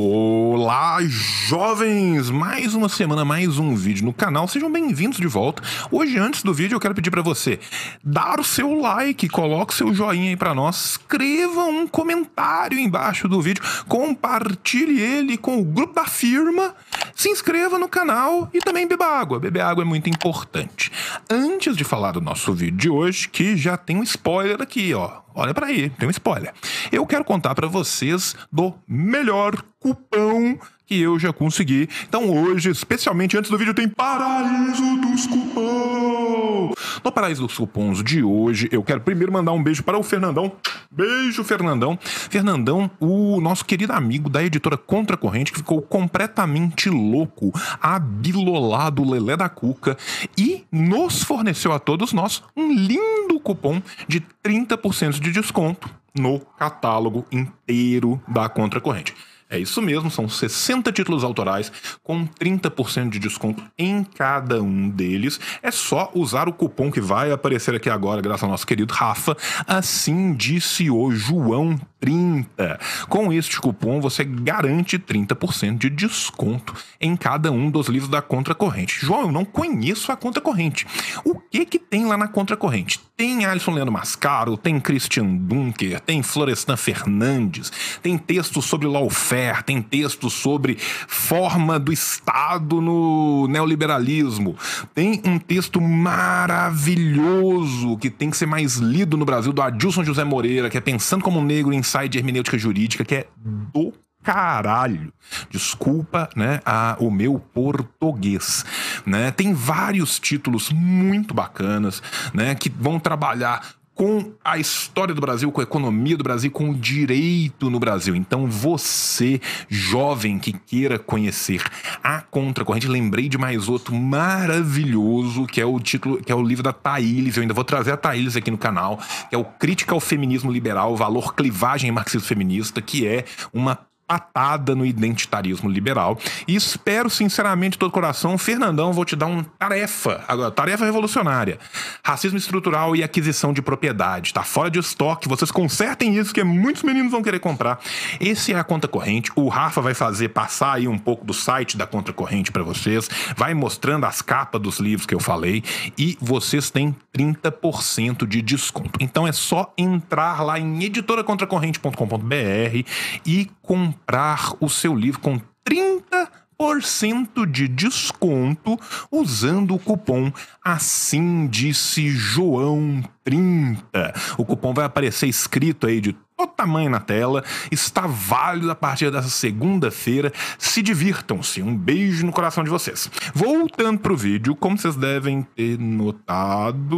Olá, jovens! Mais uma semana, mais um vídeo no canal. Sejam bem-vindos de volta. Hoje, antes do vídeo, eu quero pedir para você dar o seu like, coloque seu joinha aí para nós, escreva um comentário embaixo do vídeo, compartilhe ele com o grupo da firma, se inscreva no canal e também beba água. Beber água é muito importante. Antes de falar do nosso vídeo de hoje, que já tem um spoiler aqui, ó. Olha para aí, tem um spoiler. Eu quero contar para vocês do melhor cupão que eu já consegui. Então hoje, especialmente antes do vídeo, tem Paraíso dos Cupons. No Paraíso dos Cupons de hoje, eu quero primeiro mandar um beijo para o Fernandão. Beijo, Fernandão. Fernandão, o nosso querido amigo da editora Contracorrente, que ficou completamente louco, abilolado, lelé da cuca, e nos forneceu a todos nós um lindo cupom de 30% de desconto no catálogo inteiro da Contracorrente. É isso mesmo, são 60 títulos autorais com 30% de desconto em cada um deles. É só usar o cupom que vai aparecer aqui agora, graças ao nosso querido Rafa. Assim disse o João 30. Com este cupom você garante 30% de desconto em cada um dos livros da Contra Corrente. João, eu não conheço a Contra Corrente. O que que tem lá na Contra Corrente? Tem Alisson Leandro Mascaro, tem Christian Dunker, tem Florestan Fernandes, tem textos sobre lawfare, tem textos sobre forma do Estado no neoliberalismo. Tem um texto maravilhoso que tem que ser mais lido no Brasil do Adilson José Moreira, que é Pensando como um Negro em ensaio de hermenêutica jurídica que é do caralho. Desculpa, né, a, o meu português, né? Tem vários títulos muito bacanas, né, que vão trabalhar com a história do Brasil, com a economia do Brasil, com o direito no Brasil. Então, você, jovem que queira conhecer a Contracorrente, lembrei de mais outro maravilhoso, que é o título, que é o livro da Thaílis. Eu ainda vou trazer a Thaílis aqui no canal, que é o Crítica ao Feminismo Liberal, Valor, Clivagem Marxismo Feminista, que é uma patada no identitarismo liberal. E espero, sinceramente, de todo coração, Fernandão, vou te dar uma tarefa, agora, tarefa revolucionária. Racismo estrutural e aquisição de propriedade. Tá fora de estoque, vocês consertem isso, que muitos meninos vão querer comprar. Esse é a conta corrente. O Rafa vai fazer passar aí um pouco do site da conta corrente para vocês, vai mostrando as capas dos livros que eu falei e vocês têm 30% de desconto. Então é só entrar lá em editoracontracorrente.com.br e comprar comprar o seu livro com 30% de desconto usando o cupom Assim Disse João 30. O cupom vai aparecer escrito aí de todo tamanho na tela, está válido a partir dessa segunda-feira. Se divirtam-se. Um beijo no coração de vocês. Voltando pro vídeo, como vocês devem ter notado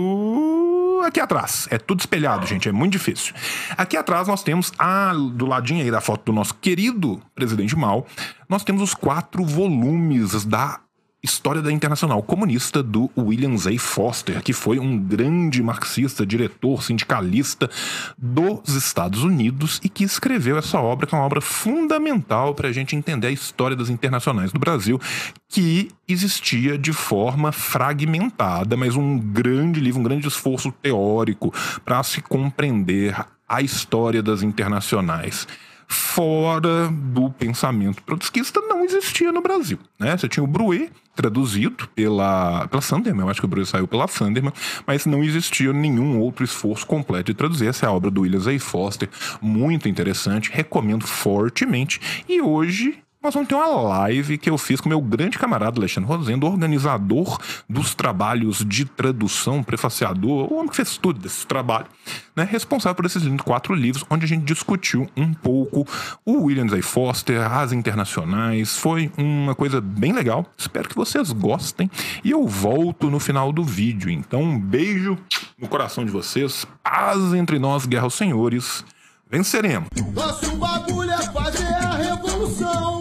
aqui atrás. É tudo espelhado, gente, é muito difícil. Aqui atrás nós temos, a, do ladinho aí da foto do nosso querido presidente Mal, nós temos os quatro volumes da História da Internacional Comunista do William Zay Foster, que foi um grande marxista, diretor, sindicalista dos Estados Unidos e que escreveu essa obra, que é uma obra fundamental para a gente entender a história das internacionais do Brasil, que existia de forma fragmentada, mas um grande livro, um grande esforço teórico para se compreender a história das internacionais fora do pensamento trotskista não existia no Brasil. Né? Você tinha o Bruet, traduzido pela, pela Sanderman, eu acho que o Bruet saiu pela Sanderman, mas não existia nenhum outro esforço completo de traduzir. Essa é a obra do William A. Foster, muito interessante, recomendo fortemente. E hoje nós vamos ter uma live que eu fiz com meu grande camarada Alexandre Rosendo, organizador dos trabalhos de tradução, prefaciador, o homem que fez tudo desse trabalho, né, responsável por esses quatro livros, onde a gente discutiu um pouco o Williams A. Foster, as internacionais. Foi uma coisa bem legal. Espero que vocês gostem. E eu volto no final do vídeo. Então, um beijo no coração de vocês. Paz entre nós, guerra aos senhores. Venceremos. Nosso bagulho é fazer a revolução.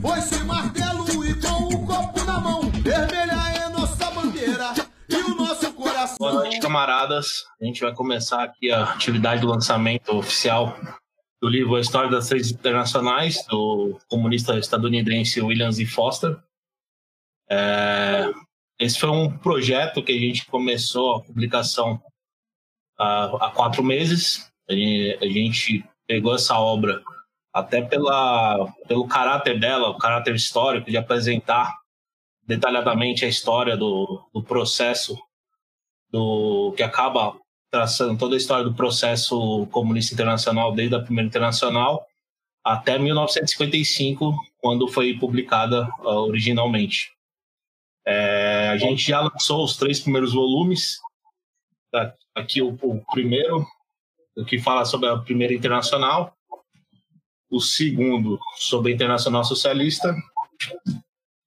Foi martelo e com o copo na mão. Vermelha é nossa bandeira e o nosso coração. Boa noite, camaradas. A gente vai começar aqui a atividade do lançamento oficial do livro A História das Três Internacionais, do comunista estadunidense William Z. Foster. É... Esse foi um projeto que a gente começou a publicação há quatro meses. A gente pegou essa obra até pela, pelo caráter dela, o caráter histórico de apresentar detalhadamente a história do, do processo do que acaba traçando toda a história do processo comunista internacional desde a primeira internacional até 1955, quando foi publicada uh, originalmente. É, a gente já lançou os três primeiros volumes. Tá aqui o, o primeiro, que fala sobre a primeira internacional. O segundo, sobre a internacional socialista.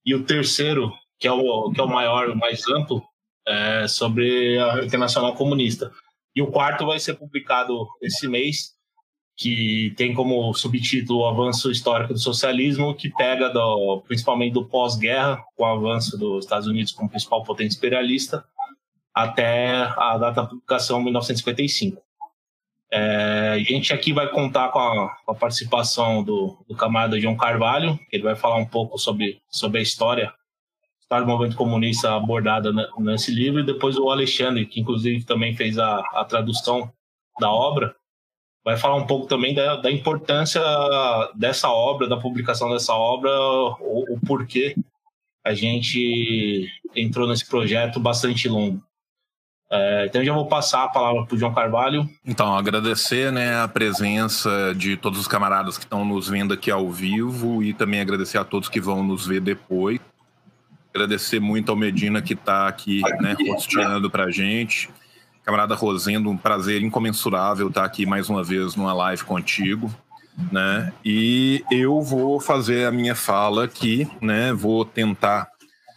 E o terceiro, que é o, que é o maior, o mais amplo, é sobre a internacional comunista. E o quarto vai ser publicado esse mês, que tem como subtítulo o avanço histórico do socialismo, que pega do, principalmente do pós-guerra, com o avanço dos Estados Unidos como principal potência imperialista, até a data da publicação 1955. É, a gente aqui vai contar com a, com a participação do, do, camarada João Carvalho, que ele vai falar um pouco sobre, sobre a história, história do movimento comunista abordada nesse livro, e depois o Alexandre, que inclusive também fez a, a tradução da obra, vai falar um pouco também da, da importância dessa obra, da publicação dessa obra, o, o porquê a gente entrou nesse projeto bastante longo. É, então já vou passar a palavra para o João Carvalho. Então, agradecer né, a presença de todos os camaradas que estão nos vendo aqui ao vivo e também agradecer a todos que vão nos ver depois. Agradecer muito ao Medina que está aqui né, hosteando para a gente. Camarada Rosendo, um prazer incomensurável estar aqui mais uma vez numa live contigo. Né? E eu vou fazer a minha fala aqui, né? Vou tentar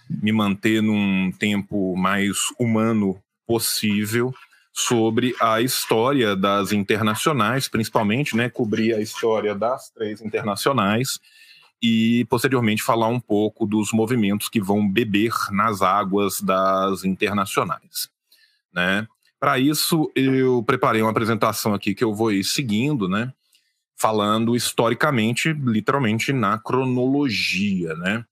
me manter num tempo mais humano possível sobre a história das internacionais, principalmente, né, cobrir a história das três internacionais e posteriormente falar um pouco dos movimentos que vão beber nas águas das internacionais, né? Para isso, eu preparei uma apresentação aqui que eu vou ir seguindo, né? Falando historicamente, literalmente na cronologia, né?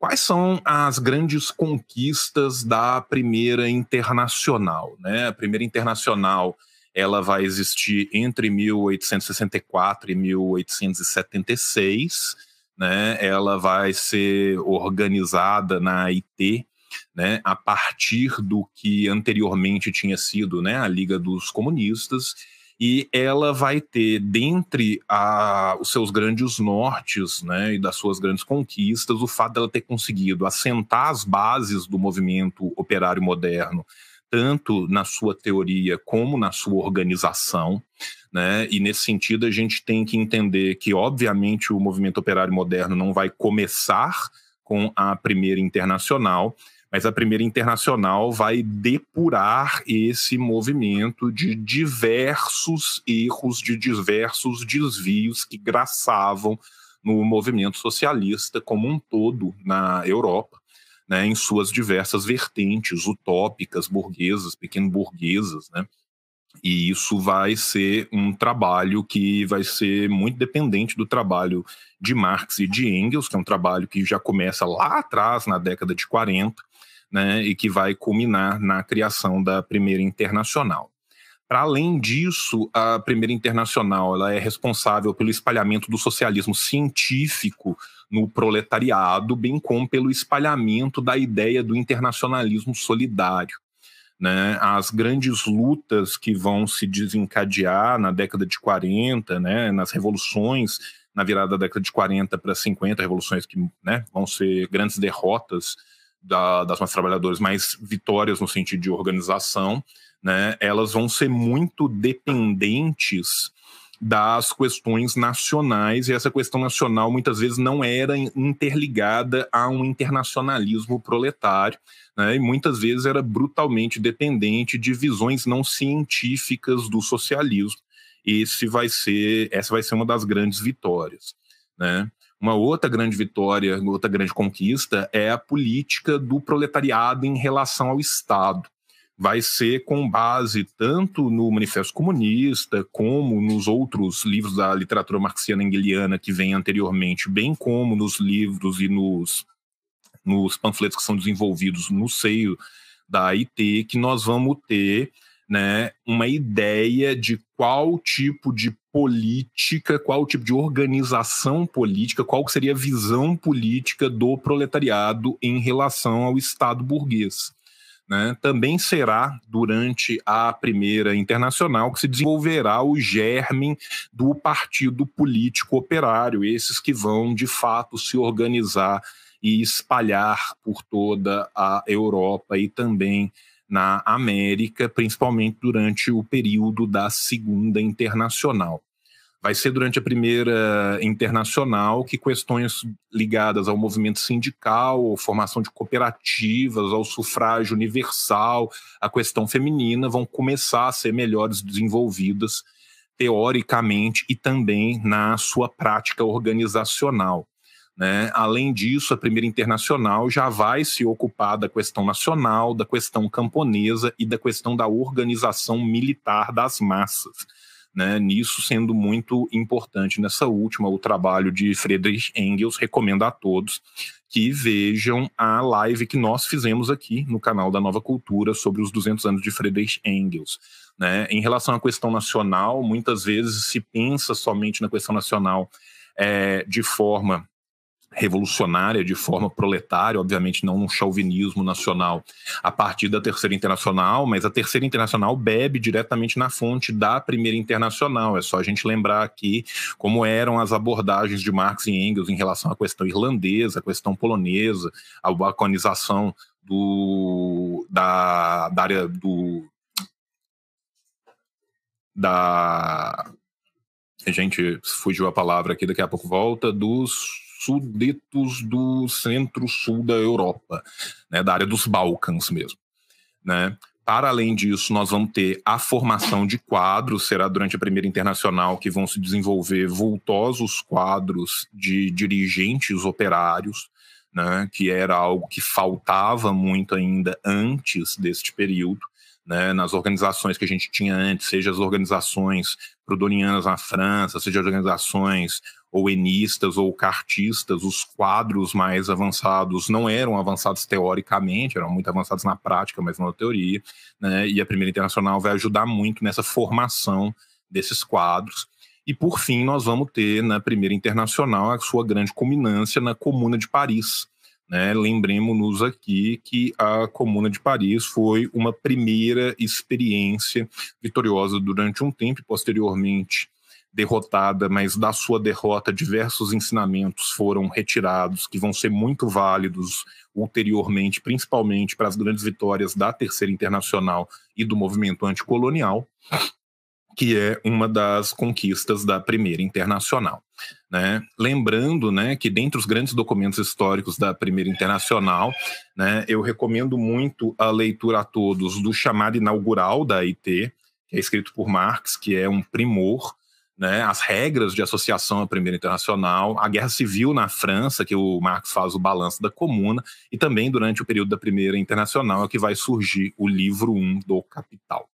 Quais são as grandes conquistas da primeira internacional? Né? A primeira internacional ela vai existir entre 1864 e 1876. Né? Ela vai ser organizada na IT, né, a partir do que anteriormente tinha sido né, a Liga dos Comunistas, e ela vai ter, dentre a, os seus grandes nortes né, e das suas grandes conquistas, o fato dela ter conseguido assentar as bases do movimento operário moderno, tanto na sua teoria como na sua organização. Né? E nesse sentido, a gente tem que entender que, obviamente, o movimento operário moderno não vai começar com a primeira internacional, mas a primeira internacional vai depurar esse movimento de diversos erros, de diversos desvios que graçavam no movimento socialista como um todo na Europa, né, em suas diversas vertentes utópicas, burguesas, pequeno-burguesas, né? E isso vai ser um trabalho que vai ser muito dependente do trabalho de Marx e de Engels, que é um trabalho que já começa lá atrás, na década de 40, né, e que vai culminar na criação da primeira internacional. Para além disso, a primeira internacional ela é responsável pelo espalhamento do socialismo científico no proletariado, bem como pelo espalhamento da ideia do internacionalismo solidário. Né, as grandes lutas que vão se desencadear na década de 40, né, nas revoluções, na virada da década de 40 para 50, revoluções que né, vão ser grandes derrotas da, das massas trabalhadoras, mas vitórias no sentido de organização, né, elas vão ser muito dependentes das questões nacionais, e essa questão nacional muitas vezes não era interligada a um internacionalismo proletário, né, e muitas vezes era brutalmente dependente de visões não científicas do socialismo. Esse vai ser, essa vai ser uma das grandes vitórias. Né? Uma outra grande vitória, outra grande conquista é a política do proletariado em relação ao Estado. Vai ser com base tanto no Manifesto Comunista, como nos outros livros da literatura marxiana engeliana que vem anteriormente, bem como nos livros e nos, nos panfletos que são desenvolvidos no seio da IT, que nós vamos ter né, uma ideia de qual tipo de política, qual o tipo de organização política, qual seria a visão política do proletariado em relação ao Estado burguês. Né? Também será durante a primeira internacional que se desenvolverá o germe do partido político operário, esses que vão de fato se organizar e espalhar por toda a Europa e também na América, principalmente durante o período da Segunda Internacional. Vai ser durante a primeira internacional que questões ligadas ao movimento sindical, formação de cooperativas, ao sufrágio universal, a questão feminina vão começar a ser melhores desenvolvidas teoricamente e também na sua prática organizacional. Né? Além disso, a primeira internacional já vai se ocupar da questão nacional, da questão camponesa e da questão da organização militar das massas. Né? Nisso sendo muito importante nessa última, o trabalho de Friedrich Engels. Recomendo a todos que vejam a live que nós fizemos aqui no canal da Nova Cultura sobre os 200 anos de Friedrich Engels. Né? Em relação à questão nacional, muitas vezes se pensa somente na questão nacional é, de forma revolucionária de forma proletária, obviamente não um chauvinismo nacional a partir da Terceira Internacional, mas a Terceira Internacional bebe diretamente na fonte da Primeira Internacional. É só a gente lembrar aqui como eram as abordagens de Marx e Engels em relação à questão irlandesa, à questão polonesa, a balcanização do, da, da área do da a gente fugiu a palavra aqui, daqui a pouco volta, dos sudetos do centro-sul da Europa, né, da área dos Balcãs mesmo. Né? Para além disso, nós vamos ter a formação de quadros, será durante a primeira internacional que vão se desenvolver vultosos quadros de dirigentes operários, né, que era algo que faltava muito ainda antes deste período. Né, nas organizações que a gente tinha antes, seja as organizações prudonianas na França, seja as organizações ou enistas ou cartistas, os quadros mais avançados não eram avançados teoricamente, eram muito avançados na prática, mas não na teoria, né? E a Primeira Internacional vai ajudar muito nessa formação desses quadros. E por fim, nós vamos ter na Primeira Internacional a sua grande culminância na Comuna de Paris. Né? Lembremos-nos aqui que a Comuna de Paris foi uma primeira experiência vitoriosa durante um tempo, e posteriormente derrotada, mas da sua derrota diversos ensinamentos foram retirados que vão ser muito válidos ulteriormente, principalmente para as grandes vitórias da Terceira Internacional e do movimento anticolonial, que é uma das conquistas da Primeira Internacional. Né? Lembrando né, que dentre os grandes documentos históricos da Primeira Internacional, né, eu recomendo muito a leitura a todos do chamado inaugural da AIT, que é escrito por Marx, que é um primor, né, as regras de associação à Primeira Internacional, a Guerra Civil na França, que o Marx faz o balanço da Comuna, e também durante o período da Primeira Internacional é que vai surgir o livro 1 do Capital.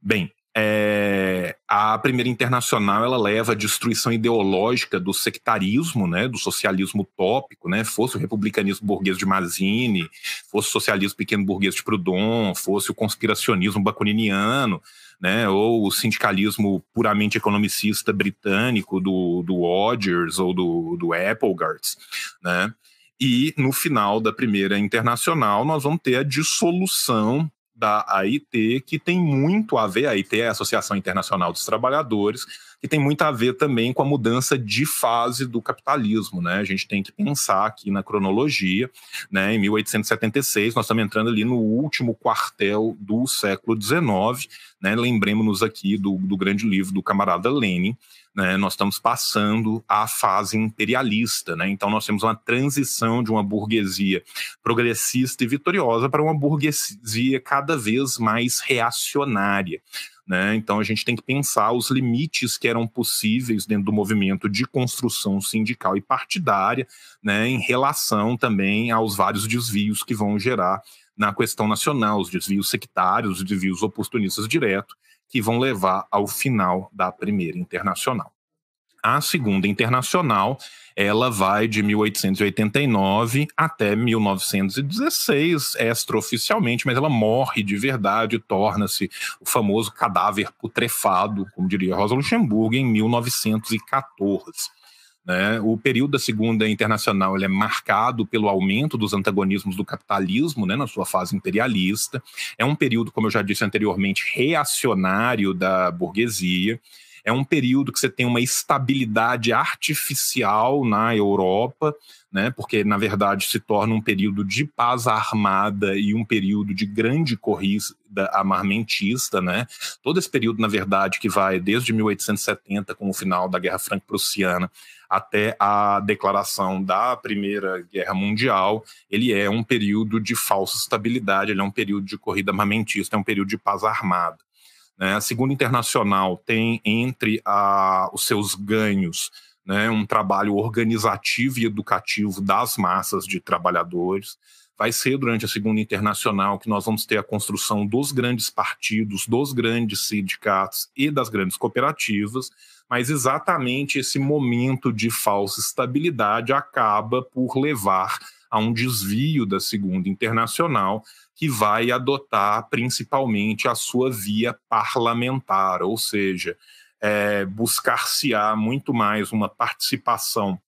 Bem, é, a Primeira Internacional ela leva a destruição ideológica do sectarismo, né, do socialismo utópico, né, fosse o republicanismo burguês de Mazzini, fosse o socialismo pequeno burguês de Proudhon, fosse o conspiracionismo bakuniniano, né, ou o sindicalismo puramente economicista britânico do, do Odgers ou do, do Applegarth, né, e no final da primeira internacional nós vamos ter a dissolução da AIT, que tem muito a ver, a AIT é a Associação Internacional dos Trabalhadores, que tem muito a ver também com a mudança de fase do capitalismo, né? A gente tem que pensar aqui na cronologia, né? Em 1876, nós estamos entrando ali no último quartel do século XIX, né? Lembremos-nos aqui do, do grande livro do camarada Lenin, né, nós estamos passando à fase imperialista. Né? Então, nós temos uma transição de uma burguesia progressista e vitoriosa para uma burguesia cada vez mais reacionária. Né? Então, a gente tem que pensar os limites que eram possíveis dentro do movimento de construção sindical e partidária, né, em relação também aos vários desvios que vão gerar na questão nacional, os desvios sectários, os desvios oportunistas diretos, que vão levar ao final da primeira internacional. A Segunda Internacional ela vai de 1889 até 1916, extraoficialmente, mas ela morre de verdade, torna-se o famoso cadáver putrefado, como diria Rosa Luxemburgo, em 1914. Né? O período da Segunda Internacional é marcado pelo aumento dos antagonismos do capitalismo né, na sua fase imperialista. É um período, como eu já disse anteriormente, reacionário da burguesia é um período que você tem uma estabilidade artificial na Europa, né, porque na verdade se torna um período de paz armada e um período de grande corrida armamentista, né? Todo esse período, na verdade, que vai desde 1870, com o final da Guerra Franco-Prussiana, até a declaração da Primeira Guerra Mundial, ele é um período de falsa estabilidade, ele é um período de corrida armamentista, é um período de paz armada. Né? A Segunda Internacional tem entre a, os seus ganhos né, um trabalho organizativo e educativo das massas de trabalhadores. Vai ser durante a Segunda Internacional que nós vamos ter a construção dos grandes partidos, dos grandes sindicatos e das grandes cooperativas, mas exatamente esse momento de falsa estabilidade acaba por levar a um desvio da Segunda Internacional que vai adotar principalmente a sua via parlamentar, ou seja, é, buscar-se-á muito mais uma participação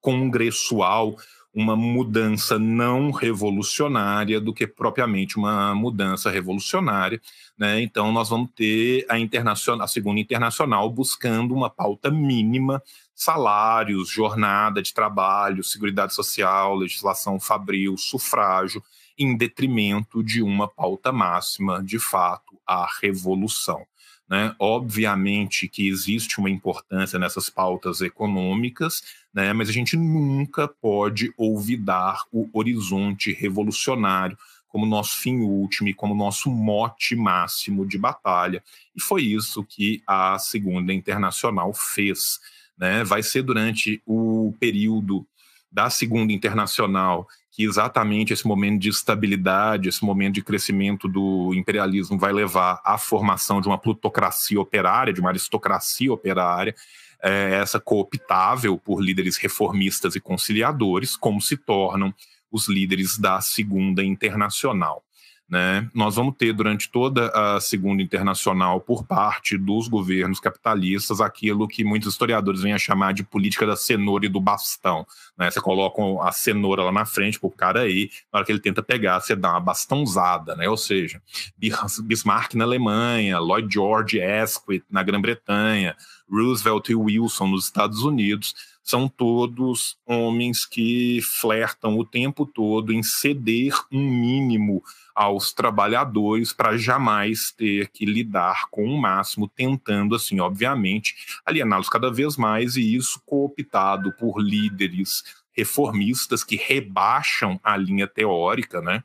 congressual, uma mudança não revolucionária do que propriamente uma mudança revolucionária. Né? Então, nós vamos ter a, internacional, a segunda internacional buscando uma pauta mínima, salários, jornada de trabalho, seguridade social, legislação fabril, sufrágio, em detrimento de uma pauta máxima, de fato, a revolução. Né? Obviamente que existe uma importância nessas pautas econômicas, né? mas a gente nunca pode olvidar o horizonte revolucionário como nosso fim último e como nosso mote máximo de batalha. E foi isso que a Segunda Internacional fez. Né? Vai ser durante o período da Segunda Internacional que exatamente esse momento de estabilidade, esse momento de crescimento do imperialismo vai levar à formação de uma plutocracia operária, de uma aristocracia operária, é, essa cooptável por líderes reformistas e conciliadores, como se tornam os líderes da Segunda Internacional. Né? Nós vamos ter durante toda a Segunda Internacional, por parte dos governos capitalistas, aquilo que muitos historiadores vêm a chamar de política da cenoura e do bastão. Né? Você coloca a cenoura lá na frente para o cara aí, na hora que ele tenta pegar, você dá uma bastãozada, né? ou seja, Bismarck na Alemanha, Lloyd George Asquith na Grã-Bretanha, Roosevelt e Wilson nos Estados Unidos, são todos homens que flertam o tempo todo em ceder um mínimo aos trabalhadores para jamais ter que lidar com o máximo, tentando, assim, obviamente, aliená-los cada vez mais, e isso cooptado por líderes reformistas que rebaixam a linha teórica, né,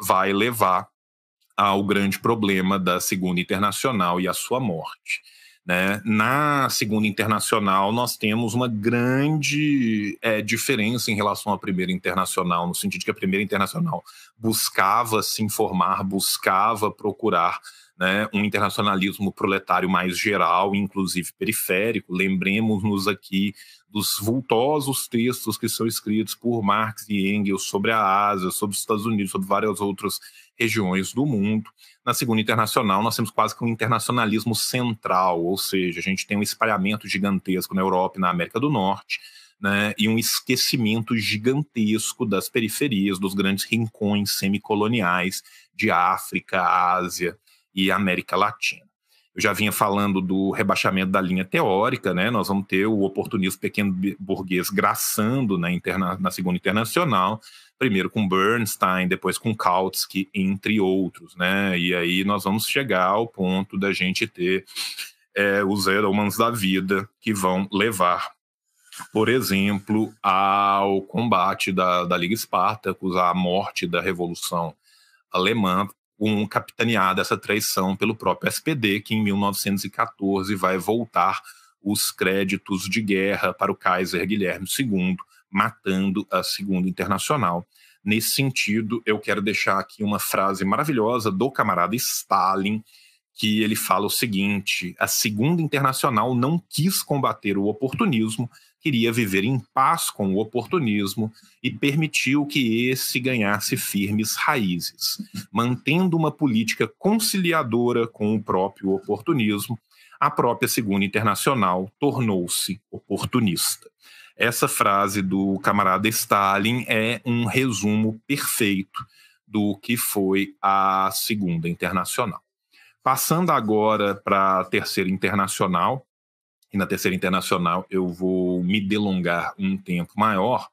vai levar ao grande problema da Segunda Internacional e a sua morte. Né? Na Segunda Internacional, nós temos uma grande é, diferença em relação à Primeira Internacional, no sentido que a Primeira Internacional buscava se informar, buscava procurar né, um internacionalismo proletário mais geral, inclusive periférico. Lembremos-nos aqui dos vultosos textos que são escritos por Marx e Engels sobre a Ásia, sobre os Estados Unidos, sobre várias outras regiões do mundo. Na Segunda Internacional, nós temos quase que um internacionalismo central, ou seja, a gente tem um espalhamento gigantesco na Europa e na América do Norte, né, e um esquecimento gigantesco das periferias, dos grandes rincões semicoloniais de África, Ásia e América Latina. Eu já vinha falando do rebaixamento da linha teórica, né? Nós vamos ter o oportunismo pequeno burguês graçando na, interna, na Segunda Internacional, primeiro com Bernstein, depois com Kautsky, entre outros, né? E aí nós vamos chegar ao ponto da gente ter é, os Edelmans da vida que vão levar, por exemplo, ao combate da, da Liga Espartacus, à morte da Revolução Alemã, um capitaneada essa traição pelo próprio SPD, que em 1914 vai voltar os créditos de guerra para o Kaiser Guilherme II, matando a Segunda Internacional. Nesse sentido, eu quero deixar aqui uma frase maravilhosa do camarada Stalin, que ele fala o seguinte: a Segunda Internacional não quis combater o oportunismo, queria viver em paz com o oportunismo e permitiu que esse ganhasse firmes raízes, mantendo uma política conciliadora com o próprio oportunismo. A própria Segunda Internacional tornou-se oportunista. Essa frase do camarada Stalin é um resumo perfeito do que foi a Segunda Internacional. Passando agora para a Terceira Internacional, e na Terceira Internacional eu vou me delongar um tempo maior,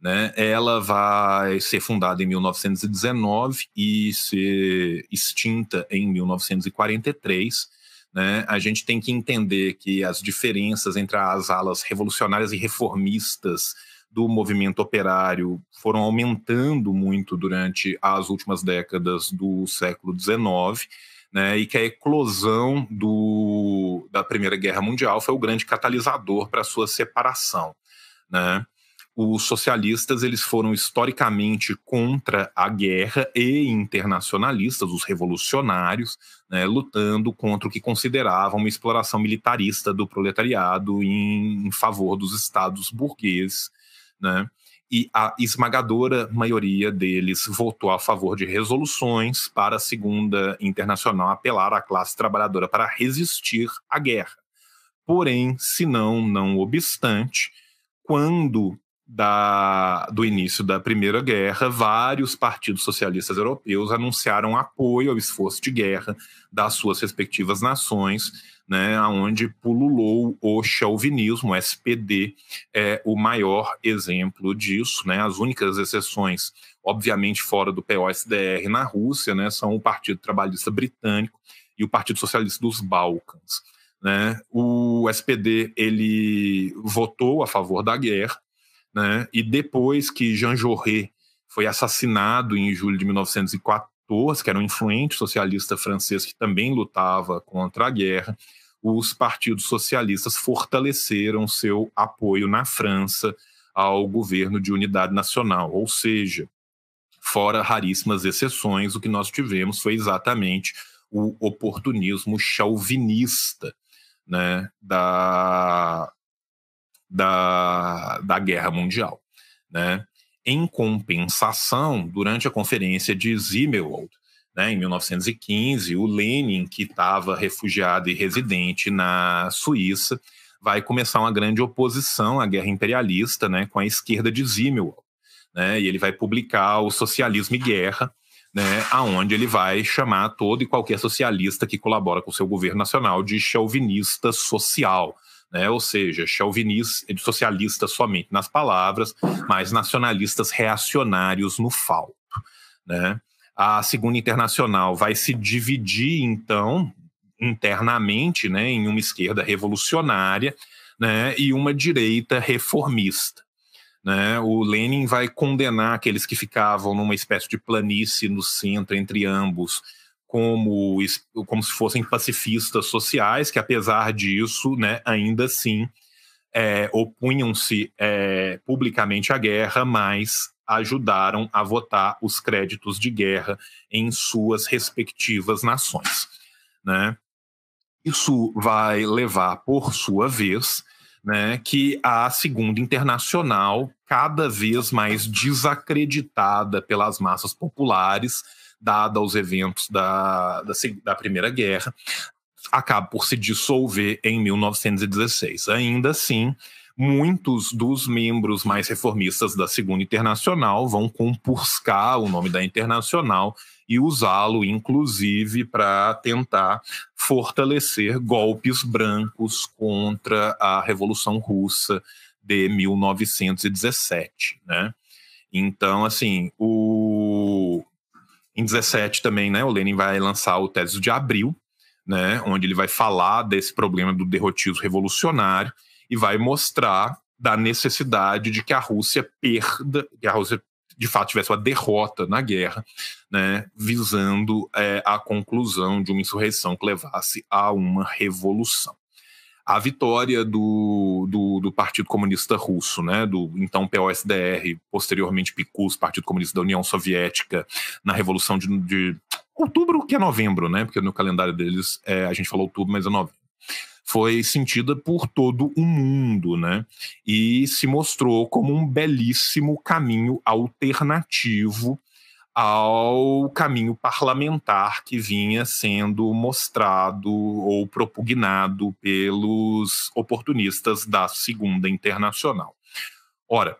né? Ela vai ser fundada em 1919 e ser extinta em 1943. Né? A gente tem que entender que as diferenças entre as alas revolucionárias e reformistas do movimento operário foram aumentando muito durante as últimas décadas do século XIX né, e que a eclosão do, da Primeira Guerra Mundial foi o grande catalisador para a sua separação. Né? Os socialistas eles foram historicamente contra a guerra e internacionalistas, os revolucionários, né, lutando contra o que consideravam uma exploração militarista do proletariado em, em favor dos estados burgueses. Né? e a esmagadora maioria deles votou a favor de resoluções para a Segunda Internacional apelar à classe trabalhadora para resistir à guerra. Porém, se não, não obstante, quando da, do início da Primeira Guerra, vários partidos socialistas europeus anunciaram apoio ao esforço de guerra das suas respectivas nações, né, onde pululou o chauvinismo, o SPD é o maior exemplo disso. Né, as únicas exceções, obviamente fora do POSDR na Rússia, né, são o Partido Trabalhista Britânico e o Partido Socialista dos Balcãs. Né. O SPD ele votou a favor da guerra, né, e depois que Jean Jaurès foi assassinado em julho de 1914, que era um influente socialista francês que também lutava contra a guerra, os partidos socialistas fortaleceram seu apoio na França ao governo de unidade nacional, ou seja, fora raríssimas exceções, o que nós tivemos foi exatamente o oportunismo chauvinista né, da, da, da Guerra Mundial. Né? Em compensação, durante a conferência de Zimmerwald, né, em 1915, o Lenin, que estava refugiado e residente na Suíça, vai começar uma grande oposição à guerra imperialista né, com a esquerda de Zimmerwald. Né, e ele vai publicar o Socialismo e Guerra, né, aonde ele vai chamar todo e qualquer socialista que colabora com o seu governo nacional de chauvinista social. Né, ou seja, chauvinista, socialista somente nas palavras, mas nacionalistas reacionários no falto. Né? A Segunda Internacional vai se dividir, então, internamente, né, em uma esquerda revolucionária né, e uma direita reformista. Né? O Lenin vai condenar aqueles que ficavam numa espécie de planície no centro entre ambos, como, como se fossem pacifistas sociais, que apesar disso, né, ainda assim, é, opunham-se é, publicamente à guerra, mas ajudaram a votar os créditos de guerra em suas respectivas nações. Né? Isso vai levar, por sua vez, né, que a Segunda Internacional, cada vez mais desacreditada pelas massas populares, dada aos eventos da, da, da Primeira Guerra, acaba por se dissolver em 1916. Ainda assim, muitos dos membros mais reformistas da Segunda Internacional vão compuscar o nome da Internacional e usá-lo, inclusive, para tentar fortalecer golpes brancos contra a Revolução Russa de 1917, né? Então, assim, o... em 17 também, né, o Lenin vai lançar o Tese de Abril, né, onde ele vai falar desse problema do derrotismo revolucionário e vai mostrar da necessidade de que a Rússia perda, que a Rússia de fato tivesse uma derrota na guerra, né, visando é, a conclusão de uma insurreição que levasse a uma revolução. A vitória do, do, do Partido Comunista Russo, né, do então POSDR, posteriormente PICUS, Partido Comunista da União Soviética, na Revolução de, de outubro que é novembro, né? Porque no calendário deles é, a gente falou outubro, mas é novembro. Foi sentida por todo o mundo, né? E se mostrou como um belíssimo caminho alternativo ao caminho parlamentar que vinha sendo mostrado ou propugnado pelos oportunistas da Segunda Internacional. Ora,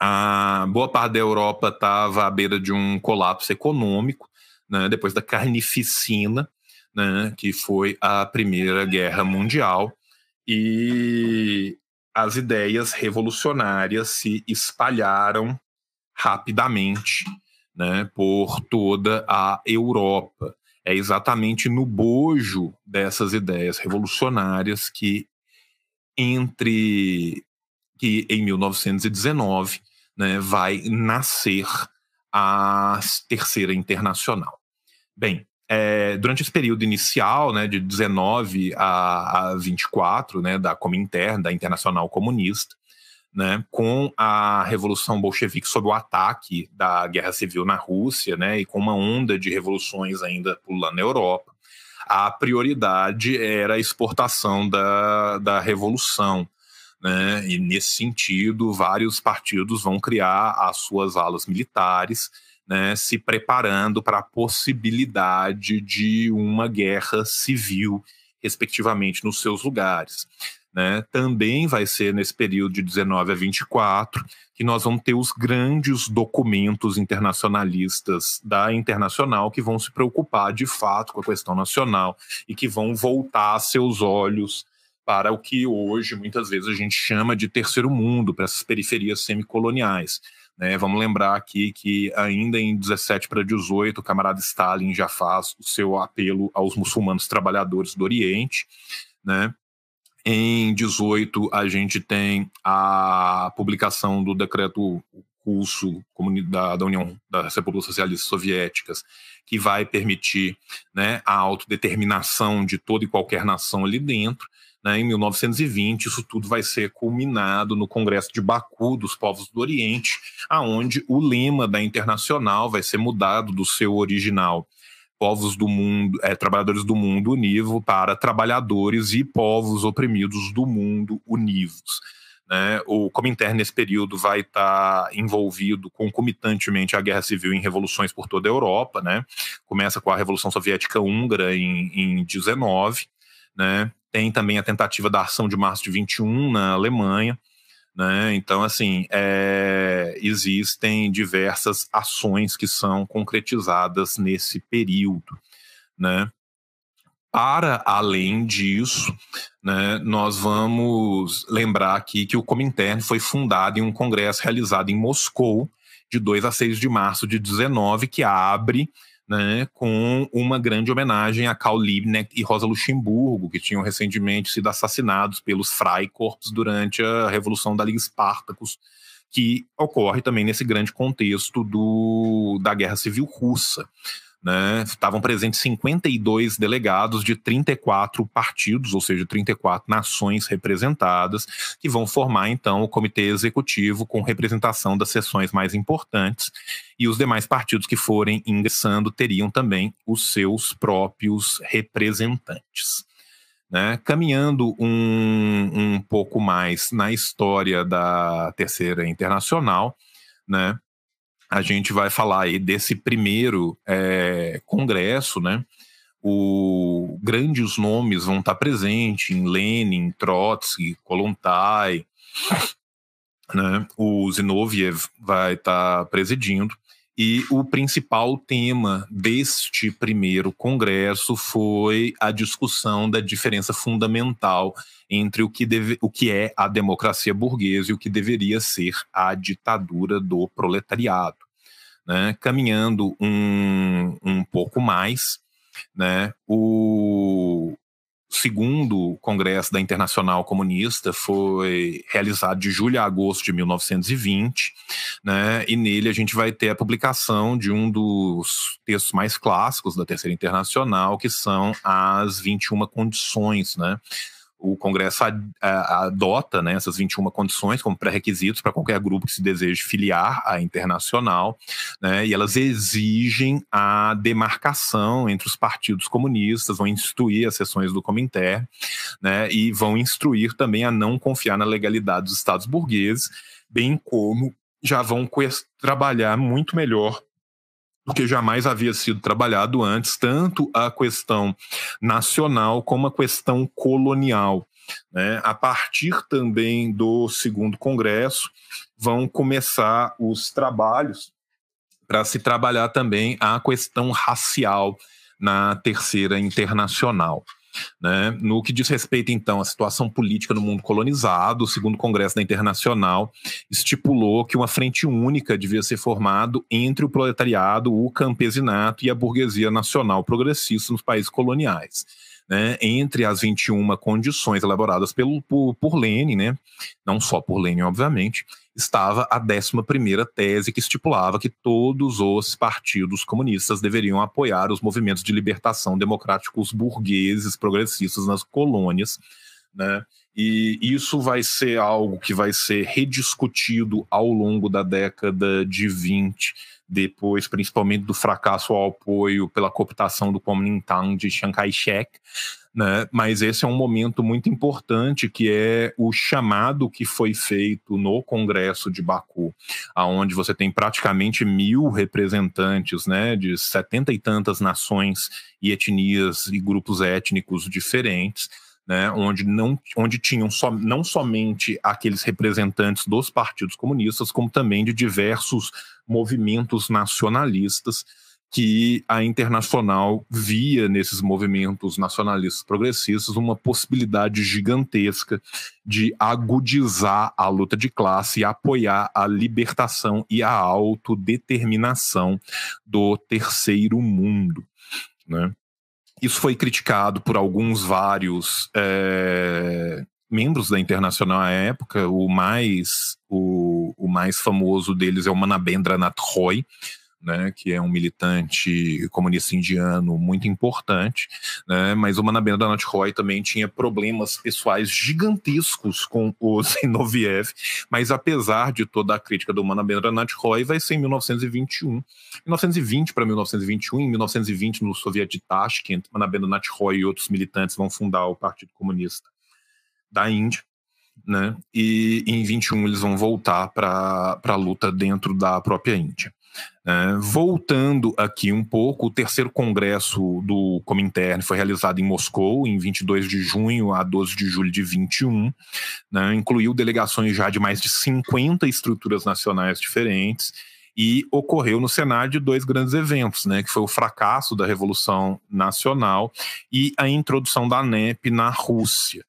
a boa parte da Europa estava à beira de um colapso econômico, né, depois da carnificina, né, que foi a Primeira Guerra Mundial, e as ideias revolucionárias se espalharam rapidamente né, por toda a Europa. É exatamente no bojo dessas ideias revolucionárias que, entre que em 1919 né, vai nascer a Terceira Internacional. Bem, é, durante esse período inicial, né, de 19 a, a 24, né, da Comintern, da Internacional Comunista, né, com a Revolução Bolchevique sob o ataque da Guerra Civil na Rússia, né, e com uma onda de revoluções ainda pulando na Europa, a prioridade era a exportação da, da Revolução. Né, e nesse sentido, vários partidos vão criar as suas alas militares, né, se preparando para a possibilidade de uma guerra civil, respectivamente, nos seus lugares. Né? Também vai ser nesse período de 19 a 24 que nós vamos ter os grandes documentos internacionalistas da Internacional que vão se preocupar de fato com a questão nacional e que vão voltar seus olhos para o que hoje muitas vezes a gente chama de terceiro mundo, para essas periferias semicoloniais. Né? Vamos lembrar aqui que ainda em 17 para 18 o camarada Stalin já faz o seu apelo aos muçulmanos trabalhadores do Oriente, né? Em 18, a gente tem a publicação do decreto russo da, da União das Repúblicas Socialistas Soviéticas, que vai permitir né, a autodeterminação de toda e qualquer nação ali dentro. Né, em 1920, isso tudo vai ser culminado no Congresso de Baku dos Povos do Oriente, aonde o lema da Internacional vai ser mudado do seu original povos do mundo, é, trabalhadores do mundo univo para trabalhadores e povos oprimidos do mundo univos. Né? O Comintern, nesse período, vai estar tá envolvido concomitantemente à Guerra Civil em revoluções por toda a Europa. Né? Começa com a Revolução Soviética Húngara em, em 19. Né? Tem também a tentativa da ação de março de 21 na Alemanha. Né? Então, assim, é, existem diversas ações que são concretizadas nesse período. Né? Para além disso, né, nós vamos lembrar aqui que o Comintern foi fundado em um congresso realizado em Moscou, de 2 a 6 de março de 19, que abre né, com uma grande homenagem a Karl Liebknecht e Rosa Luxemburgo, que tinham recentemente sido assassinados pelos Freikorps durante a Revolução da Liga Espartacus, que ocorre também nesse grande contexto do, da Guerra Civil Russa. Né, estavam presentes 52 delegados de 34 partidos, ou seja, 34 nações representadas, que vão formar então o comitê executivo com representação das sessões mais importantes, e os demais partidos que forem ingressando teriam também os seus próprios representantes. Né, caminhando um, um pouco mais na história da Terceira Internacional, né, a gente vai falar aí desse primeiro é, congresso, né? O, grandes nomes vão estar presentes em Lenin, Trotsky, Kolontai, né? O Zinoviev vai estar presidindo. E o principal tema deste primeiro congresso foi a discussão da diferença fundamental entre o que, deve, o que é a democracia burguesa e o que deveria ser a ditadura do proletariado. Né? Caminhando um, um pouco mais, né? o, segundo Congresso da Internacional Comunista foi realizado de julho a agosto de 1920, né? E nele a gente vai ter a publicação de um dos textos mais clássicos da Terceira Internacional, que são as 21 condições, né? O Congresso adota né, essas 21 condições como pré-requisitos para qualquer grupo que se deseje filiar à internacional, né, e elas exigem a demarcação entre os partidos comunistas, vão instruir as sessões do Cominter, né, e vão instruir também a não confiar na legalidade dos estados burgueses, bem como já vão trabalhar muito melhor do que jamais havia sido trabalhado antes, tanto a questão nacional como a questão colonial. Né? A partir também do segundo congresso, vão começar os trabalhos para se trabalhar também a questão racial na terceira internacional. Né? No que diz respeito, então, à situação política no mundo colonizado, o segundo Congresso da Internacional estipulou que uma frente única devia ser formada entre o proletariado, o campesinato e a burguesia nacional progressista nos países coloniais né, entre as 21 condições elaboradas pelo, por, por Lenin, né, não só por Lenin, obviamente, estava a 11 tese que estipulava que todos os partidos comunistas deveriam apoiar os movimentos de libertação democráticos burgueses progressistas nas colônias, né? E isso vai ser algo que vai ser rediscutido ao longo da década de 20 depois principalmente do fracasso ao apoio pela cooptação do Kuomintang de Chiang Kai-shek, né? mas esse é um momento muito importante que é o chamado que foi feito no Congresso de Baku, aonde você tem praticamente mil representantes né, de setenta e tantas nações e etnias e grupos étnicos diferentes, né, onde, não, onde tinham so, não somente aqueles representantes dos partidos comunistas, como também de diversos movimentos nacionalistas que a Internacional via nesses movimentos nacionalistas progressistas uma possibilidade gigantesca de agudizar a luta de classe e apoiar a libertação e a autodeterminação do terceiro mundo. Né? Isso foi criticado por alguns vários é, membros da Internacional à época. O mais, o, o mais famoso deles é o Manabendra Nath Roy, né, que é um militante comunista indiano muito importante, né, mas o Manabendra Nath Roy também tinha problemas pessoais gigantescos com o Zinoviev, mas apesar de toda a crítica do Manabendra Nath Roy, vai ser em 1921, 1920 para 1921, em 1920 no Soviet de Tashkent, Manabendra Nath Roy e outros militantes vão fundar o Partido Comunista da Índia, né? E em 21 eles vão voltar para a luta dentro da própria Índia. Uh, voltando aqui um pouco, o terceiro congresso do Comintern foi realizado em Moscou, em 22 de junho a 12 de julho de 21. Né, incluiu delegações já de mais de 50 estruturas nacionais diferentes e ocorreu no cenário de dois grandes eventos, né, que foi o fracasso da Revolução Nacional e a introdução da NEP na Rússia.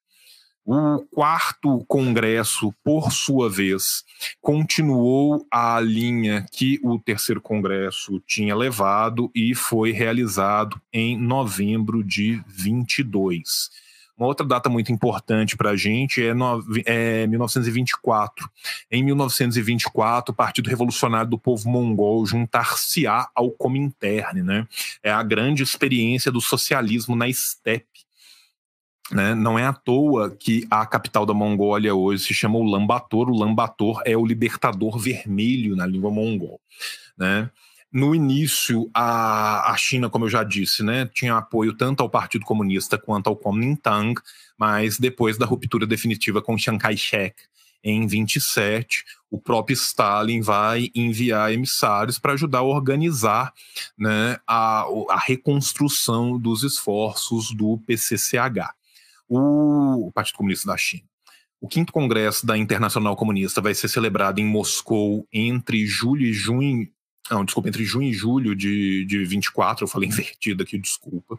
O quarto congresso, por sua vez, continuou a linha que o terceiro congresso tinha levado e foi realizado em novembro de 22. Uma outra data muito importante para a gente é, no, é 1924. Em 1924, o Partido Revolucionário do Povo Mongol juntar-se-á ao Comintern. Né? É a grande experiência do socialismo na estepe né? Não é à toa que a capital da Mongólia hoje se chama Ulaanbaatar. Ulaanbaatar é o libertador vermelho na língua mongol. Né? No início, a, a China, como eu já disse, né, tinha apoio tanto ao Partido Comunista quanto ao Kuomintang, mas depois da ruptura definitiva com Chiang Kai-shek em 27, o próprio Stalin vai enviar emissários para ajudar a organizar né, a, a reconstrução dos esforços do PCCH o Partido Comunista da China. O quinto congresso da Internacional Comunista vai ser celebrado em Moscou entre julho e junho. Não, desculpa, entre junho e julho de, de 24, eu falei invertido aqui, desculpa.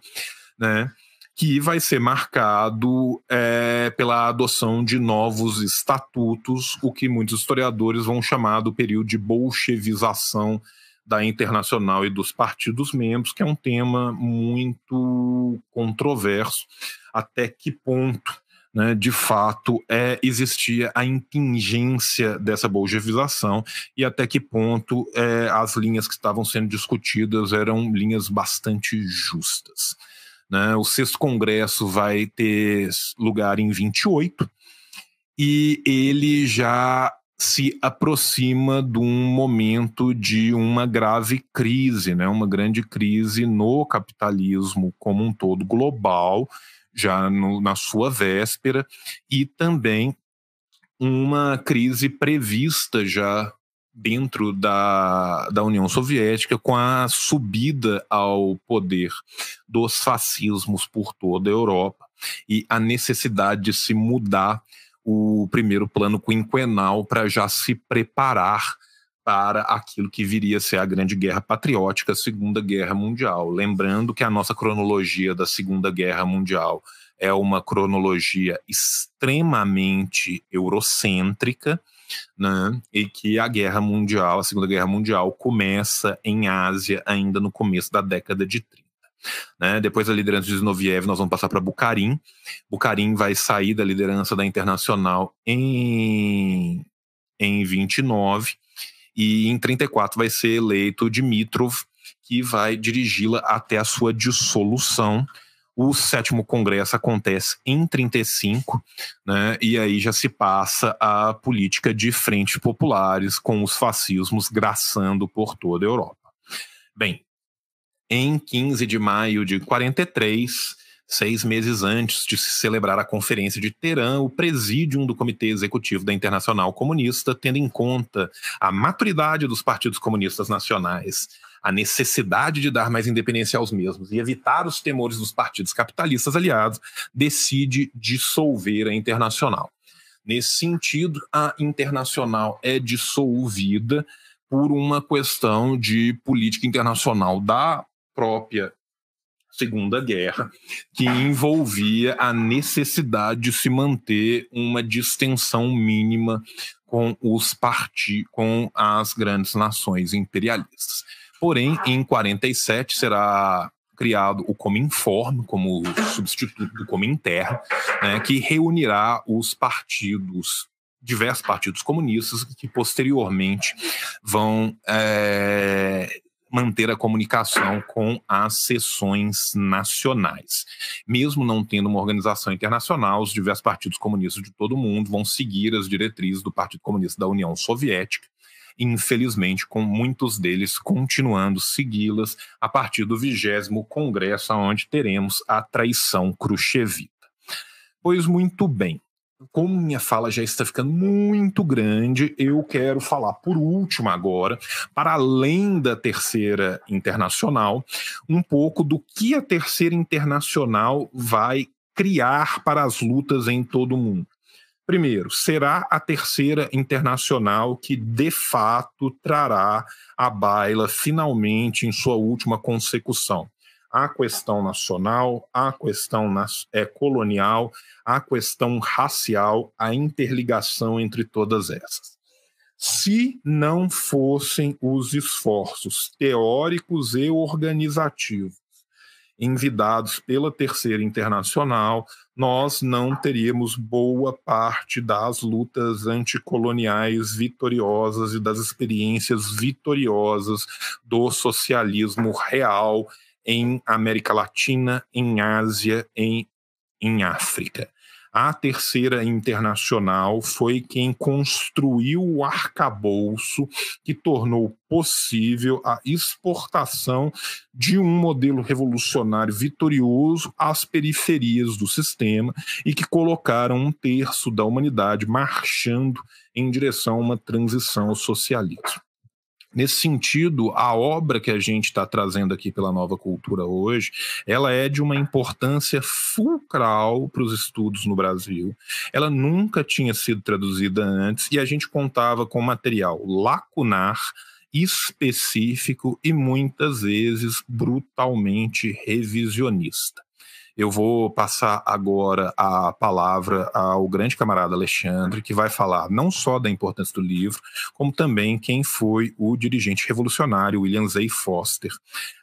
Né? Que vai ser marcado é, pela adoção de novos estatutos, o que muitos historiadores vão chamar do período de bolchevização da Internacional e dos partidos membros, que é um tema muito controverso até que ponto, né, de fato, é, existia a intingência dessa bolchevização e até que ponto é, as linhas que estavam sendo discutidas eram linhas bastante justas. Né? O sexto congresso vai ter lugar em 28 e ele já se aproxima de um momento de uma grave crise, né? uma grande crise no capitalismo como um todo global, já no, na sua véspera, e também uma crise prevista já dentro da, da União Soviética com a subida ao poder dos fascismos por toda a Europa e a necessidade de se mudar o primeiro plano quinquenal para já se preparar para aquilo que viria a ser a Grande Guerra Patriótica, a Segunda Guerra Mundial. Lembrando que a nossa cronologia da Segunda Guerra Mundial é uma cronologia extremamente eurocêntrica, né? E que a Guerra Mundial, a Segunda Guerra Mundial, começa em Ásia ainda no começo da década de 30. Né? Depois da liderança de Zinoviev, nós vamos passar para Bukharin. Bukharin vai sair da liderança da Internacional em, em 29 e em 34 vai ser eleito Dimitrov, que vai dirigi-la até a sua dissolução. O sétimo congresso acontece em 35, né, e aí já se passa a política de frentes populares, com os fascismos graçando por toda a Europa. Bem, em 15 de maio de 43, seis meses antes de se celebrar a Conferência de Teherã, o presídium do Comitê Executivo da Internacional Comunista, tendo em conta a maturidade dos partidos comunistas nacionais, a necessidade de dar mais independência aos mesmos e evitar os temores dos partidos capitalistas aliados, decide dissolver a Internacional. Nesse sentido, a Internacional é dissolvida por uma questão de política internacional da própria Segunda Guerra, que envolvia a necessidade de se manter uma distensão mínima com os parti com as grandes nações imperialistas. Porém, em 47 será criado o Cominform como substituto do Cominterra, né, que reunirá os partidos diversos partidos comunistas que posteriormente vão é, manter a comunicação com as seções nacionais. Mesmo não tendo uma organização internacional, os diversos partidos comunistas de todo o mundo vão seguir as diretrizes do Partido Comunista da União Soviética, infelizmente com muitos deles continuando segui-las a partir do vigésimo congresso, onde teremos a traição khrushchevita. Pois muito bem, como minha fala já está ficando muito grande, eu quero falar por último agora, para além da terceira internacional, um pouco do que a terceira internacional vai criar para as lutas em todo o mundo. Primeiro, será a terceira internacional que de fato trará a baila finalmente em sua última consecução a questão nacional, a questão é, colonial, a questão racial, a interligação entre todas essas. Se não fossem os esforços teóricos e organizativos envidados pela Terceira Internacional, nós não teríamos boa parte das lutas anticoloniais vitoriosas e das experiências vitoriosas do socialismo real em América Latina, em Ásia, em, em África. A terceira internacional foi quem construiu o arcabouço que tornou possível a exportação de um modelo revolucionário vitorioso às periferias do sistema e que colocaram um terço da humanidade marchando em direção a uma transição ao socialismo. Nesse sentido, a obra que a gente está trazendo aqui pela nova cultura hoje, ela é de uma importância fulcral para os estudos no Brasil. Ela nunca tinha sido traduzida antes e a gente contava com material lacunar, específico e muitas vezes brutalmente revisionista. Eu vou passar agora a palavra ao grande camarada Alexandre, que vai falar não só da importância do livro, como também quem foi o dirigente revolucionário William Zay Foster.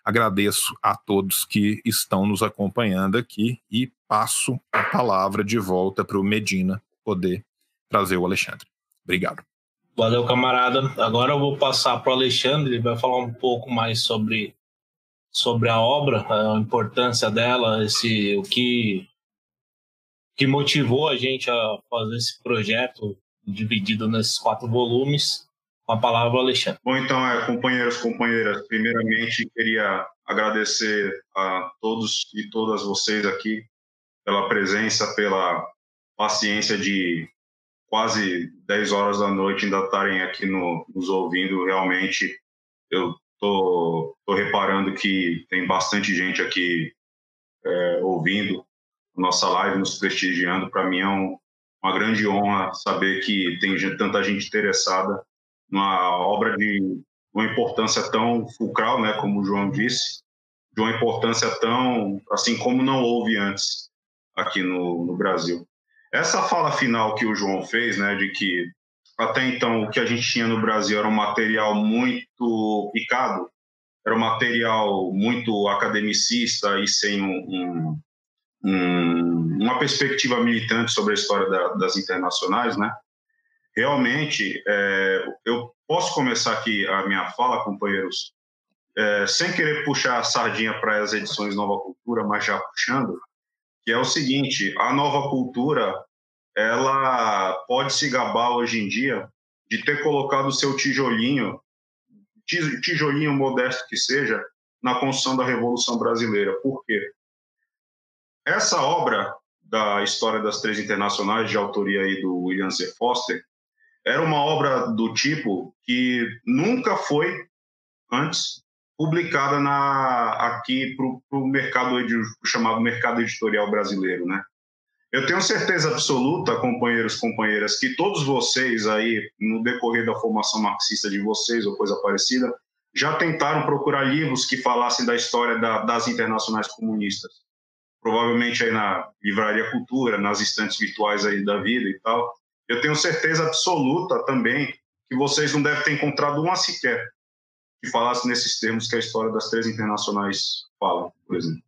Agradeço a todos que estão nos acompanhando aqui e passo a palavra de volta para o Medina poder trazer o Alexandre. Obrigado. Valeu, camarada. Agora eu vou passar para o Alexandre, ele vai falar um pouco mais sobre sobre a obra, a importância dela, esse, o que, que motivou a gente a fazer esse projeto dividido nesses quatro volumes. Com a palavra, Alexandre. Bom, então, é, companheiros, companheiras, primeiramente queria agradecer a todos e todas vocês aqui pela presença, pela paciência de quase 10 horas da noite ainda estarem aqui no, nos ouvindo. Realmente, eu tô, tô reparando que tem bastante gente aqui é, ouvindo nossa live, nos prestigiando. Para mim é um, uma grande honra saber que tem gente, tanta gente interessada numa obra de uma importância tão fulcral, né, como o João disse, de uma importância tão assim como não houve antes aqui no, no Brasil. Essa fala final que o João fez, né, de que até então o que a gente tinha no Brasil era um material muito picado, era um material muito academicista e sem um, um, um, uma perspectiva militante sobre a história da, das internacionais, né? Realmente, é, eu posso começar aqui a minha fala, companheiros, é, sem querer puxar a sardinha para as edições Nova Cultura, mas já puxando, que é o seguinte: a Nova Cultura ela pode se gabar hoje em dia de ter colocado o seu tijolinho, tijolinho modesto que seja, na construção da Revolução Brasileira. Por quê? Essa obra da História das Três Internacionais, de autoria aí do William Z. Foster, era uma obra do tipo que nunca foi antes publicada na, aqui para o mercado chamado mercado editorial brasileiro, né? Eu tenho certeza absoluta, companheiros, companheiras, que todos vocês aí, no decorrer da formação marxista de vocês ou coisa parecida, já tentaram procurar livros que falassem da história da, das internacionais comunistas. Provavelmente aí na Livraria Cultura, nas estantes virtuais aí da vida e tal. Eu tenho certeza absoluta também que vocês não devem ter encontrado uma sequer que falasse nesses termos que a história das três internacionais fala, por exemplo.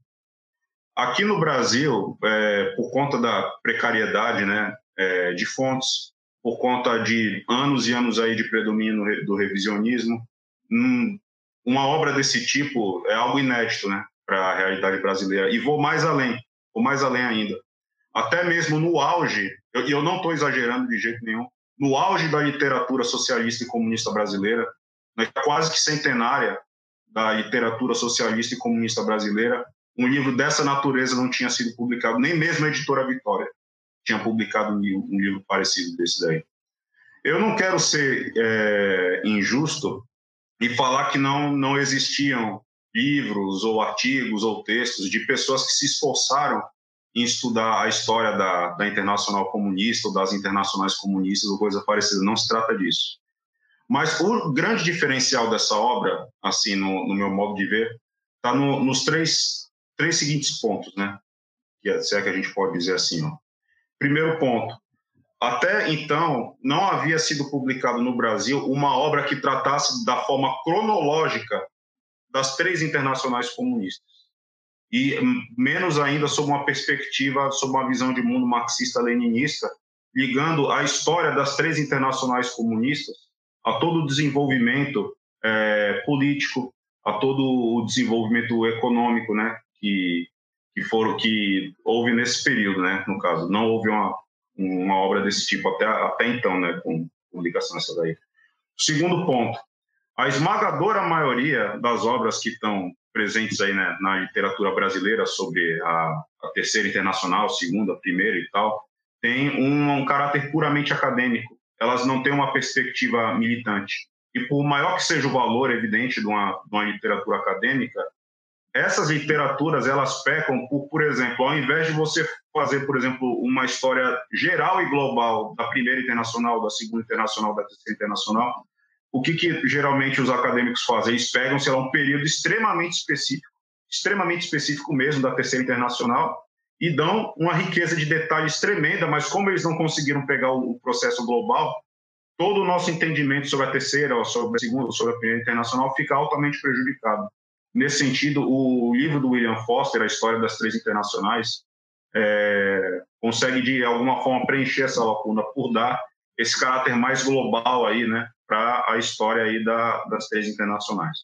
Aqui no Brasil, é, por conta da precariedade né, é, de fontes, por conta de anos e anos aí de predomínio do revisionismo, hum, uma obra desse tipo é algo inédito né, para a realidade brasileira. E vou mais além, vou mais além ainda. Até mesmo no auge, e eu, eu não estou exagerando de jeito nenhum, no auge da literatura socialista e comunista brasileira, né, quase que centenária da literatura socialista e comunista brasileira, um livro dessa natureza não tinha sido publicado, nem mesmo a editora Vitória tinha publicado um livro, um livro parecido desse daí. Eu não quero ser é, injusto e falar que não, não existiam livros ou artigos ou textos de pessoas que se esforçaram em estudar a história da, da Internacional Comunista ou das internacionais comunistas ou coisa parecida. Não se trata disso. Mas o grande diferencial dessa obra, assim, no, no meu modo de ver, está no, nos três três seguintes pontos, né? É, se é que a gente pode dizer assim, ó. Primeiro ponto, até então não havia sido publicado no Brasil uma obra que tratasse da forma cronológica das três internacionais comunistas e menos ainda sob uma perspectiva, sob uma visão de mundo marxista-leninista, ligando a história das três internacionais comunistas a todo o desenvolvimento é, político, a todo o desenvolvimento econômico, né, que, que foram que houve nesse período, né? No caso, não houve uma, uma obra desse tipo até, até então, né? Com publicação essa daí. Segundo ponto, a esmagadora maioria das obras que estão presentes aí né, na literatura brasileira sobre a, a terceira internacional, segunda, primeira e tal, tem um, um caráter puramente acadêmico. Elas não têm uma perspectiva militante. E por maior que seja o valor evidente de uma, de uma literatura acadêmica, essas literaturas elas pecam por, por exemplo, ao invés de você fazer, por exemplo, uma história geral e global da primeira internacional, da segunda internacional, da terceira internacional, o que, que geralmente os acadêmicos fazem? Eles pegam, sei lá, um período extremamente específico, extremamente específico mesmo da terceira internacional, e dão uma riqueza de detalhes tremenda, mas como eles não conseguiram pegar o processo global, todo o nosso entendimento sobre a terceira, sobre a segunda, sobre a primeira internacional fica altamente prejudicado. Nesse sentido, o livro do William Foster, A História das Três Internacionais, é, consegue de alguma forma preencher essa lacuna por dar esse caráter mais global aí, né, para a história aí da, das três internacionais.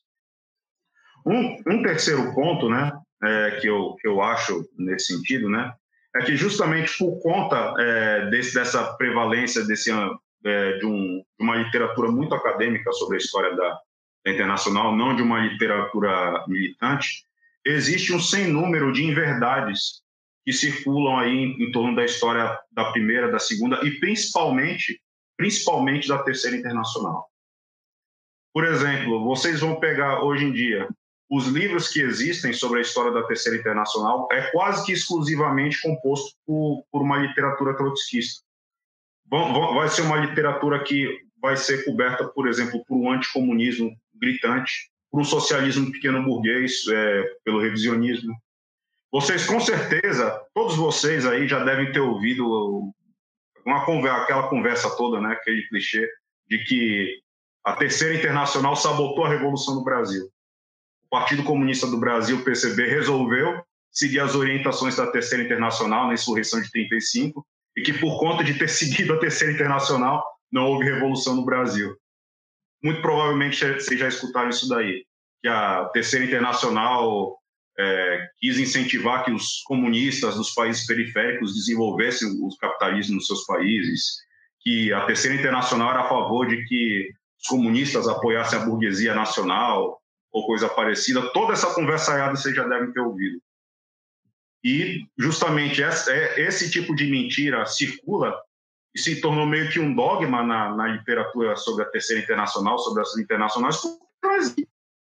Um, um terceiro ponto, né, é, que, eu, que eu acho nesse sentido, né, é que justamente por conta é, desse, dessa prevalência desse, é, de, um, de, uma literatura muito acadêmica sobre a história da, internacional, não de uma literatura militante, existe um sem número de inverdades que circulam aí em, em torno da história da primeira, da segunda e principalmente, principalmente da terceira internacional. Por exemplo, vocês vão pegar hoje em dia os livros que existem sobre a história da Terceira Internacional é quase que exclusivamente composto por, por uma literatura trotskista. Vai ser uma literatura que vai ser coberta, por exemplo, por um anticomunismo gritante, por um socialismo pequeno burguês, é, pelo revisionismo. Vocês, com certeza, todos vocês aí já devem ter ouvido uma conversa, aquela conversa toda, né, aquele clichê de que a Terceira Internacional sabotou a Revolução no Brasil. Partido Comunista do Brasil, o PCB, resolveu seguir as orientações da Terceira Internacional na insurreição de 35 e que por conta de ter seguido a Terceira Internacional não houve revolução no Brasil. Muito provavelmente vocês já escutaram isso daí, que a Terceira Internacional é, quis incentivar que os comunistas dos países periféricos desenvolvessem o capitalismo nos seus países, que a Terceira Internacional era a favor de que os comunistas apoiassem a burguesia nacional, ou coisa parecida, toda essa conversaiada vocês já devem ter ouvido. E justamente é, esse tipo de mentira circula e se tornou meio que um dogma na, na literatura sobre a Terceira Internacional, sobre as internacionais,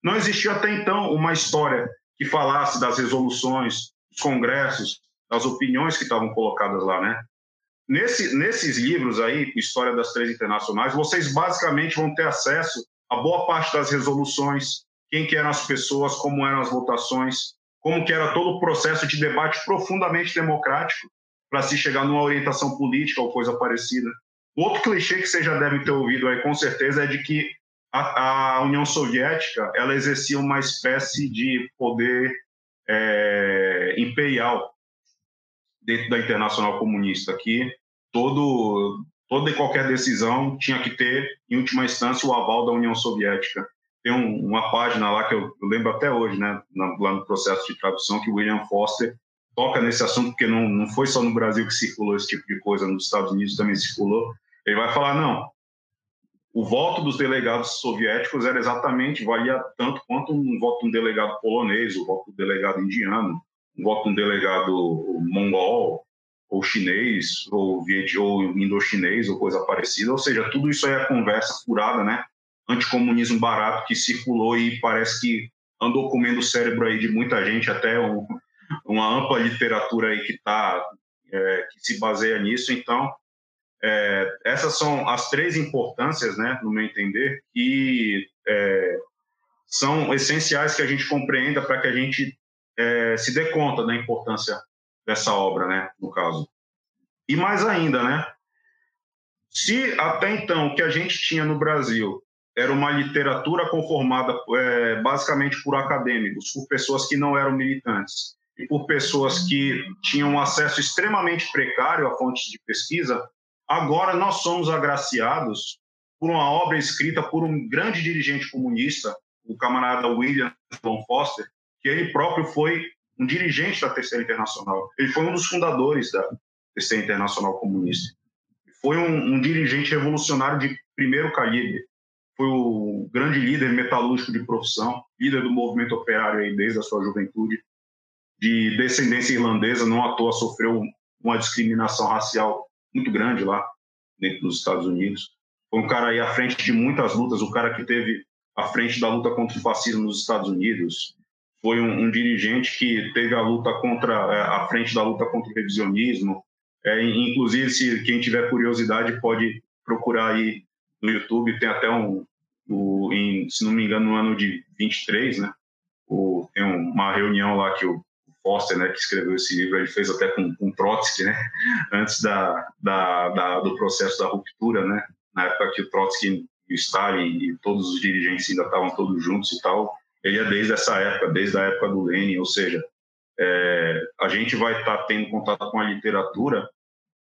não existiu até então uma história que falasse das resoluções, dos congressos, das opiniões que estavam colocadas lá, né? Nesse, nesses livros aí, História das Três Internacionais, vocês basicamente vão ter acesso a boa parte das resoluções, quem que eram as pessoas, como eram as votações, como que era todo o processo de debate profundamente democrático para se chegar numa orientação política ou coisa parecida. Outro clichê que vocês já devem ter ouvido aí, com certeza, é de que a, a União Soviética ela exercia uma espécie de poder é, imperial dentro da Internacional Comunista, que todo, toda e qualquer decisão tinha que ter, em última instância, o aval da União Soviética tem um, uma página lá que eu, eu, lembro até hoje, né, lá no processo de tradução, que William Foster toca nesse assunto, porque não, não foi só no Brasil que circulou esse tipo de coisa, nos Estados Unidos também circulou. Ele vai falar: não, o voto dos delegados soviéticos era exatamente, valia tanto quanto um voto de um delegado polonês, o voto do delegado indiano, um voto de um delegado mongol, ou chinês, ou, viet, ou indochinês, ou coisa parecida. Ou seja, tudo isso aí é conversa furada, né? anticomunismo barato que circulou e parece que andou comendo o cérebro aí de muita gente, até um, uma ampla literatura aí que tá, é, que se baseia nisso. Então, é, essas são as três importâncias, né, no meu entender, que é, são essenciais que a gente compreenda para que a gente é, se dê conta da importância dessa obra, né, no caso. E mais ainda, né, se até então o que a gente tinha no Brasil era uma literatura conformada é, basicamente por acadêmicos, por pessoas que não eram militantes e por pessoas que tinham acesso extremamente precário a fontes de pesquisa, agora nós somos agraciados por uma obra escrita por um grande dirigente comunista, o camarada William Von Foster, que ele próprio foi um dirigente da Terceira Internacional. Ele foi um dos fundadores da Terceira Internacional Comunista. Foi um, um dirigente revolucionário de primeiro calibre foi o grande líder metalúrgico de profissão, líder do movimento operário aí desde a sua juventude, de descendência irlandesa, não à toa sofreu uma discriminação racial muito grande lá dentro dos Estados Unidos. Foi um cara aí à frente de muitas lutas, o cara que teve à frente da luta contra o fascismo nos Estados Unidos, foi um, um dirigente que teve a luta contra é, à frente da luta contra o revisionismo. É, inclusive, se quem tiver curiosidade pode procurar aí no YouTube, tem até um, em, se não me engano, no ano de 23, né? O, tem uma reunião lá que o Foster, né, que escreveu esse livro, ele fez até com, com Trotsky, né? Antes da, da, da, do processo da ruptura, né? Na época que o Trotsky o Stalin e todos os dirigentes ainda estavam todos juntos e tal. Ele é desde essa época, desde a época do Lenin, ou seja, é, a gente vai estar tá tendo contato com a literatura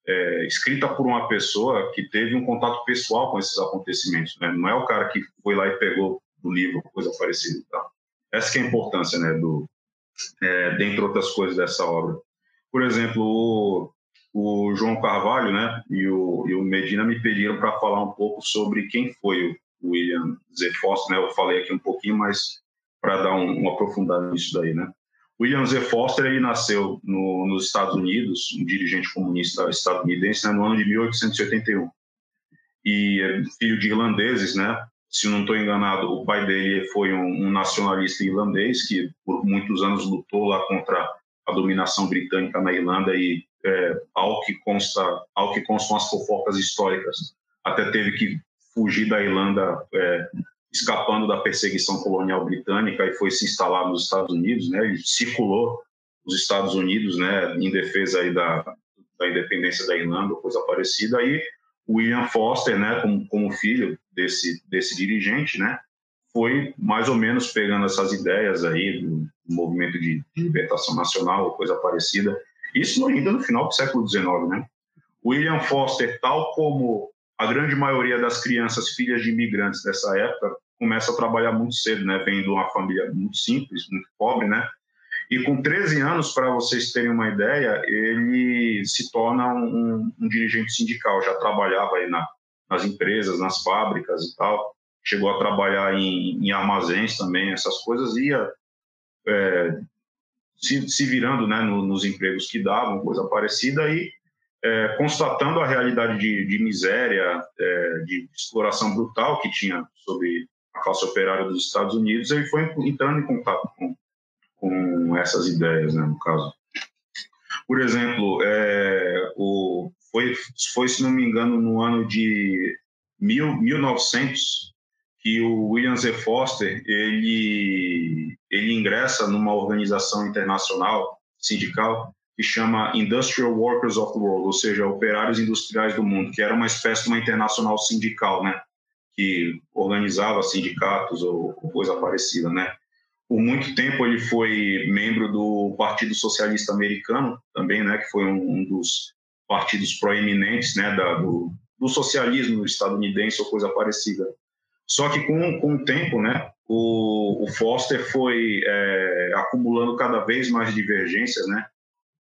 é, escrita por uma pessoa que teve um contato pessoal com esses acontecimentos. Né? Não é o cara que foi lá e pegou do livro, coisa parecida. Tá? Essa é a importância, né, do, é, dentre outras coisas dessa obra. Por exemplo, o, o João Carvalho né, e, o, e o Medina me pediram para falar um pouco sobre quem foi o William Z. Foster, né? Eu falei aqui um pouquinho, mas para dar um, um aprofundado nisso daí, né? William Z. Foster ele nasceu no, nos Estados Unidos, um dirigente comunista estadunidense, né, no ano de 1881. E é filho de irlandeses, né? Se não estou enganado, o pai dele foi um, um, nacionalista irlandês que por muitos anos lutou lá contra a dominação britânica na Irlanda e é, ao que consta, ao que constam as fofocas históricas, até teve que fugir da Irlanda é, escapando da perseguição colonial britânica e foi se instalar nos Estados Unidos, né? Ele circulou os Estados Unidos, né, em defesa aí da, da independência da Irlanda, coisa parecida. Aí William Foster, né, como, como filho desse desse dirigente, né, foi mais ou menos pegando essas ideias aí do, movimento de libertação nacional, coisa parecida. Isso ainda no final do século XIX, né? William Foster, tal como a grande maioria das crianças filhas de imigrantes dessa época começa a trabalhar muito cedo, né? Vem de uma família muito simples, muito pobre, né? E com 13 anos, para vocês terem uma ideia, ele se torna um, um dirigente sindical. Já trabalhava aí na, nas empresas, nas fábricas e tal. Chegou a trabalhar em, em armazéns também, essas coisas. Ia é, se, se, virando né, no, nos empregos que davam, coisa parecida. E é, constatando a realidade de, de miséria, é, de exploração brutal que tinha sobre a classe operária dos Estados Unidos, ele foi entrando em contato com, com essas ideias, né, no caso. Por exemplo, é, o, foi, foi, se não me engano, no ano de mil, 1900 que o William Z. Foster ele, ele ingressa numa organização internacional sindical que chama Industrial Workers of the World, ou seja, operários industriais do mundo, que era uma espécie de uma internacional sindical, né, que organizava sindicatos ou, coisa parecida, né. Por muito tempo ele foi membro do Partido Socialista Americano, também, né, que foi um, dos partidos proeminentes, né, da, do, do socialismo estadunidense ou coisa parecida. Só que com, com o tempo, né, o, o Foster foi é, acumulando cada vez mais divergências, né,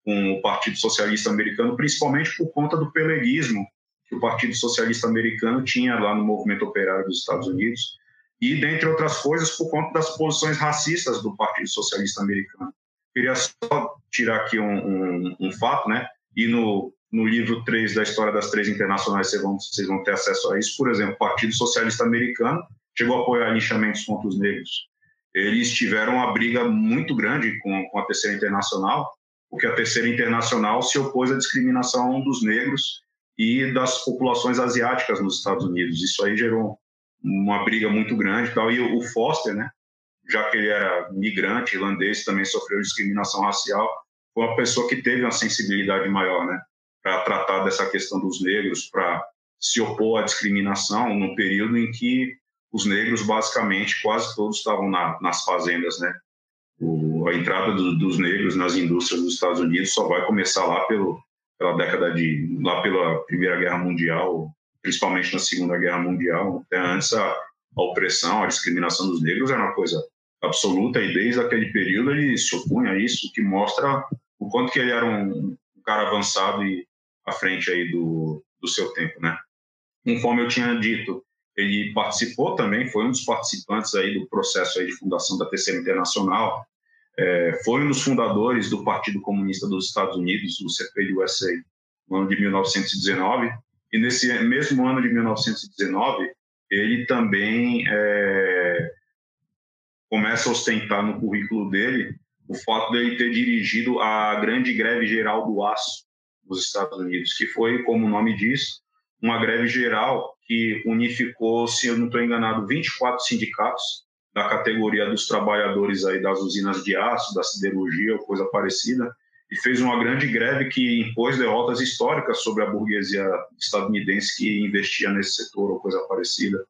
com o Partido Socialista Americano, principalmente por conta do peleguismo que o Partido Socialista Americano tinha lá no movimento operário dos Estados Unidos, e, dentre outras coisas, por conta das posições racistas do Partido Socialista Americano. Queria só tirar aqui um, um, um fato, né? E no, no livro 3 da História das Três Internacionais vocês vão, vocês vão ter acesso a isso. Por exemplo, o Partido Socialista Americano chegou a apoiar linchamentos contra os negros. Eles tiveram uma briga muito grande com, com a Terceira Internacional, porque a Terceira Internacional se opôs à discriminação dos negros e das populações asiáticas nos Estados Unidos. Isso aí gerou uma briga muito grande. Tal. E o Foster, né, já que ele era migrante irlandês, também sofreu discriminação racial, foi uma pessoa que teve uma sensibilidade maior né, para tratar dessa questão dos negros, para se opor à discriminação no período em que os negros, basicamente, quase todos estavam na, nas fazendas, né? O, a entrada do, dos negros nas indústrias dos Estados Unidos só vai começar lá pelo, pela década de lá pela Primeira Guerra Mundial, principalmente na Segunda Guerra Mundial. Até antes a, a opressão, a discriminação dos negros era uma coisa absoluta e desde aquele período ele se opunha a isso, que mostra o quanto que ele era um, um cara avançado e à frente aí do, do seu tempo, né? Conforme eu tinha dito, ele participou também, foi um dos participantes aí do processo aí de fundação da Terceira Internacional, é, foi um dos fundadores do Partido Comunista dos Estados Unidos, o CPUSA, no ano de 1919, e nesse mesmo ano de 1919, ele também é, começa a ostentar no currículo dele o fato de ele ter dirigido a grande greve geral do aço nos Estados Unidos, que foi, como o nome diz, uma greve geral que unificou, se eu não estou enganado, 24 sindicatos da categoria dos trabalhadores aí das usinas de aço, da siderurgia ou coisa parecida, e fez uma grande greve que impôs derrotas históricas sobre a burguesia estadunidense que investia nesse setor ou coisa parecida.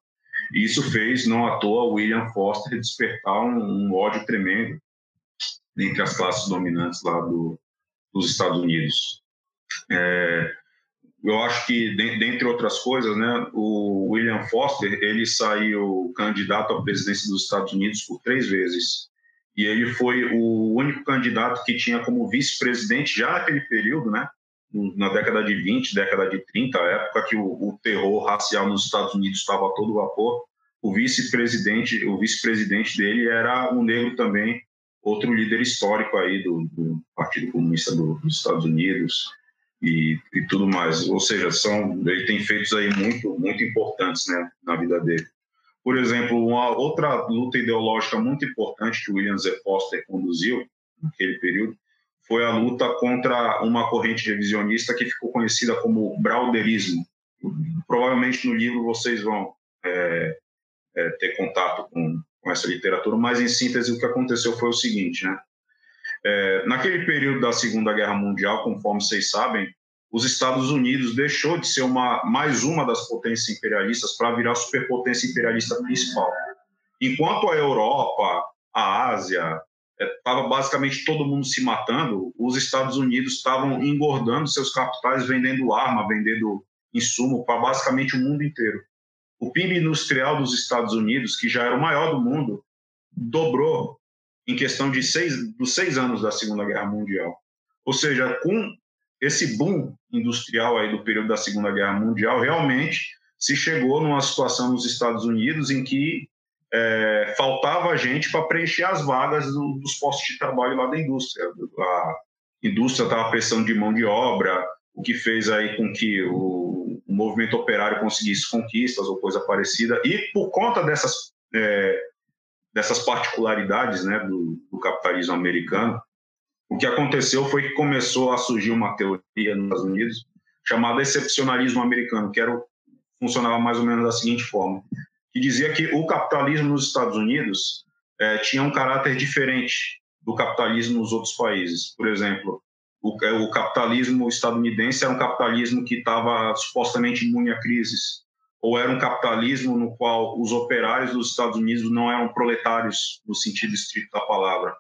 E isso fez, não à toa, William Foster despertar um, um ódio tremendo entre as classes dominantes lá do, dos Estados Unidos. É, eu acho que, dentre outras coisas, né, o William Foster ele saiu candidato à presidência dos Estados Unidos por três vezes. E ele foi o único candidato que tinha como vice-presidente já naquele período, né? Na década de 20, década de 30, a época que o, o terror racial nos Estados Unidos estava a todo vapor, o vice-presidente, o vice-presidente dele era um negro também, outro líder histórico aí do, do Partido Comunista do, dos Estados Unidos e, e, tudo mais. Ou seja, são ele tem feitos aí muito muito importantes, né, na vida dele. Por exemplo, uma outra luta ideológica muito importante que William Z. Foster conduziu naquele período foi a luta contra uma corrente revisionista que ficou conhecida como Brauderismo. Provavelmente no livro vocês vão é, é, ter contato com, com, essa literatura, mas em síntese o que aconteceu foi o seguinte, né? É, naquele período da Segunda Guerra Mundial, conforme vocês sabem, os Estados Unidos deixou de ser uma mais uma das potências imperialistas para virar superpotência imperialista principal. Enquanto a Europa, a Ásia, estava é, basicamente todo mundo se matando, os Estados Unidos estavam engordando seus capitais, vendendo arma, vendendo insumo para basicamente o mundo inteiro. O PIB industrial dos Estados Unidos, que já era o maior do mundo, dobrou em questão de seis, dos seis anos da Segunda Guerra Mundial. Ou seja, com esse boom industrial aí do período da Segunda Guerra Mundial, realmente se chegou numa situação nos Estados Unidos em que é, faltava gente para preencher as vagas do, dos postos de trabalho lá da indústria. A indústria estava precisando de mão de obra, o que fez aí com que o, o, movimento operário conseguisse conquistas ou coisa parecida. E por conta dessas, é, dessas particularidades né, do, do capitalismo americano, o que aconteceu foi que começou a surgir uma teoria nos Estados Unidos chamada excepcionalismo americano, que era, funcionava mais ou menos da seguinte forma que dizia que o capitalismo nos Estados Unidos é, tinha um caráter diferente do capitalismo nos outros países. Por exemplo, o, é, o capitalismo estadunidense era um capitalismo que estava supostamente imune a crises, ou era um capitalismo no qual os operários dos Estados Unidos não eram proletários no sentido estrito da palavra.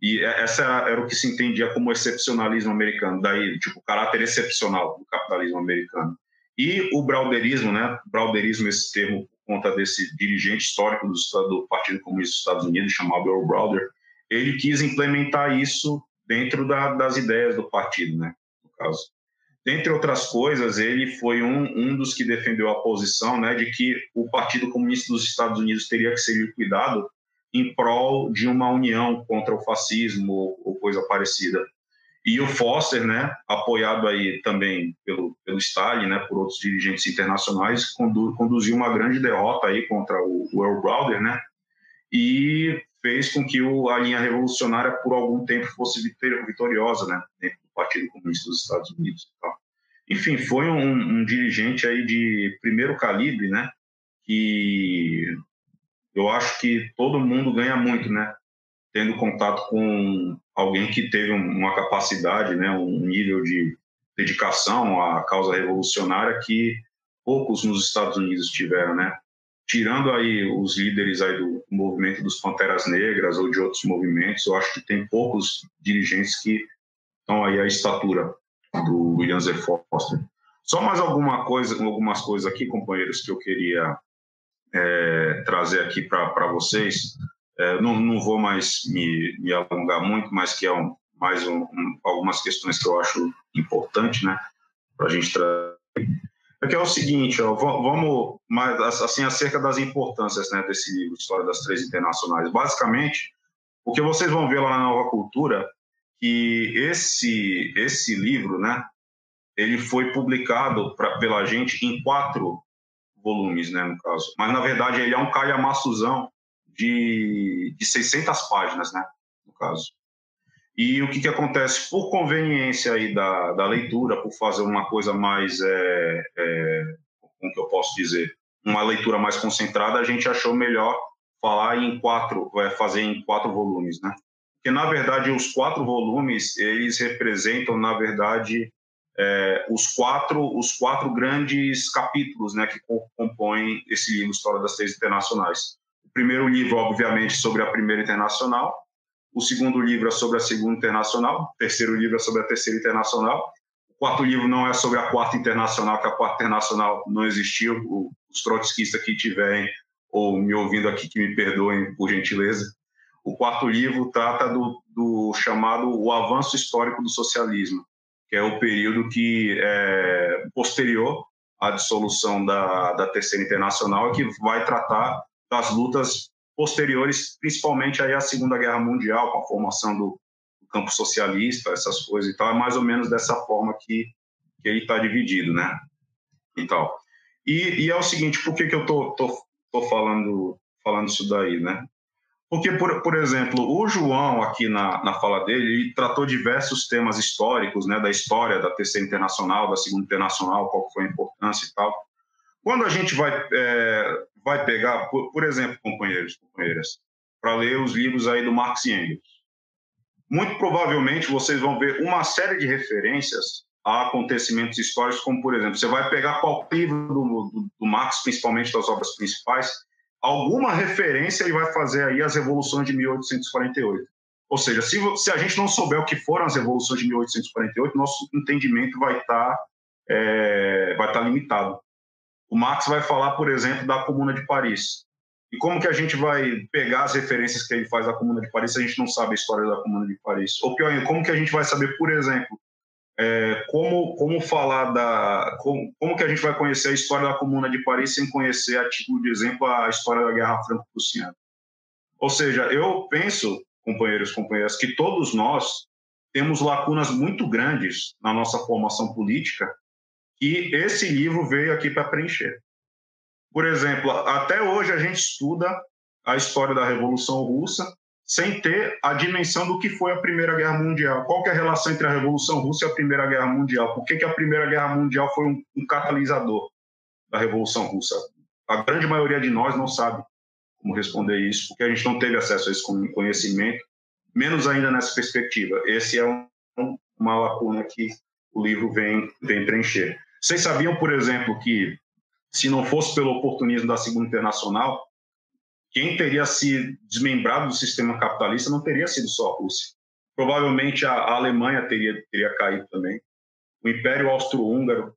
E é, essa era, era o que se entendia como excepcionalismo americano, daí, tipo, o caráter excepcional do capitalismo americano. E o brauderismo, né? Brauderismo, esse termo conta desse dirigente histórico do, do Partido Comunista dos Estados Unidos, chamado Earl Browder, ele quis implementar isso dentro da, das ideias do partido, né, no caso. Dentre outras coisas, ele foi um, um dos que defendeu a posição né, de que o Partido Comunista dos Estados Unidos teria que ser liquidado em prol de uma união contra o fascismo ou, coisa parecida. E o Foster, né, apoiado aí também pelo, pelo Stalin, né, por outros dirigentes internacionais, condu, conduziu uma grande derrota aí contra o, o Earl Browder, né, e fez com que o, a linha revolucionária por algum tempo fosse vitoriosa, né, dentro do Partido Comunista dos Estados Unidos. Enfim, foi um, um dirigente aí de primeiro calibre, né, que eu acho que todo mundo ganha muito, né, tendo contato com alguém que teve uma capacidade, né, um nível de dedicação à causa revolucionária que poucos nos Estados Unidos tiveram, né? Tirando aí os líderes aí do movimento dos Panteras Negras ou de outros movimentos, eu acho que tem poucos dirigentes que estão aí à estatura do William Z. Foster. Só mais alguma coisa, algumas coisas aqui, companheiros, que eu queria é, trazer aqui para vocês. É, não, não vou mais me, me, alongar muito, mas que é um, mais um, um, algumas questões que eu acho importante, né, para a gente trazer. É que é o seguinte, ó, vamos mais assim acerca das importâncias né, desse livro, História das Três Internacionais. Basicamente, o que vocês vão ver lá na Nova Cultura, que esse esse livro, né, ele foi publicado pra, pela gente em quatro volumes, né, no caso. Mas na verdade ele é um calhamaçuzão de, de 600 páginas, né, no caso. E o que, que acontece? Por conveniência aí da, da leitura, por fazer uma coisa mais, é, é, como que eu posso dizer, uma leitura mais concentrada, a gente achou melhor falar em quatro, é, fazer em quatro volumes, né? Porque, na verdade, os quatro volumes, eles representam, na verdade, é, os, quatro, os quatro grandes capítulos né, que compõem esse livro, História das Três Internacionais. O primeiro livro, obviamente, sobre a Primeira Internacional. O segundo livro é sobre a Segunda Internacional. O terceiro livro é sobre a Terceira Internacional. O quarto livro não é sobre a Quarta Internacional, que a Quarta Internacional não existiu. Os trotskistas que tiverem ou me ouvindo aqui, que me perdoem, por gentileza. o quarto livro trata do, do chamado o avanço histórico do socialismo, que é o período que é posterior à dissolução da, da Terceira Internacional, que vai tratar das lutas posteriores, principalmente aí à Segunda Guerra Mundial, com a formação do, do campo socialista, essas coisas e tal. É mais ou menos dessa forma que, que ele está dividido, né? Então, e, e, é o seguinte, por que, que eu tô, tô, tô falando, falando isso daí, né? Porque, por, por exemplo, o João, aqui na, na fala dele, ele tratou diversos temas históricos, né, da história da Terceira Internacional, da Segunda Internacional, qual foi a importância e tal. Quando a gente vai, é, vai pegar, por, por exemplo, companheiros companheiras, para ler os livros aí do Marx e Engels, muito provavelmente vocês vão ver uma série de referências a acontecimentos históricos, como, por exemplo, você vai pegar qualquer livro do, do, do Marx, principalmente das obras principais, alguma referência ele vai fazer aí às revoluções de 1848. Ou seja, se, se, a gente não souber o que foram as revoluções de 1848, nosso entendimento vai estar tá, é, vai tá limitado. O Marx vai falar, por exemplo, da Comuna de Paris. E como que a gente vai pegar as referências que ele faz da Comuna de Paris se a gente não sabe a história da Comuna de Paris? Ou pior ainda, como que a gente vai saber, por exemplo, é, como, como falar da. Como, como que a gente vai conhecer a história da Comuna de Paris sem conhecer, a título de exemplo, a história da Guerra Franco-Prussiana? Ou seja, eu penso, companheiros e companheiras, que todos nós temos lacunas muito grandes na nossa formação política e esse livro veio aqui para preencher. Por exemplo, até hoje a gente estuda a história da Revolução Russa sem ter a dimensão do que foi a Primeira Guerra Mundial. Qual é a relação entre a Revolução Russa e a Primeira Guerra Mundial? Por que, que a Primeira Guerra Mundial foi um, um catalisador da Revolução Russa? A grande maioria de nós não sabe como responder isso, porque a gente não teve acesso a esse conhecimento, menos ainda nessa perspectiva. Esse é um, uma lacuna que o livro vem, vem preencher. Vocês sabiam, por exemplo, que se não fosse pelo oportunismo da Segunda Internacional, quem teria se desmembrado do sistema capitalista não teria sido só a Rússia. Provavelmente a, Alemanha teria, teria caído também. O Império Austro-Húngaro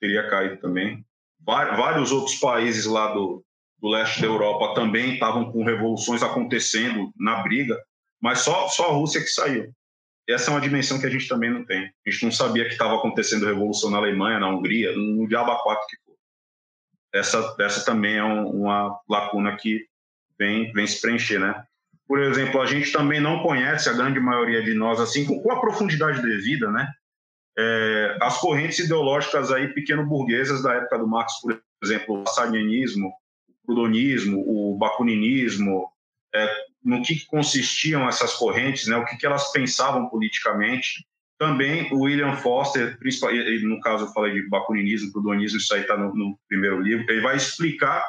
teria caído também. Vários outros países lá do, do leste da Europa também estavam com revoluções acontecendo na briga, mas só, só a Rússia que saiu. Essa é uma dimensão que a gente também não tem. A gente não sabia que estava acontecendo revolução na Alemanha, na Hungria, no diabo 4 que essa, essa também é um, uma lacuna que vem, vem se preencher, né? Por exemplo, a gente também não conhece, a grande maioria de nós, assim, com, com a profundidade devida, né? É, as correntes ideológicas aí pequeno-burguesas da época do Marx, por exemplo, o saganianismo, o prudonismo, o bakuninismo, é, no que consistiam essas correntes, né? O que, que elas pensavam politicamente, também o William Foster, no caso eu falei de bakuninismo, prudonismo, isso aí está no, no, primeiro livro, ele vai explicar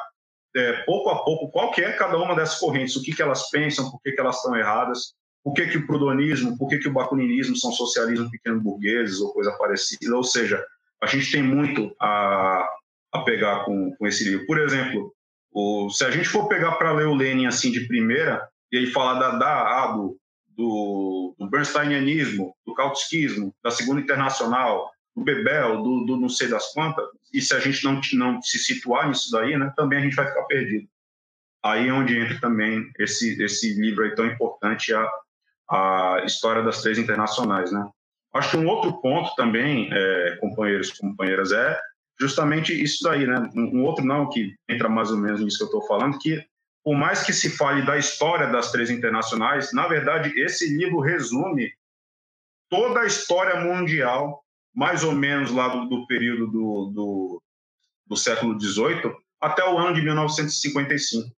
é, pouco a pouco qual é cada uma dessas correntes, o que, que elas pensam, por que, que elas estão erradas, por que, que o prudonismo, por que, que o bakuninismo são socialismo pequeno-burgueses ou coisa parecida. Ou seja, a gente tem muito a, a pegar com, com esse livro. Por exemplo, o, se a gente for pegar para ler o Lenin assim de primeira, e aí falar da, da, ah, do, do, do Bernsteinianismo, do Kautskismo, da Segunda Internacional, do Bebel, do, do, não sei das quantas, e se a gente não, não se situar nisso daí, né, também a gente vai ficar perdido. Aí é onde entra também esse, esse livro aí tão importante, a, a História das Três Internacionais. Né? Acho que um outro ponto também, é, companheiros e companheiras, é justamente isso daí, né? Um, um outro não, que entra mais ou menos nisso que eu estou falando, que por mais que se fale da história das três internacionais, na verdade, esse livro resume toda a história mundial, mais ou menos lá do, do período do, do, do século XVIII até o ano de 1955.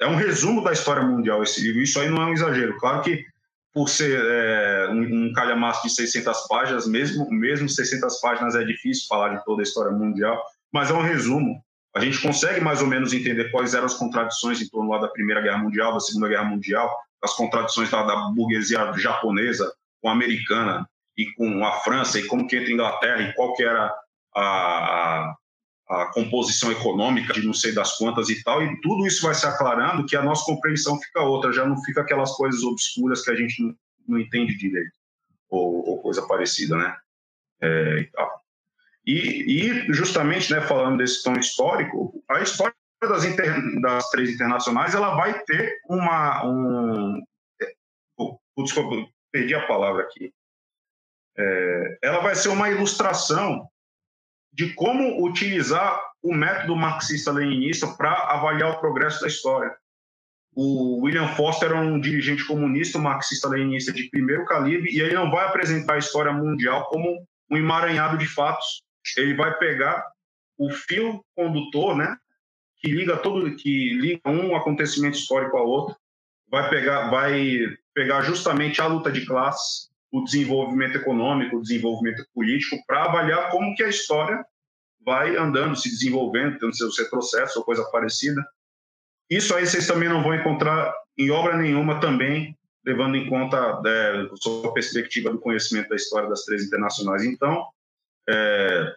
É um resumo da história mundial esse livro, isso aí não é um exagero. Claro que por ser é, um, um calhamaço de 600 páginas, mesmo, mesmo 600 páginas é difícil falar de toda a história mundial, mas é um resumo a gente consegue mais ou menos entender quais eram as contradições em torno lá da Primeira Guerra Mundial, da Segunda Guerra Mundial, as contradições da, da burguesia japonesa com a americana e com a França, e como que entra a Inglaterra, e qual que era a, a, composição econômica de não sei das quantas e tal, e tudo isso vai se aclarando que a nossa compreensão fica outra, já não fica aquelas coisas obscuras que a gente não, não entende direito, ou, ou, coisa parecida, né? É, e tal. E, e justamente, né, falando desse tom histórico, a história das, inter, das três internacionais ela vai ter uma. Um, oh, desculpa, perdi a palavra aqui. É, ela vai ser uma ilustração de como utilizar o método marxista-leninista para avaliar o progresso da história. O William Foster é um dirigente comunista, marxista-leninista de primeiro calibre, e ele não vai apresentar a história mundial como um emaranhado de fatos. Ele vai pegar o fio condutor, né, que liga todo, que liga um acontecimento histórico ao outro, vai pegar, vai pegar justamente a luta de classes, o desenvolvimento econômico, o desenvolvimento político, para avaliar como que a história vai andando, se desenvolvendo, tendo seus retrocessos ou coisa parecida. Isso aí vocês também não vão encontrar em obra nenhuma também, levando em conta é, a perspectiva do conhecimento da história das três internacionais. Então, é,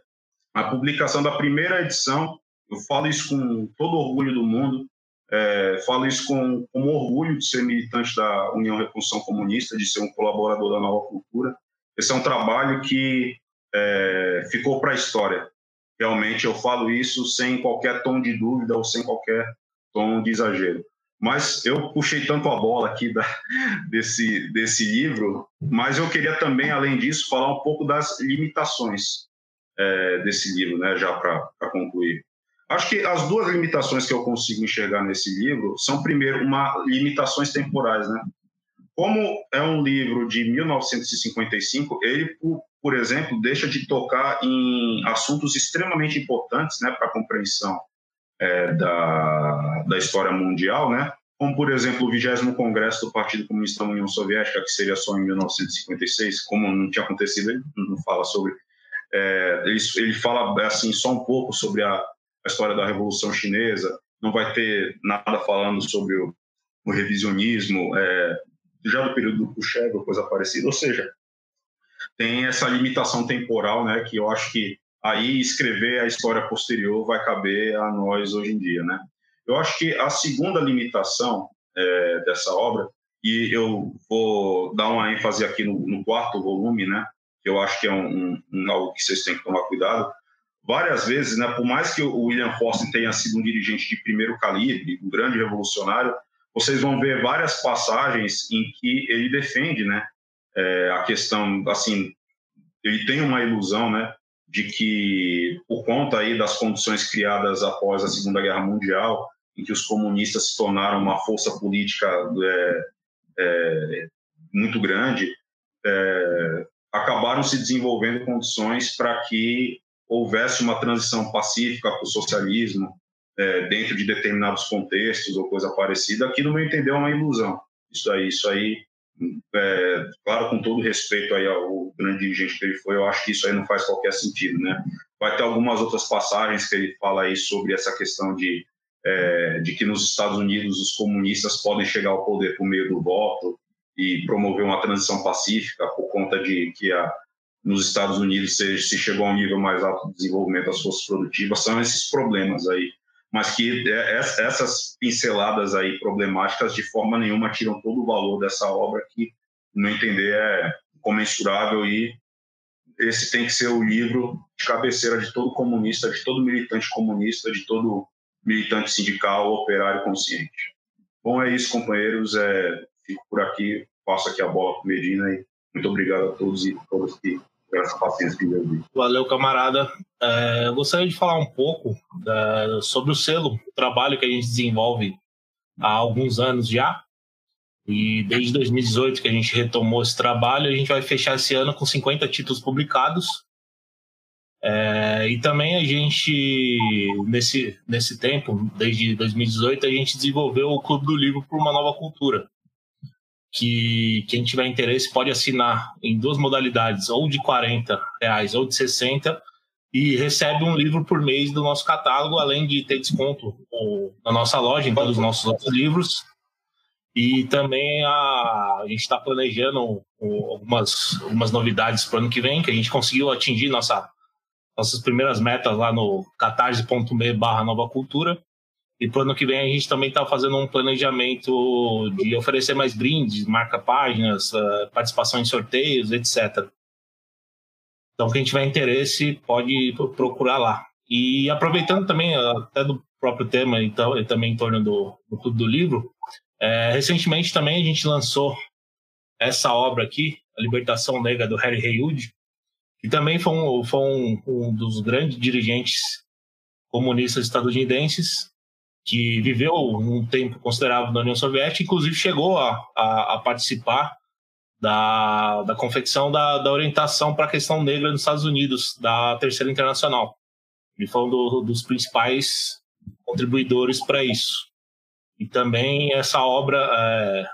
a publicação da primeira edição, eu falo isso com todo orgulho do mundo, é, falo isso com, com orgulho de ser militante da União Revolução Comunista, de ser um colaborador da Nova Cultura. Esse é um trabalho que é, ficou para a história. Realmente eu falo isso sem qualquer tom de dúvida ou sem qualquer tom de exagero. Mas eu puxei tanto a bola aqui da, desse, desse livro, mas eu queria também, além disso, falar um pouco das limitações é, desse livro, né, já para concluir. Acho que as duas limitações que eu consigo enxergar nesse livro são, primeiro, uma limitações temporais, né? Como é um livro de 1955, ele, por, por exemplo, deixa de tocar em assuntos extremamente importantes, né, para a compreensão é, da, da história mundial, né? Como, por exemplo, o 20 Congresso do Partido Comunista da União Soviética, que seria só em 1956, como não tinha acontecido, ele não fala sobre. É, ele, ele fala assim só um pouco sobre a a história da Revolução Chinesa, não vai ter nada falando sobre o, o revisionismo, é, já do período do Khrushchev coisa parecida, ou seja, tem essa limitação temporal, né, que eu acho que aí escrever a história posterior vai caber a nós hoje em dia, né. Eu acho que a segunda limitação é, dessa obra, e eu vou dar uma ênfase aqui no, no quarto volume, né, que eu acho que é um, um, algo que vocês têm que tomar cuidado, várias vezes, né, por mais que o William Foster tenha sido um dirigente de primeiro calibre, um grande revolucionário, vocês vão ver várias passagens em que ele defende, né, é, a questão, assim, ele tem uma ilusão, né, de que por conta aí das condições criadas após a Segunda Guerra Mundial, em que os comunistas se tornaram uma força política é, é, muito grande, é, acabaram se desenvolvendo condições para que houvesse uma transição pacífica para o socialismo é, dentro de determinados contextos ou coisa parecida, aqui no meu entender é uma ilusão. Isso aí, isso aí, é, claro, com todo respeito aí ao grande dirigente que ele foi, eu acho que isso aí não faz qualquer sentido, né? Vai ter algumas outras passagens que ele fala aí sobre essa questão de é, de que nos Estados Unidos os comunistas podem chegar ao poder por meio do voto e promover uma transição pacífica por conta de que a, nos Estados Unidos se, se chegou a um nível mais alto de desenvolvimento das forças produtivas, são esses problemas aí. Mas que é, essas pinceladas aí problemáticas de forma nenhuma tiram todo o valor dessa obra que, no entender, é comensurável e esse tem que ser o livro de cabeceira de todo comunista, de todo militante comunista, de todo militante sindical, operário consciente. Bom, é isso, companheiros. É, fico por aqui, passo aqui a bola para Medina e muito obrigado a todos e todas que essa paciência que eu Valeu, camarada. É, eu gostaria de falar um pouco é, sobre o selo, o trabalho que a gente desenvolve há alguns anos já. E desde 2018 que a gente retomou esse trabalho, a gente vai fechar esse ano com 50 títulos publicados. É, e também a gente, nesse, nesse tempo, desde 2018, a gente desenvolveu o Clube do Livro por uma Nova Cultura, que quem tiver interesse pode assinar em duas modalidades, ou de 40 reais ou de 60, e recebe um livro por mês do nosso catálogo, além de ter desconto na nossa loja, em todos os nossos outros livros. E também a, a gente está planejando algumas, algumas novidades para o ano que vem, que a gente conseguiu atingir nossa, nossas primeiras metas lá no catarse.me barra nova cultura. E para o ano que vem a gente também está fazendo um planejamento de oferecer mais brindes, marca páginas, eh, participação em sorteios, etc. Então, quem tiver interesse pode procurar lá. E aproveitando também, até do próprio tema então, e também em torno do, do do livro, é, recentemente também a gente lançou essa obra aqui, A Libertação Negra do Harry Haywood, que também foi um, foi um, um dos grandes dirigentes comunistas estadunidenses que viveu um tempo considerável na União Soviética, inclusive chegou a, a, a participar da, da confecção da, da orientação para a questão negra nos Estados Unidos, da Terceira Internacional. Ele foi um do, dos principais contribuidores para isso. E também essa obra é,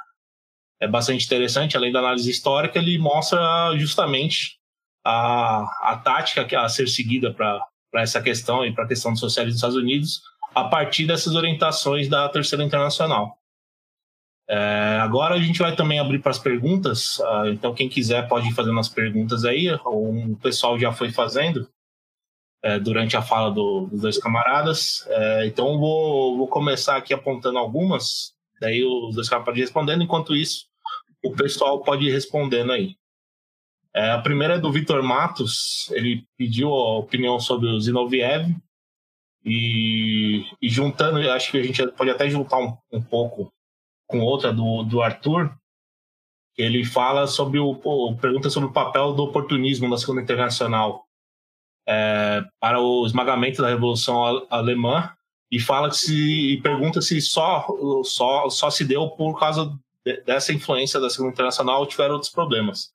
é bastante interessante, além da análise histórica, ele mostra justamente a, a tática a ser seguida para essa questão e para a questão do socialismo nos Estados Unidos a partir dessas orientações da Terceira Internacional. É, agora a gente vai também abrir para as perguntas, uh, então quem quiser pode ir fazendo as perguntas aí, o pessoal já foi fazendo é, durante a fala do, dos dois camaradas. É, então vou, vou começar aqui apontando algumas, daí os dois camaradas podem respondendo, enquanto isso o pessoal pode ir respondendo aí. É, a primeira é do Vitor Matos, ele pediu a opinião sobre o Zinoviev, e, e juntando, acho que a gente pode até juntar um, um pouco com outra do, do Arthur, ele fala sobre o pergunta sobre o papel do oportunismo na Segunda Internacional é, para o esmagamento da Revolução Alemã e fala se e pergunta se só só só se deu por causa de, dessa influência da Segunda Internacional ou tiveram outros problemas.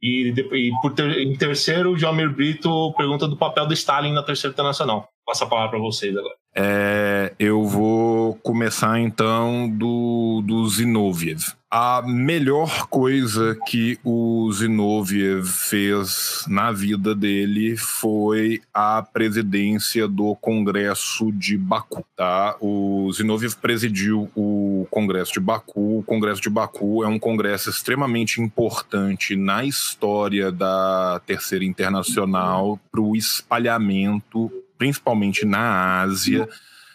E, e por ter, em terceiro, o Jomir Brito pergunta do papel do Stalin na Terceira Internacional. Passa a palavra para vocês agora. É, eu vou começar então do, do Zinoviev. A melhor coisa que o Zinoviev fez na vida dele foi a presidência do Congresso de Baku. Tá? O Zinoviev presidiu o Congresso de Baku. O Congresso de Baku é um congresso extremamente importante na história da Terceira Internacional para o espalhamento principalmente na Ásia,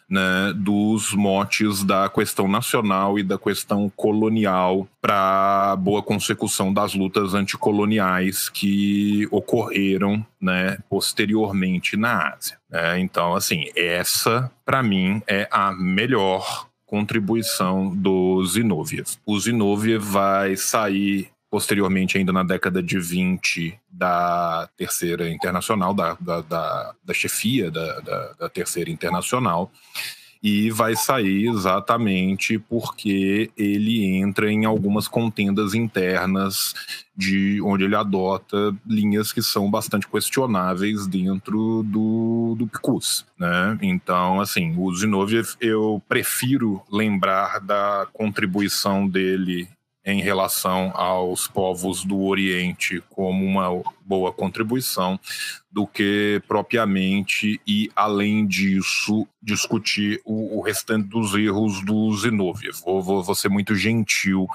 né, dos motes da questão nacional e da questão colonial para boa consecução das lutas anticoloniais que ocorreram né, posteriormente na Ásia. É, então, assim, essa, para mim, é a melhor contribuição do Zinoviev. O Zinoviev vai sair posteriormente, ainda na década de 20, da Terceira Internacional, da, da, da, da chefia da, da, da Terceira Internacional, e vai sair exatamente porque ele entra em algumas contendas internas de onde ele adota linhas que são bastante questionáveis dentro do, do PICUS, né? Então, assim, o Zinoviev eu prefiro lembrar da contribuição dele em relação aos povos do Oriente como uma boa contribuição do que propriamente e além disso discutir o, o restante dos erros do Zinoviev. Vou, vou, vou, ser muito gentil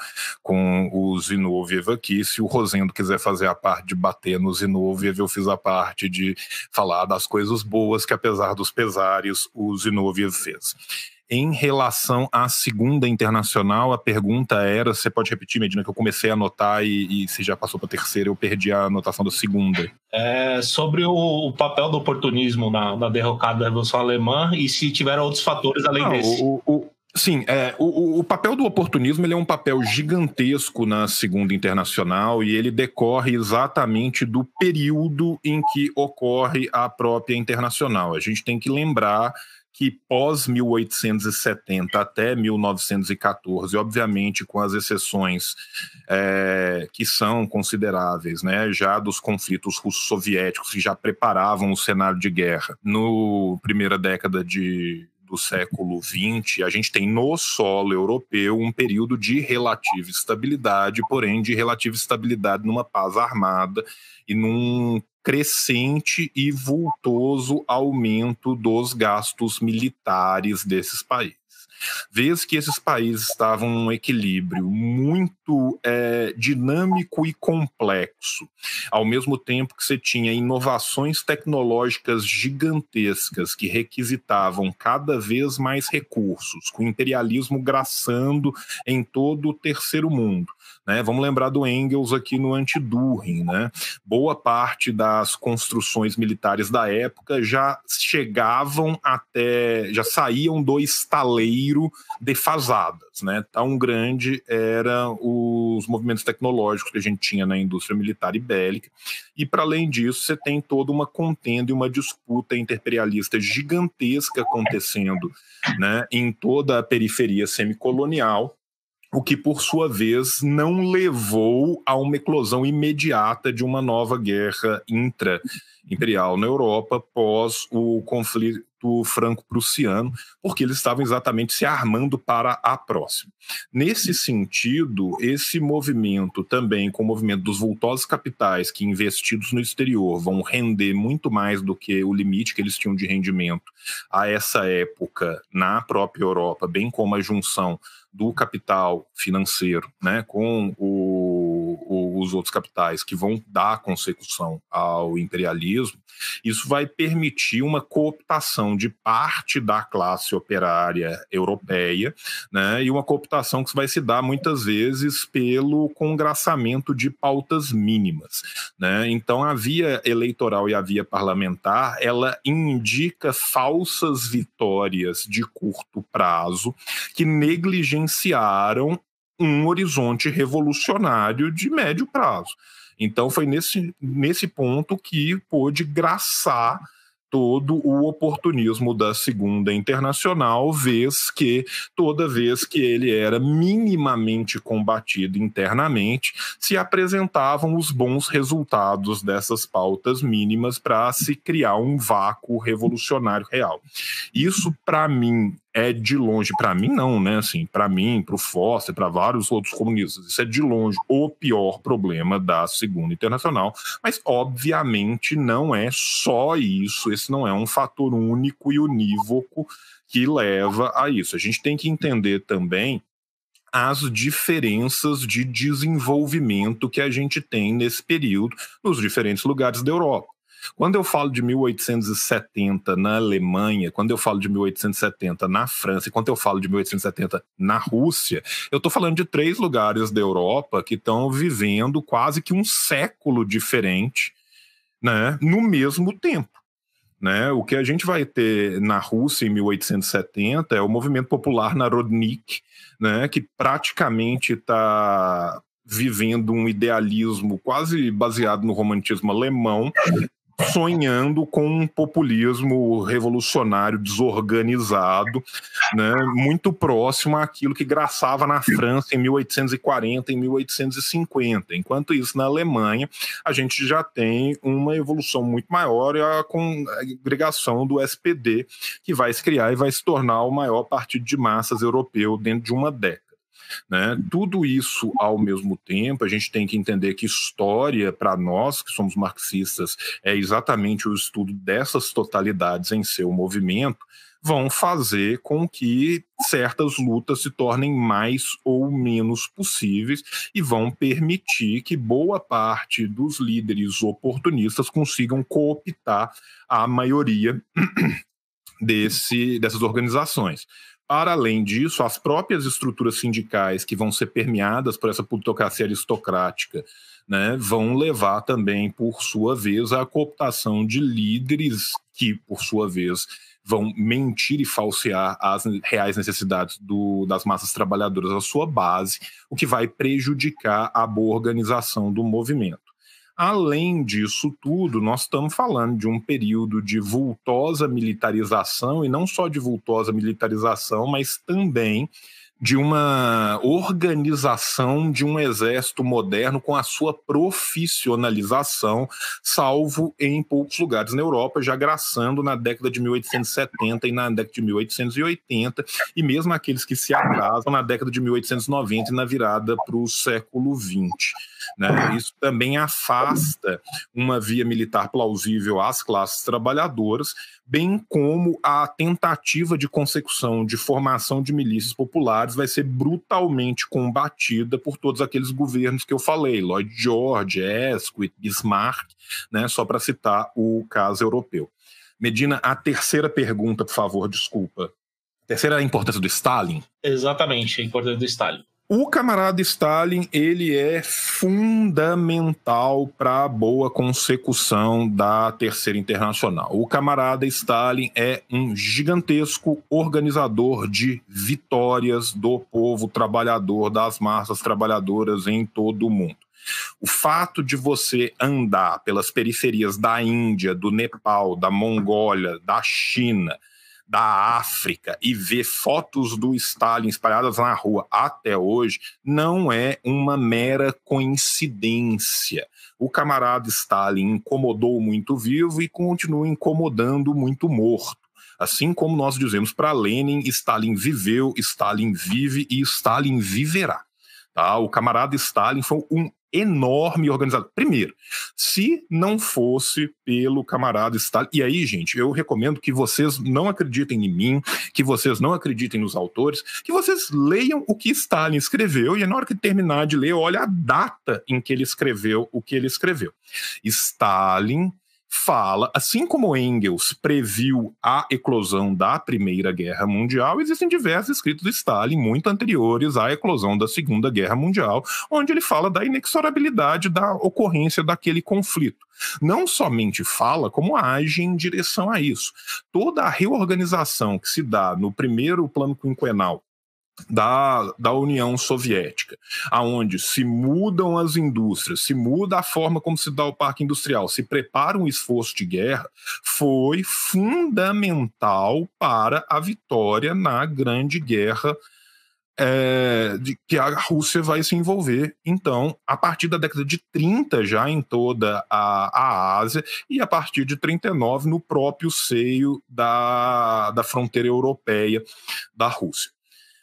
com o Zinoviev aqui. Se o Rosendo quiser fazer a parte de bater no Zinoviev, eu fiz a parte de falar das coisas boas que apesar dos pesares o Zinoviev fez. Em relação à segunda internacional, a pergunta era: você pode repetir, Medina, que eu comecei a anotar e, e se já passou para a terceira, eu perdi a anotação da segunda. É sobre o, o papel do oportunismo na, na, derrocada da Revolução Alemã e se tiveram outros fatores além Não, desse. O, o, sim, é, o, o papel do oportunismo ele é um papel gigantesco na Segunda Internacional e ele decorre exatamente do período em que ocorre a própria Internacional. A gente tem que lembrar que pós 1870 até 1914, obviamente com as exceções é, que são consideráveis, né, já dos conflitos russo-soviéticos que já preparavam o cenário de guerra. No primeira década de do século XX, a gente tem no solo europeu um período de relativa estabilidade, porém de relativa estabilidade numa paz armada e num crescente e vultoso aumento dos gastos militares desses países. Vez que esses países estavam num equilíbrio muito é, dinâmico e complexo, ao mesmo tempo que você tinha inovações tecnológicas gigantescas que requisitavam cada vez mais recursos, com o imperialismo graçando em todo o terceiro mundo, Né? Vamos lembrar do Engels aqui no Antidurring. Né? Boa parte das construções militares da época já chegavam até, já saíam do estaleiro defasadas. Né? Tão grande eram os movimentos tecnológicos que a gente tinha na indústria militar e bélica. E, para além disso, você tem toda uma contenda e uma disputa imperialista gigantesca acontecendo né, em toda a periferia semicolonial o que por sua vez não levou a uma eclosão imediata de uma nova guerra intra-imperial na Europa pós o conflito franco-prussiano, porque eles estavam exatamente se armando para a próxima. Nesse sentido, esse movimento também com o movimento dos vultosos capitais que investidos no exterior vão render muito mais do que o limite que eles tinham de rendimento a essa época na própria Europa, bem como a junção do capital financeiro, né, com o, os outros capitais que vão dar consecução ao imperialismo, isso vai permitir uma cooptação de parte da classe operária europeia, né, e uma cooptação que vai se dar muitas vezes pelo congraçamento de pautas mínimas. Né? Então, a via eleitoral e a via parlamentar, ela indica falsas vitórias de curto prazo que negligenciaram um horizonte revolucionário de médio prazo. Então foi nesse, nesse ponto que pôde graçar todo o oportunismo da Segunda Internacional, vez que toda vez que ele era minimamente combatido internamente, se apresentavam os bons resultados dessas pautas mínimas para se criar um vácuo revolucionário real. Isso, para mim, é de longe, para mim não, né? Assim, para mim, para o Foster, para vários outros comunistas, isso é de longe o pior problema da Segunda Internacional, mas obviamente não é só isso, esse não é um fator único e unívoco que leva a isso. A gente tem que entender também as diferenças de desenvolvimento que a gente tem nesse período nos diferentes lugares da Europa. Quando eu falo de 1870 na Alemanha, quando eu falo de 1870 na França e quando eu falo de 1870 na Rússia, eu estou falando de três lugares da Europa que estão vivendo quase que um século diferente né, no mesmo tempo. Né? O que a gente vai ter na Rússia em 1870 é o movimento popular Narodnik, né, que praticamente está vivendo um idealismo quase baseado no romantismo alemão, sonhando com um populismo revolucionário desorganizado, né, muito próximo àquilo que graçava na França em 1840 e 1850. Enquanto isso, na Alemanha, a gente já tem uma evolução muito maior e a congregação do SPD, que vai se criar e vai se tornar o maior partido de massas europeu dentro de uma década. Né? Tudo isso ao mesmo tempo, a gente tem que entender que história, para nós que somos marxistas, é exatamente o estudo dessas totalidades em seu movimento, vão fazer com que certas lutas se tornem mais ou menos possíveis e vão permitir que boa parte dos líderes oportunistas consigam cooptar a maioria desse, dessas organizações. Para além disso, as próprias estruturas sindicais que vão ser permeadas por essa plutocracia aristocrática né, vão levar também, por sua vez, à cooptação de líderes que, por sua vez, vão mentir e falsear as reais necessidades do, das massas trabalhadoras à sua base, o que vai prejudicar a boa organização do movimento. Além disso tudo, nós estamos falando de um período de vultosa militarização, e não só de vultosa militarização, mas também de uma organização de um exército moderno com a sua profissionalização, salvo em poucos lugares na Europa, já graçando na década de 1870 e na década de 1880, e mesmo aqueles que se atrasam na década de 1890 e na virada para o século XX. Né? Isso também afasta uma via militar plausível às classes trabalhadoras, bem como a tentativa de consecução de formação de milícias populares vai ser brutalmente combatida por todos aqueles governos que eu falei, Lloyd George, Asquith, Bismarck, né, só para citar o caso europeu. Medina, a terceira pergunta, por favor, desculpa. A terceira é a importância do Stalin? Exatamente, a importância do Stalin. O camarada Stalin, ele é fundamental para a boa consecução da Terceira Internacional. O camarada Stalin é um gigantesco organizador de vitórias do povo trabalhador, das massas trabalhadoras em todo o mundo. O fato de você andar pelas periferias da Índia, do Nepal, da Mongólia, da China, da África e ver fotos do Stalin espalhadas na rua até hoje não é uma mera coincidência. O camarada Stalin incomodou muito vivo e continua incomodando muito morto. Assim como nós dizemos para Lenin, Stalin viveu, Stalin vive e Stalin viverá. Tá? O camarada Stalin foi um enorme organizado. Primeiro, se não fosse pelo camarada Stalin. E aí, gente, eu recomendo que vocês não acreditem em mim, que vocês não acreditem nos autores, que vocês leiam o que Stalin escreveu e na hora que terminar de ler, olha a data em que ele escreveu o que ele escreveu. Stalin fala, assim como Engels previu a eclosão da Primeira Guerra Mundial, existem diversos escritos de Stalin muito anteriores à eclosão da Segunda Guerra Mundial, onde ele fala da inexorabilidade da ocorrência daquele conflito. Não somente fala, como age em direção a isso. Toda a reorganização que se dá no primeiro plano quinquenal da, da União Soviética, aonde se mudam as indústrias, se muda a forma como se dá o parque industrial, se prepara um esforço de guerra, foi fundamental para a vitória na Grande Guerra é, de que a Rússia vai se envolver, então, a partir da década de 30, já em toda a, a Ásia, e a partir de 39, no próprio seio da, da fronteira europeia da Rússia.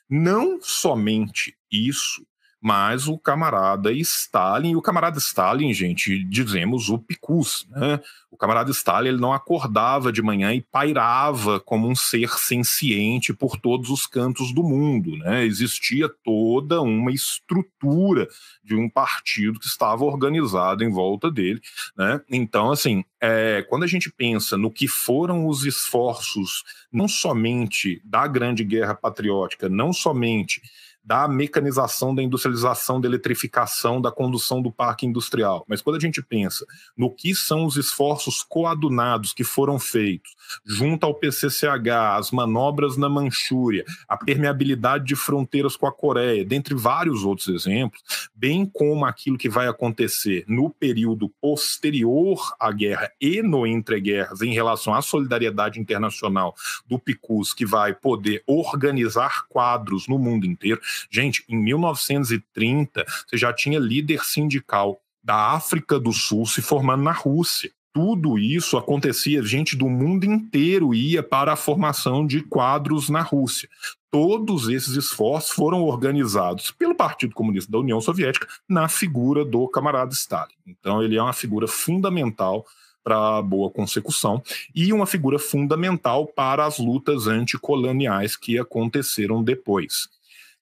Não somente isso, mas o camarada Stalin, e o camarada Stalin, gente, dizemos o Picus, né? O camarada Stalin ele não acordava de manhã e pairava como um ser senciente por todos os cantos do mundo, né? Existia toda uma estrutura de um partido que estava organizado em volta dele, né? Então, assim, é, quando a gente pensa no que foram os esforços, não somente da Grande Guerra Patriótica, não somente da mecanização, da industrialização, da eletrificação, da condução do parque industrial. Mas quando a gente pensa no que são os esforços coadunados que foram feitos junto ao PCCH, as manobras na Manchúria, a permeabilidade de fronteiras com a Coreia, dentre vários outros exemplos, bem como aquilo que vai acontecer no período posterior à guerra e no entreguerras em relação à solidariedade internacional do PICUS, que vai poder organizar quadros no mundo inteiro, Gente, em 1930, você já tinha líder sindical da África do Sul se formando na Rússia. Tudo isso acontecia, gente do mundo inteiro ia para a formação de quadros na Rússia. Todos esses esforços foram organizados pelo Partido Comunista da União Soviética na figura do camarada Stalin. Então, ele é uma figura fundamental para a boa consecução e uma figura fundamental para as lutas anticoloniais que aconteceram depois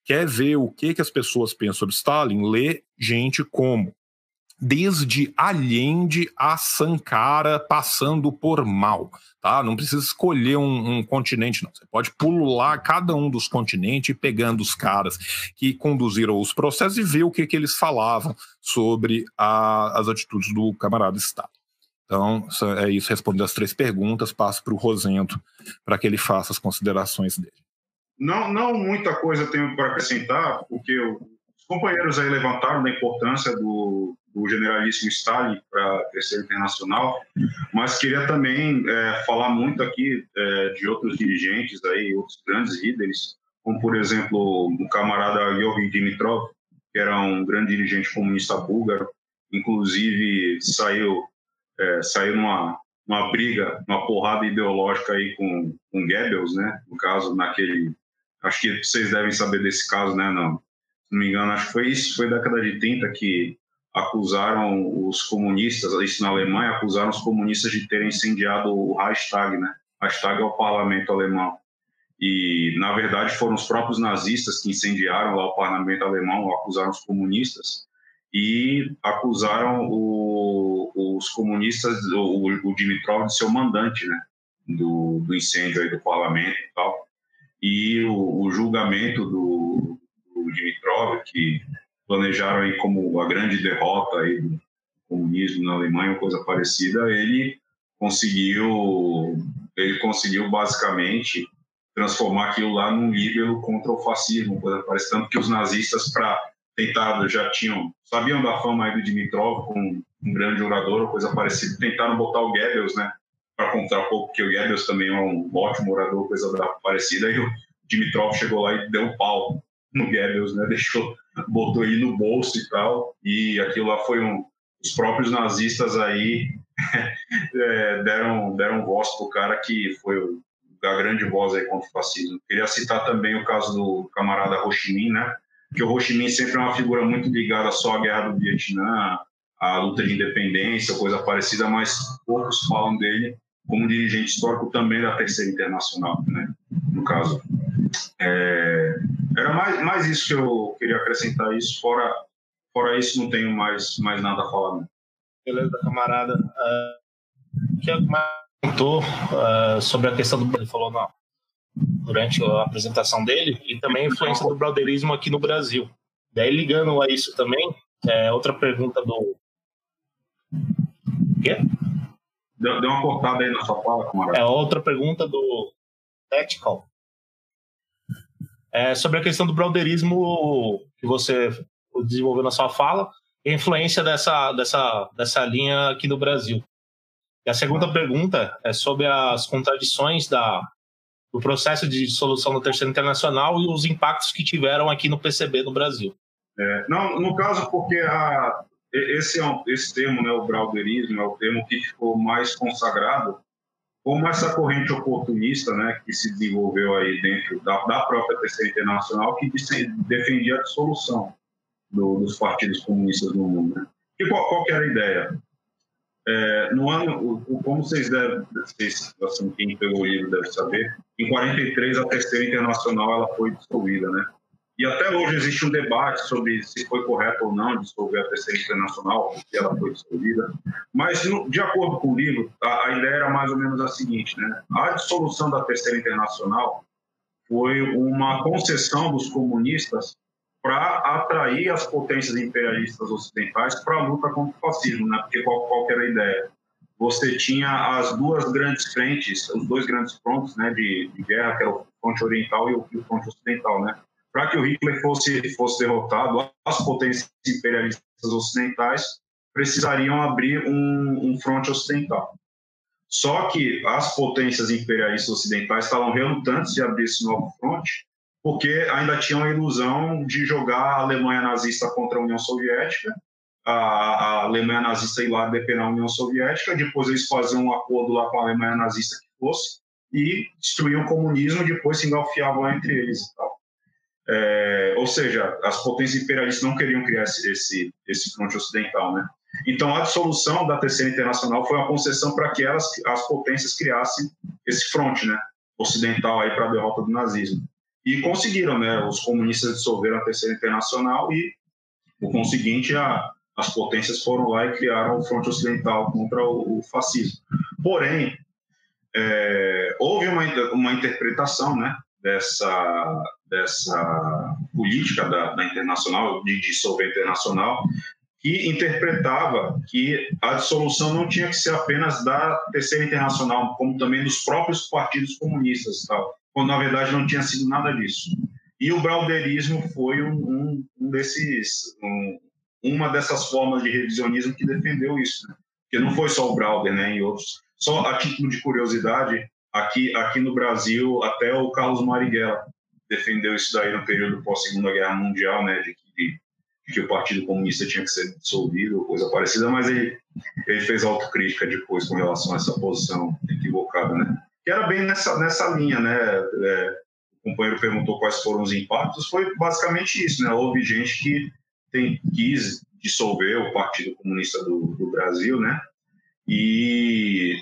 quer ver o que, que as pessoas pensam sobre Stalin, lê gente como desde Allende a Sankara, passando por Mao. Tá? Não precisa escolher um, um, continente, não. Você pode pular cada um dos continentes pegando os caras que conduziram os processos e ver o que, que eles falavam sobre a, as atitudes do camarada Stalin. Então, é isso. Respondendo as três perguntas, passo para o Rosendo para que ele faça as considerações dele. Não, não muita coisa tenho para acrescentar, porque os companheiros aí levantaram da importância do, do generalíssimo Stalin para a terceira internacional, mas queria também é, falar muito aqui é, de outros dirigentes aí, outros grandes líderes, como por exemplo o camarada Georgi Dimitrov, que era um grande dirigente comunista búlgaro, inclusive saiu é, saiu numa uma briga, uma porrada ideológica aí com, com Goebbels, né? No caso, naquele Acho que vocês devem saber desse caso, né? Não, se não me engano, acho que foi isso, foi década de 30 que acusaram os comunistas, isso na Alemanha, acusaram os comunistas de terem incendiado o Reichstag, né? Reichstag é o parlamento alemão. E, na verdade, foram os próprios nazistas que incendiaram lá o parlamento alemão, acusaram os comunistas e acusaram o, os comunistas, o, o Dimitrov, de ser o mandante, né? Do, do incêndio aí do parlamento e tal e o, o julgamento do, do Dimitrov, que planejaram aí como a grande derrota aí do comunismo na Alemanha, coisa parecida, ele conseguiu, ele conseguiu basicamente transformar aquilo lá num líbero contra o fascismo, coisa parecida, tanto que os nazistas para tentar já tinham sabiam da fama aí do Dimitrov como um grande orador ou coisa parecida, tentaram botar o Goebbels, né, para contar um pouco que o Goebbels também é um ótimo orador, coisa parecida, e o Dimitrov chegou lá e deu um pau no Goebbels, né, deixou, botou ele no bolso e tal, e aquilo lá foi um, os próprios nazistas aí é, deram, deram voz pro cara que foi a grande voz aí contra o fascismo. Queria citar também o caso do camarada Ho Chi Minh, né, que o Ho Chi Minh sempre é uma figura muito ligada só à guerra do Vietnã, à luta de independência, coisa parecida, mas poucos falam dele como dirigente histórico também da Terceira Internacional, né? No caso, é, era mais, mais isso que eu queria acrescentar isso. Fora, fora isso, não tenho mais, mais nada a falar. Né? Beleza, camarada. Uh, que comentou uh, sobre a questão do ele falou não durante a apresentação dele e também a influência do brotherismo aqui no Brasil. Daí ligando a isso também, é outra pergunta do quê? Deu, deu uma cortada aí na sua fala, camarada. É outra pergunta do Tactical. É sobre a questão do brotherismo que você desenvolveu na sua fala e a influência dessa, dessa, dessa linha aqui no Brasil. E a segunda pergunta é sobre as contradições da, do processo de dissolução da Terceira Internacional e os impactos que tiveram aqui no PCB no Brasil. É, não, no caso, porque a, esse, é um, esse termo, né, o brauderismo, é o termo que ficou mais consagrado como essa corrente oportunista né, que se desenvolveu aí dentro da, da própria Terceira Internacional, que defendia a dissolução do, dos partidos comunistas no mundo. Né? E qual, qual era a ideia? É, no ano, o, como vocês devem, vocês, assim, quem pegou o livro deve saber, em 43 a Terceira Internacional ela foi dissolvida, né? E até hoje existe um debate sobre se foi correto ou não dissolver a Terceira Internacional, se ela foi dissolvida. Mas, de acordo com o livro, a, a ideia era mais ou menos a seguinte, né? A dissolução da Terceira Internacional foi uma concessão dos comunistas para atrair as potências imperialistas ocidentais para a luta contra o fascismo, né? Porque qual, qual era a ideia? Você tinha as duas grandes frentes, os dois grandes frontes, né, de, de guerra, que era o fronte oriental e o, o fronte ocidental, né? Para que o Hitler fosse fosse derrotado, as potências imperialistas ocidentais precisariam abrir um, um fronte ocidental. Só que as potências imperialistas ocidentais estavam relutantes de abrir esse novo fronte, porque ainda tinham a ilusão de jogar a Alemanha nazista contra a União Soviética, a, a Alemanha nazista ir lá depenar a União Soviética, depois eles faziam um acordo lá com a Alemanha nazista que fosse, e destruíam o comunismo, depois se engalfiavam entre eles e tal. É, ou seja, as potências imperialistas não queriam criar esse, esse, esse fronte ocidental, né? Então, a dissolução da Terceira Internacional foi uma concessão para que elas, as potências criassem esse fronte, né, ocidental aí para a derrota do nazismo. E conseguiram, né? Os comunistas dissolveram a Terceira Internacional e, por conseguinte, a, as potências foram lá e criaram o fronte ocidental contra o, o fascismo. Porém, é, houve uma, uma interpretação, né, dessa dessa política da, da internacional de dissolver internacional que interpretava que a dissolução não tinha que ser apenas da terceira internacional, como também dos próprios partidos comunistas, tal, quando na verdade não tinha sido nada disso. E o brauderismo foi um, um, um desses, um, uma dessas formas de revisionismo que defendeu isso, né? porque não foi só o Brauder, né, e outros. Só a título de curiosidade, aqui aqui no Brasil até o Carlos Marighella defendeu isso daí no período pós Segunda Guerra Mundial, né, de que que o Partido Comunista tinha que ser dissolvido, ou coisa parecida, mas ele, ele fez autocrítica depois com relação a essa posição equivocada, né? Que era bem nessa, nessa linha, né? É, o companheiro perguntou quais foram os impactos, foi basicamente isso, né? Houve gente que tem, quis dissolver o Partido Comunista do, do Brasil, né? E,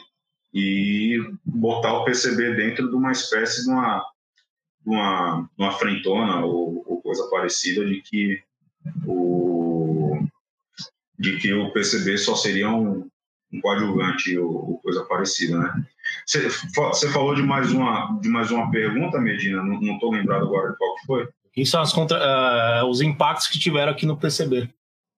e botar o PCB dentro de uma espécie de uma, de uma, uma frentona ou, ou coisa parecida de que o, de que o PCB só seria um, um coadjuvante ou, ou, coisa parecida, né? Você falou de mais uma de mais uma pergunta, Medina? Não estou lembrado agora de qual que foi. Quem são as contra, uh, os impactos que tiveram aqui no PCB?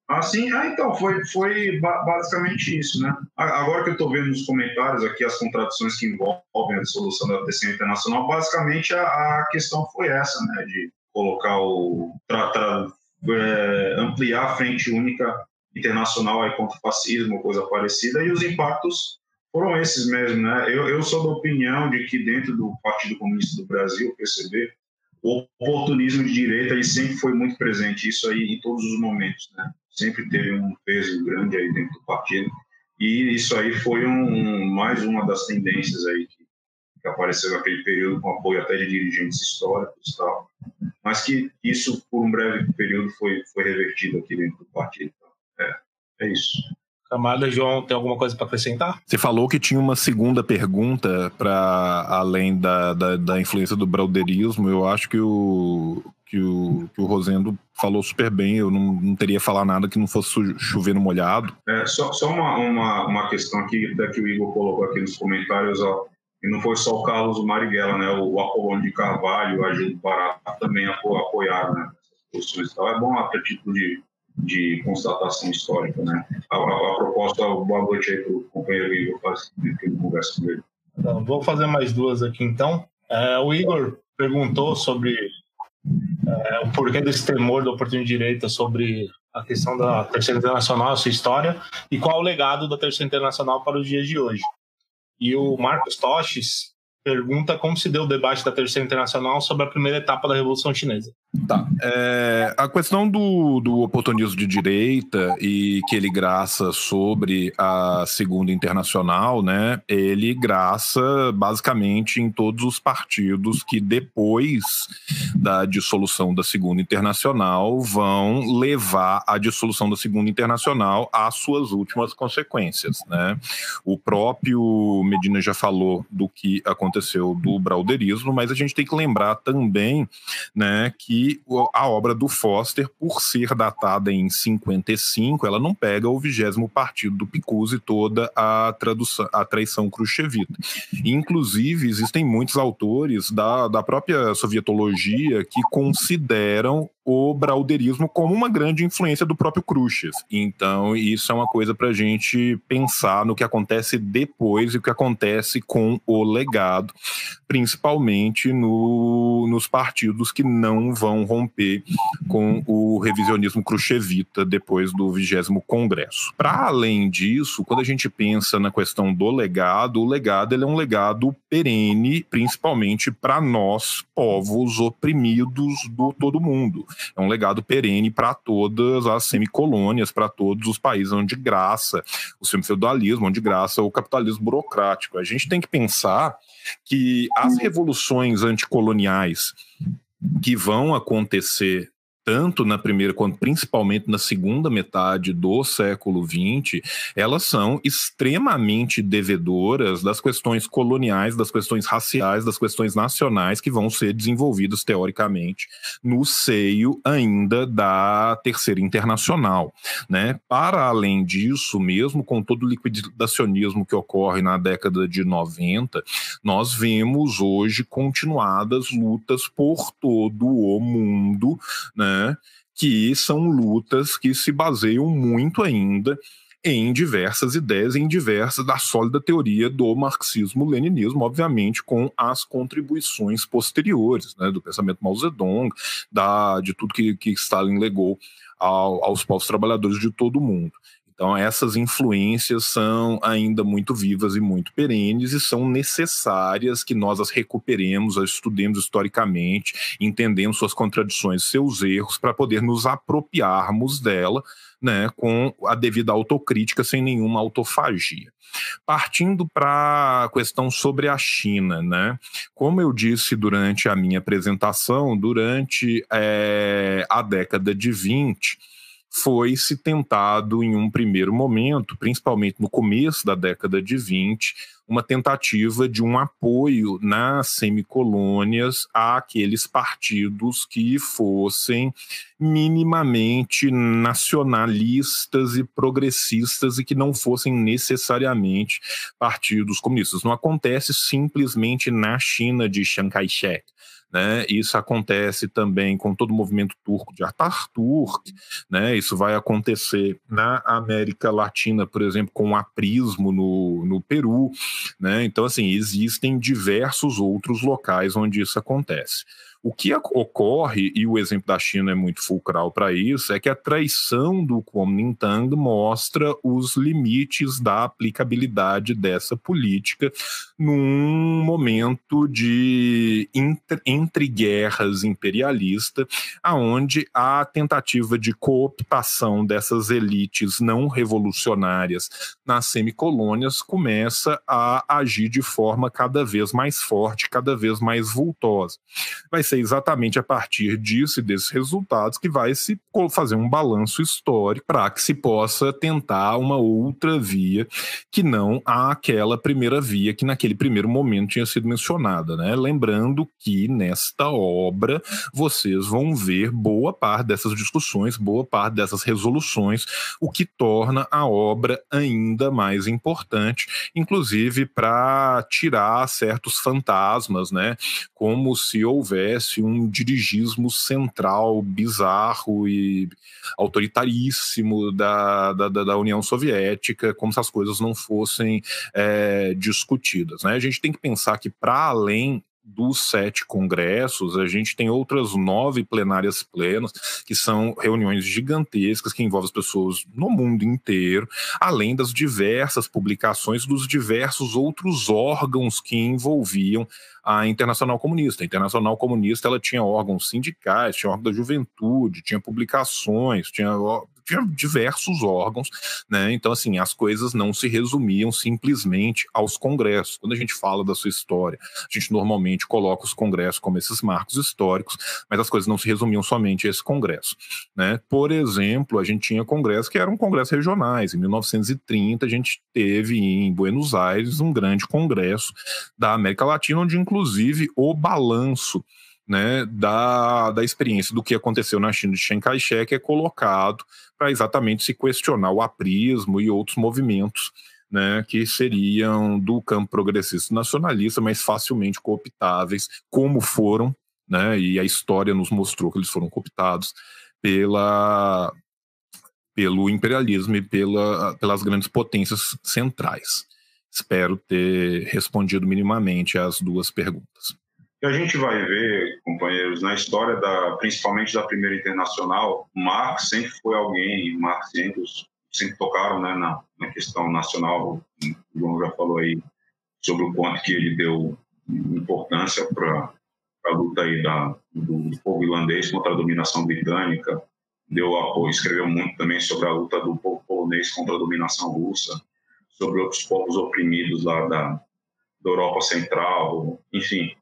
Assim, ah, então, foi, foi basicamente isso, né? Agora que eu estou vendo nos comentários aqui as contradições que envolvem a dissolução da TCM Internacional, basicamente a, a, questão foi essa, né? De colocar o... Tra, tra, é, ampliar a frente única internacional aí contra o fascismo, coisa parecida, e os impactos foram esses mesmo, né? Eu, eu sou da opinião de que dentro do Partido Comunista do Brasil, PCB, o oportunismo de direita ele sempre foi muito presente, isso aí em todos os momentos, né? Sempre teve um peso grande aí dentro do partido e isso aí foi um, mais uma das tendências aí que, que apareceu naquele período com apoio até de dirigentes históricos e tal, mas que isso por um breve período foi foi revertido aqui dentro do partido. É, é isso. Camada, João, tem alguma coisa para acrescentar? Você falou que tinha uma segunda pergunta para além da, da, da, influência do brauderismo. Eu acho que o, que o, que o Rosendo falou super bem. Eu não, não teria falar nada que não fosse chover no molhado. É, só só uma, uma, uma questão aqui que o Igor colocou aqui nos comentários. Ó, e não foi só o Carlos Marighella, né? O Apolônio de Carvalho, o Agildo Pará também apoiaram né, essas posições. Então é bom a título de de constatação histórica, né? A, a, a proposta, boa noite aí para o companheiro Igor, que ele conversa com ele. Então, vou fazer mais duas aqui então. É, o Igor perguntou sobre é, o porquê desse temor da oportunidade direita sobre a questão da Terceira Internacional, a sua história, e qual o legado da Terceira Internacional para os dias de hoje. E o Marcos Toches pergunta como se deu o debate da Terceira Internacional sobre a primeira etapa da Revolução Chinesa. Tá. É, a questão do, do oportunismo de direita e que ele graça sobre a Segunda Internacional, né? Ele graça basicamente em todos os partidos que depois da dissolução da Segunda Internacional vão levar a dissolução da Segunda Internacional às suas últimas consequências, né? O próprio Medina já falou do que aconteceu do brauderismo, mas a gente tem que lembrar também, né, que a obra do Foster, por ser datada em 55, ela não pega o vigésimo partido do Picuzzi toda a, tradução, a traição khrushchevita. Inclusive, existem muitos autores da, da própria sovietologia que consideram o brauderismo como uma grande influência do próprio Khrushchev. Então, isso é uma coisa para a gente pensar no que acontece depois e o que acontece com o legado, principalmente no, nos partidos que não vão romper com o revisionismo khrushchevita depois do vigésimo congresso. Para além disso, quando a gente pensa na questão do legado, o legado ele é um legado perene, principalmente para nós, povos oprimidos do todo mundo é um legado perene para todas as semicolônias, para todos os países onde graça o semifeudalismo, onde graça o capitalismo burocrático. A gente tem que pensar que as revoluções anticoloniais que vão acontecer tanto na primeira quanto principalmente na segunda metade do século XX, elas são extremamente devedoras das questões coloniais, das questões raciais, das questões nacionais que vão ser desenvolvidas teoricamente no seio ainda da Terceira Internacional, né? Para além disso, mesmo com todo o liquidacionismo que ocorre na década de 90, nós vemos hoje continuadas lutas por todo o mundo, né? Né? Que são lutas que se baseiam muito ainda em diversas ideias, em diversas da sólida teoria do marxismo-leninismo, obviamente com as contribuições posteriores, né, do pensamento Mao Zedong, da, de tudo que, que Stalin legou ao, aos povos trabalhadores de todo o mundo. Então, essas influências são ainda muito vivas e muito perenes e são necessárias que nós as recuperemos, as estudemos historicamente, entendemos suas contradições, seus erros, para poder nos apropriarmos dela né, com a devida autocrítica, sem nenhuma autofagia. Partindo para a questão sobre a China, né? Como eu disse durante a minha apresentação, durante é, a década de 20, foi se tentado em um primeiro momento, principalmente no começo da década de 20, uma tentativa de um apoio nas semicolônias àqueles partidos que fossem minimamente nacionalistas e progressistas e que não fossem necessariamente partidos comunistas. Não acontece simplesmente na China de Chiang Kai-shek. Né? Isso acontece também com todo o movimento turco de Atatürk, né? Isso vai acontecer na América Latina, por exemplo, com o aprismo no, no Peru, né? Então, assim, existem diversos outros locais onde isso acontece. O que ocorre, e o exemplo da China é muito fulcral para isso, é que a traição do Kuomintang mostra os limites da aplicabilidade dessa política num momento de entre, entre guerras imperialista, aonde a tentativa de cooptação dessas elites não revolucionárias nas semicolônias começa a agir de forma cada vez mais forte, cada vez mais vultosa. Vai ser ser exatamente a partir disso e desses resultados que vai se fazer um balanço histórico para que se possa tentar uma outra via que não aquela primeira via que naquele primeiro momento tinha sido mencionada, né? Lembrando que nesta obra vocês vão ver boa parte dessas discussões, boa parte dessas resoluções, o que torna a obra ainda mais importante, inclusive para tirar certos fantasmas, né? Como se houvesse um dirigismo central, bizarro e autoritaríssimo da, da, da União Soviética, como se as coisas não fossem é, discutidas. Né? A gente tem que pensar que, para além dos sete congressos, a gente tem outras nove plenárias plenas, que são reuniões gigantescas que envolvem as pessoas no mundo inteiro, além das diversas publicações dos diversos outros órgãos que envolviam a Internacional Comunista. A Internacional Comunista ela tinha órgãos sindicais, tinha órgão da juventude, tinha publicações, tinha tinha diversos órgãos, né? Então, assim, as coisas não se resumiam simplesmente aos congressos. Quando a gente fala da sua história, a gente normalmente coloca os congressos como esses marcos históricos, mas as coisas não se resumiam somente a esse congresso, né? Por exemplo, a gente tinha congressos que eram congressos regionais. Em 1930, a gente teve em Buenos Aires um grande congresso da América Latina, onde inclusive o balanço né, da, da experiência do que aconteceu na China de Chiang Kai-shek é colocado para exatamente se questionar o aprismo e outros movimentos né, que seriam do campo progressista nacionalista, mas facilmente cooptáveis, como foram, né, e a história nos mostrou que eles foram cooptados pela, pelo imperialismo e pela, pelas grandes potências centrais. Espero ter respondido minimamente às duas perguntas. E a gente vai ver, companheiros, na história da, principalmente da primeira internacional, Marx sempre foi alguém, Marx e Engels sempre tocaram né, na, na questão nacional, o João já falou aí sobre o quanto que ele deu importância para a luta aí da, do, povo irlandês contra a dominação britânica, deu apoio, escreveu muito também sobre a luta do povo polonês contra a dominação russa, sobre outros povos oprimidos lá da, da Europa Central, enfim,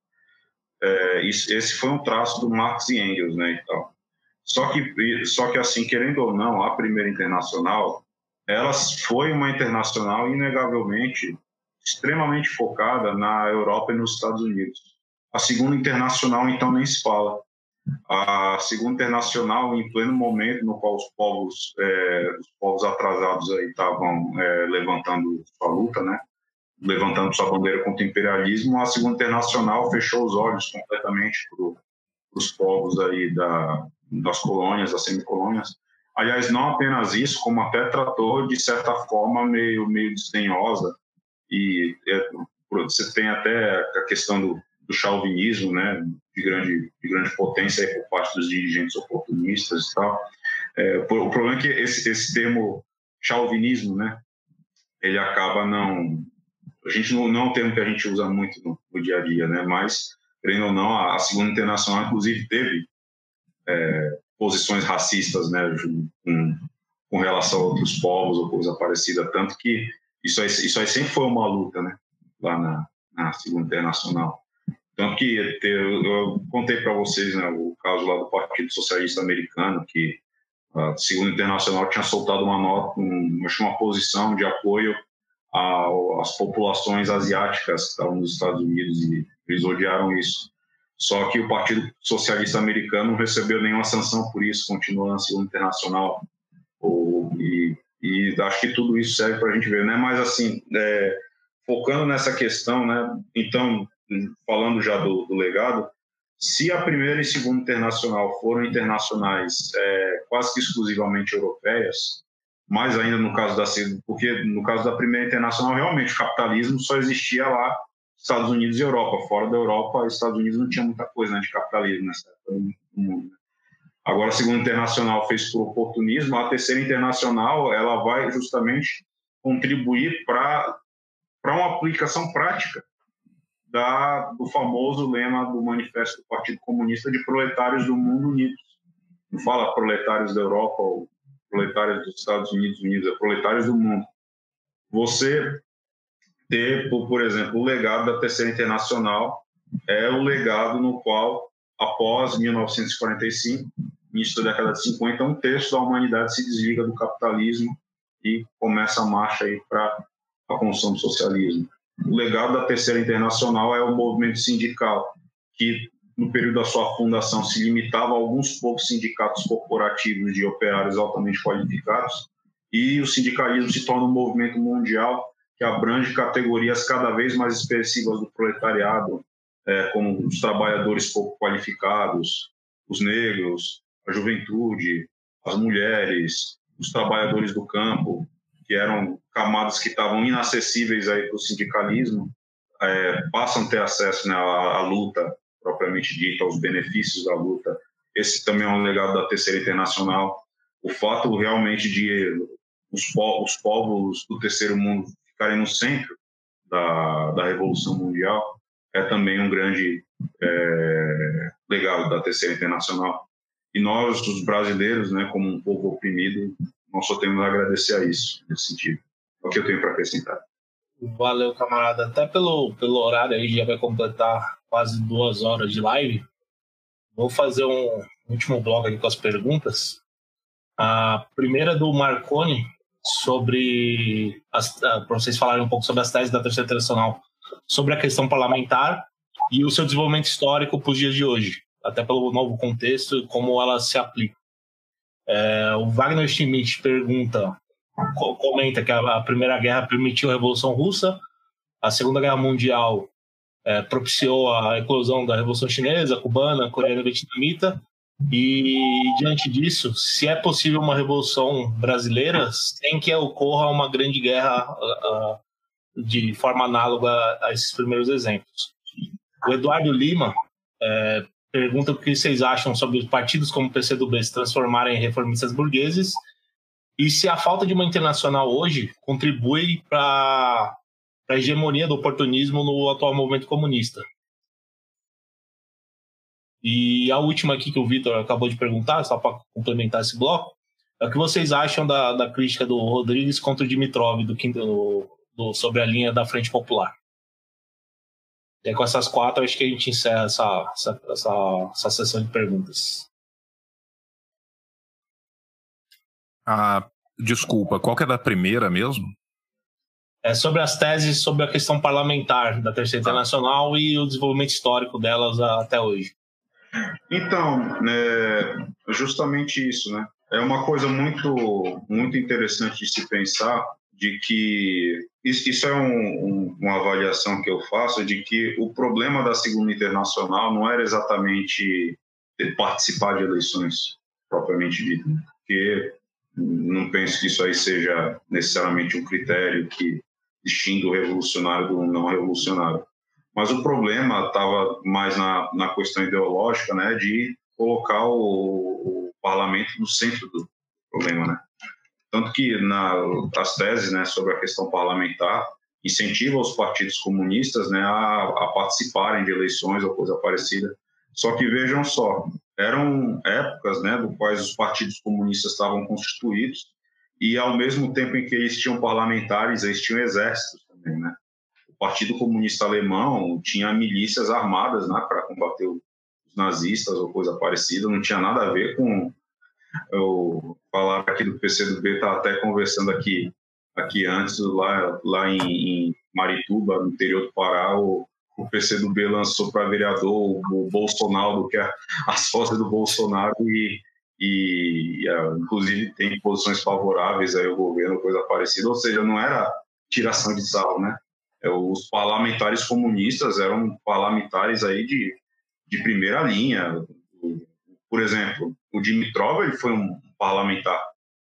é, esse foi um traço do Marx e Engels, né, e tal. Só que, só que assim, querendo ou não, a primeira internacional, ela foi uma internacional inegavelmente extremamente focada na Europa e nos Estados Unidos. A segunda internacional, então, nem se fala. A segunda internacional, em pleno momento no qual os povos, é, os povos atrasados aí estavam é, levantando sua luta, né? Levantando sua bandeira contra o imperialismo, a Segunda Internacional fechou os olhos completamente para os povos aí da, das colônias, das semicolônias. Aliás, não apenas isso, como até tratou de certa forma meio meio desdenhosa e é, você tem até a questão do, do chauvinismo, né, de grande de grande potência por parte dos dirigentes oportunistas e tal. É, o problema é que esse, esse termo chauvinismo, né, ele acaba não a gente não, não é um termo que a gente usa muito no, no dia a dia, né? Mas, querendo ou não, a, a Segunda Internacional, inclusive, teve é, posições racistas, né? Com, com relação a outros povos ou coisa parecida, tanto que isso aí, isso aí sempre foi uma luta, né? Lá na, na Segunda Internacional. Tanto que eu, eu contei para vocês né, o caso lá do Partido Socialista Americano, que a Segunda Internacional tinha soltado uma nota, um, uma posição de apoio às populações asiáticas que estavam nos Estados Unidos e eles odiaram isso. Só que o Partido Socialista Americano não recebeu nenhuma sanção por isso, continua na segunda internacional. E, e acho que tudo isso serve para a gente ver, né? Mas assim, é, focando nessa questão, né? Então, falando já do, do legado, se a primeira e segunda internacional foram internacionais é, quase que exclusivamente europeias, mais ainda no caso da porque no caso da primeira internacional realmente o capitalismo só existia lá Estados Unidos e Europa. Fora da Europa, Estados Unidos não tinha muita coisa né, de capitalismo nessa época do mundo. Né. Agora a segunda internacional fez por oportunismo, a terceira internacional ela vai justamente contribuir para para uma aplicação prática da, do famoso lema do Manifesto do Partido Comunista de proletários do mundo unidos. Não fala proletários da Europa ou proletários dos Estados Unidos unidos, é proletários do mundo. Você ter, por exemplo, o legado da Terceira Internacional é o legado no qual, após 1945, início da década de 50, um terço da humanidade se desliga do capitalismo e começa a marcha aí para a construção do socialismo o legado da Terceira Internacional é o movimento sindical, que no período da sua fundação se limitava a alguns poucos sindicatos corporativos de operários altamente qualificados, e o sindicalismo se torna um movimento mundial que abrange categorias cada vez mais expressivas do proletariado, é, como os trabalhadores pouco qualificados, os negros, a juventude, as mulheres, os trabalhadores do campo, que eram camadas que estavam inacessíveis aí para o sindicalismo, é, passam a ter acesso né, à, à, luta propriamente dita, aos benefícios da luta. Esse também é um legado da Terceira Internacional. O fato realmente de os, os povos do Terceiro Mundo ficarem no centro da, da Revolução Mundial é também um grande é, legado da Terceira Internacional. E nós, os brasileiros, né, como um povo oprimido, nós só temos a agradecer a isso, nesse sentido. É o que eu tenho para acrescentar. Valeu, camarada. Até pelo, pelo horário aí, já vai completar quase duas horas de live. Vou fazer um último bloco aqui com as perguntas. A primeira é do Marconi, sobre para vocês falarem um pouco sobre as teses da Terceira Internacional, sobre a questão parlamentar e o seu desenvolvimento histórico para os dias de hoje, até pelo novo contexto e como ela se aplica. É, o Wagner Schmidt pergunta, comenta que a, Primeira Guerra permitiu a Revolução Russa, a Segunda Guerra Mundial é, propiciou a eclosão da Revolução Chinesa, Cubana, Coreana Vietnamita, e diante disso, se é possível uma revolução brasileira sem que ocorra uma grande guerra uh, de forma análoga a esses primeiros exemplos. O Eduardo Lima é, pergunta o que vocês acham sobre os partidos como o PCdoB se transformarem em reformistas burgueses e se a falta de uma internacional hoje contribui para a hegemonia do oportunismo no atual movimento comunista. E a última aqui que o Vitor acabou de perguntar, só para complementar esse bloco, é o que vocês acham da, da crítica do Rodrigues contra o Dimitrov do, do, do, sobre a linha da Frente Popular? E aí, com essas quatro, acho que a gente encerra essa, essa, essa, essa sessão de perguntas. Ah, desculpa, qual que é da primeira mesmo? É sobre as teses sobre a questão parlamentar da Terceira ah. Internacional e o desenvolvimento histórico delas até hoje. Então, é justamente isso, né? É uma coisa muito, muito interessante de se pensar de que isso, isso é um, um, uma avaliação que eu faço de que o problema da segunda internacional não era exatamente participar de eleições propriamente dito, né? porque não penso que isso aí seja necessariamente um critério que distingue o revolucionário do não revolucionário. Mas o problema estava mais na, na questão ideológica, né, de colocar o, o parlamento no centro do problema, né? Tanto que na, as teses né, sobre a questão parlamentar incentivam os partidos comunistas né, a, a participarem de eleições ou coisa parecida. Só que vejam só, eram épocas né, do quais os partidos comunistas estavam constituídos e ao mesmo tempo em que eles tinham parlamentares, eles tinham exércitos também, né? O Partido Comunista Alemão tinha milícias armadas, né, para combater os nazistas ou coisa parecida, não tinha nada a ver com eu falar aqui do PCdoB, está até conversando aqui aqui antes, lá, lá em, em Marituba, no interior do Pará, o, o PCdoB lançou para vereador o, Bolsonaro, que é as fotos do Bolsonaro e, e, inclusive tem posições favoráveis aí ao governo, coisa parecida, ou seja, não era tiração de sarro, né? É, os parlamentares comunistas eram parlamentares aí de, de primeira linha. Por exemplo, o Dimitrov ele foi um parlamentar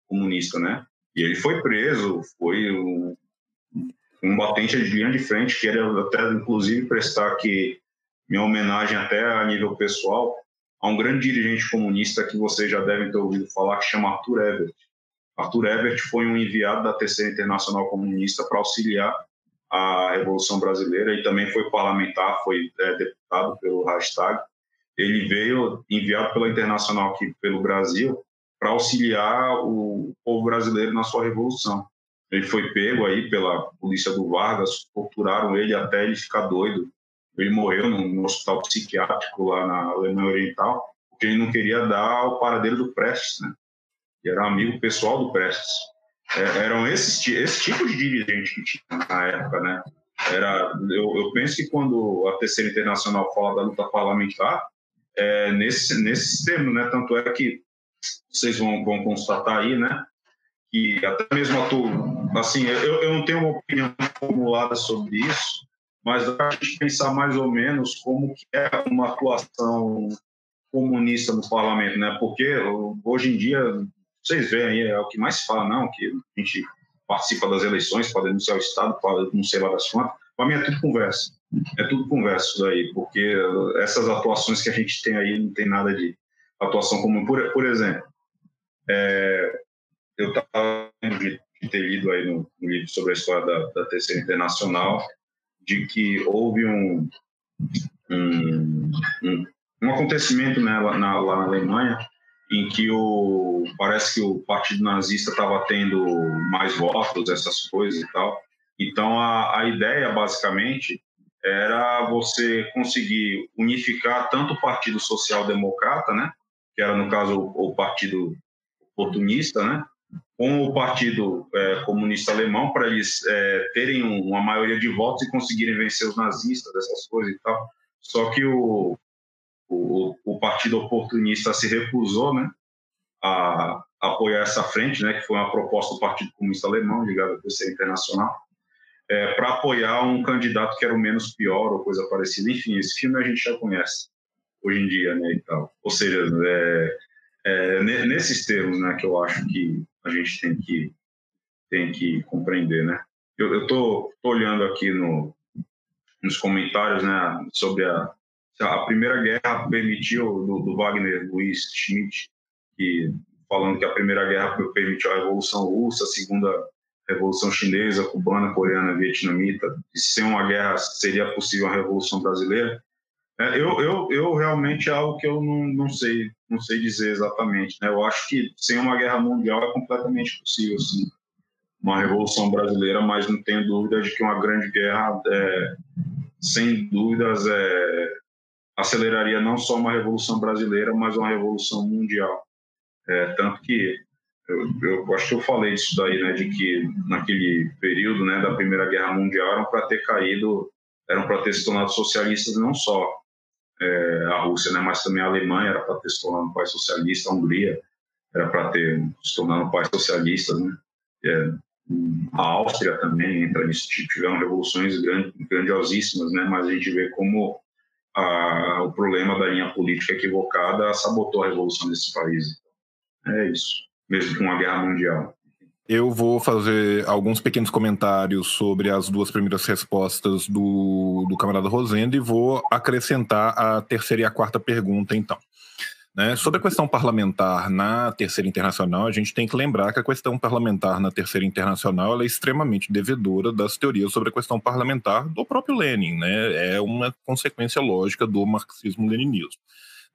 comunista, né? E ele foi preso, foi um, um batente de linha de frente, que era até inclusive prestar aqui minha homenagem até a nível pessoal a um grande dirigente comunista que vocês já devem ter ouvido falar, que chama Arthur Ebert. Arthur Ebert foi um enviado da Terceira Internacional Comunista para auxiliar a Revolução Brasileira e também foi parlamentar, foi é, deputado pelo Hashtag. Ele veio enviado pela Internacional aqui pelo Brasil para auxiliar o povo brasileiro na sua revolução. Ele foi pego aí pela polícia do Vargas, torturaram ele até ele ficar doido. Ele morreu num hospital psiquiátrico lá na Alemanha Oriental, porque ele não queria dar o paradeiro do Prestes, né? E era amigo pessoal do Prestes. É, eram esses, esse tipo de dirigente que tinha na época, né? Era, eu, eu penso que quando a Terceira Internacional fala da luta parlamentar, é nesse, nesse termo, né? Tanto é que vocês vão, vão constatar aí, né? Que até mesmo a tu, assim, eu, eu não tenho uma opinião formulada sobre isso, mas a gente pensar mais ou menos como que é uma atuação comunista no parlamento, né? Porque hoje em dia vocês veem aí, é o que mais fala, não, que a gente participa das eleições para denunciar o Estado, para denunciar várias fontes. Para mim é tudo conversa. É tudo conversa isso porque essas atuações que a gente tem aí não tem nada de atuação comum. Por, por exemplo, é, eu estava de ter lido aí no, no, livro sobre a história da, da Terceira Internacional, de que houve um, um, um, acontecimento né, lá, na, lá na Alemanha em que o parece que o partido nazista estava tendo mais votos, essas coisas e tal. Então a, a ideia basicamente era você conseguir unificar tanto o Partido Social Democrata, né, que era no caso o, o Partido Oportunista, né, com o Partido é, Comunista Alemão para eles é, terem uma maioria de votos e conseguirem vencer os nazistas, essas coisas e tal. Só que o, o, o partido oportunista se recusou né, a, apoiar essa frente, né, que foi uma proposta do Partido Comunista Alemão, ligado à Terceira Internacional, é, para apoiar um candidato que era o menos pior ou coisa parecida. Enfim, esse filme a gente já conhece hoje em dia, né, e tal. Ou seja, é, é, nesses termos, né, que eu acho que a gente tem que tem que compreender, né. Eu estou olhando aqui no, nos comentários, né, sobre a a Primeira Guerra permitiu, do, do Wagner Luiz Schmidt, que, falando que a Primeira Guerra permitiu a Revolução Russa, a Segunda Revolução Chinesa, Cubana, Coreana, Vietnamita, e sem uma guerra seria possível a Revolução Brasileira. É, eu, eu, eu realmente é algo que eu não, não sei não sei dizer exatamente. Né? Eu acho que sem uma guerra mundial é completamente possível, sim, uma revolução brasileira, mas não tenho dúvida de que uma grande guerra, é, sem dúvidas, é, aceleraria não só uma revolução brasileira, mas uma revolução mundial. É, tanto que eu, eu, acho que eu falei isso daí, né, de que naquele período, né, da Primeira Guerra Mundial eram para ter caído, eram para ter se tornado socialistas não só é, a Rússia, né, mas também a Alemanha era para ter se tornado um país socialista, a Hungria era para ter se tornado um país socialista, né, é, a Áustria também entra nisso, tiveram revoluções grandiosíssimas, né, mas a gente vê como a, o problema da linha política equivocada sabotou a revolução desse país. É isso, mesmo com uma guerra mundial. Eu vou fazer alguns pequenos comentários sobre as duas primeiras respostas do, do camarada Rosendo e vou acrescentar a terceira e a quarta pergunta, então. Né? Sobre a questão parlamentar na Terceira Internacional, a gente tem que lembrar que a questão parlamentar na Terceira Internacional é extremamente devedora das teorias sobre a questão parlamentar do próprio Lenin. Né? É uma consequência lógica do marxismo-leninismo.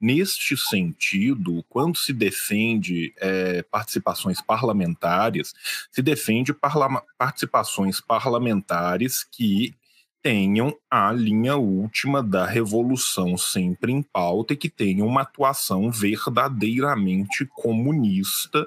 Neste sentido, quando se defende é, participações parlamentares, se defende parla participações parlamentares que tenham a linha última da revolução sempre em pauta e que tenham uma atuação verdadeiramente comunista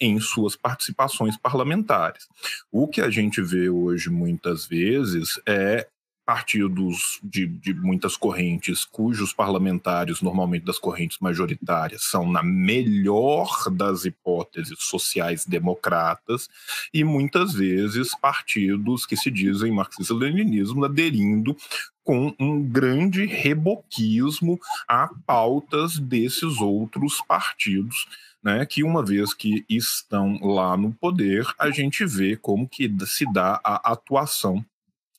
em suas participações parlamentares. O que a gente vê hoje muitas vezes é partidos de, de, muitas correntes, cujos parlamentares, normalmente das correntes majoritárias, são, na melhor das hipóteses, sociais-democratas, e muitas vezes partidos que se dizem marxismo-leninismo aderindo com um grande reboquismo a pautas desses outros partidos. Né, que uma vez que estão lá no poder, a gente vê como que se dá a atuação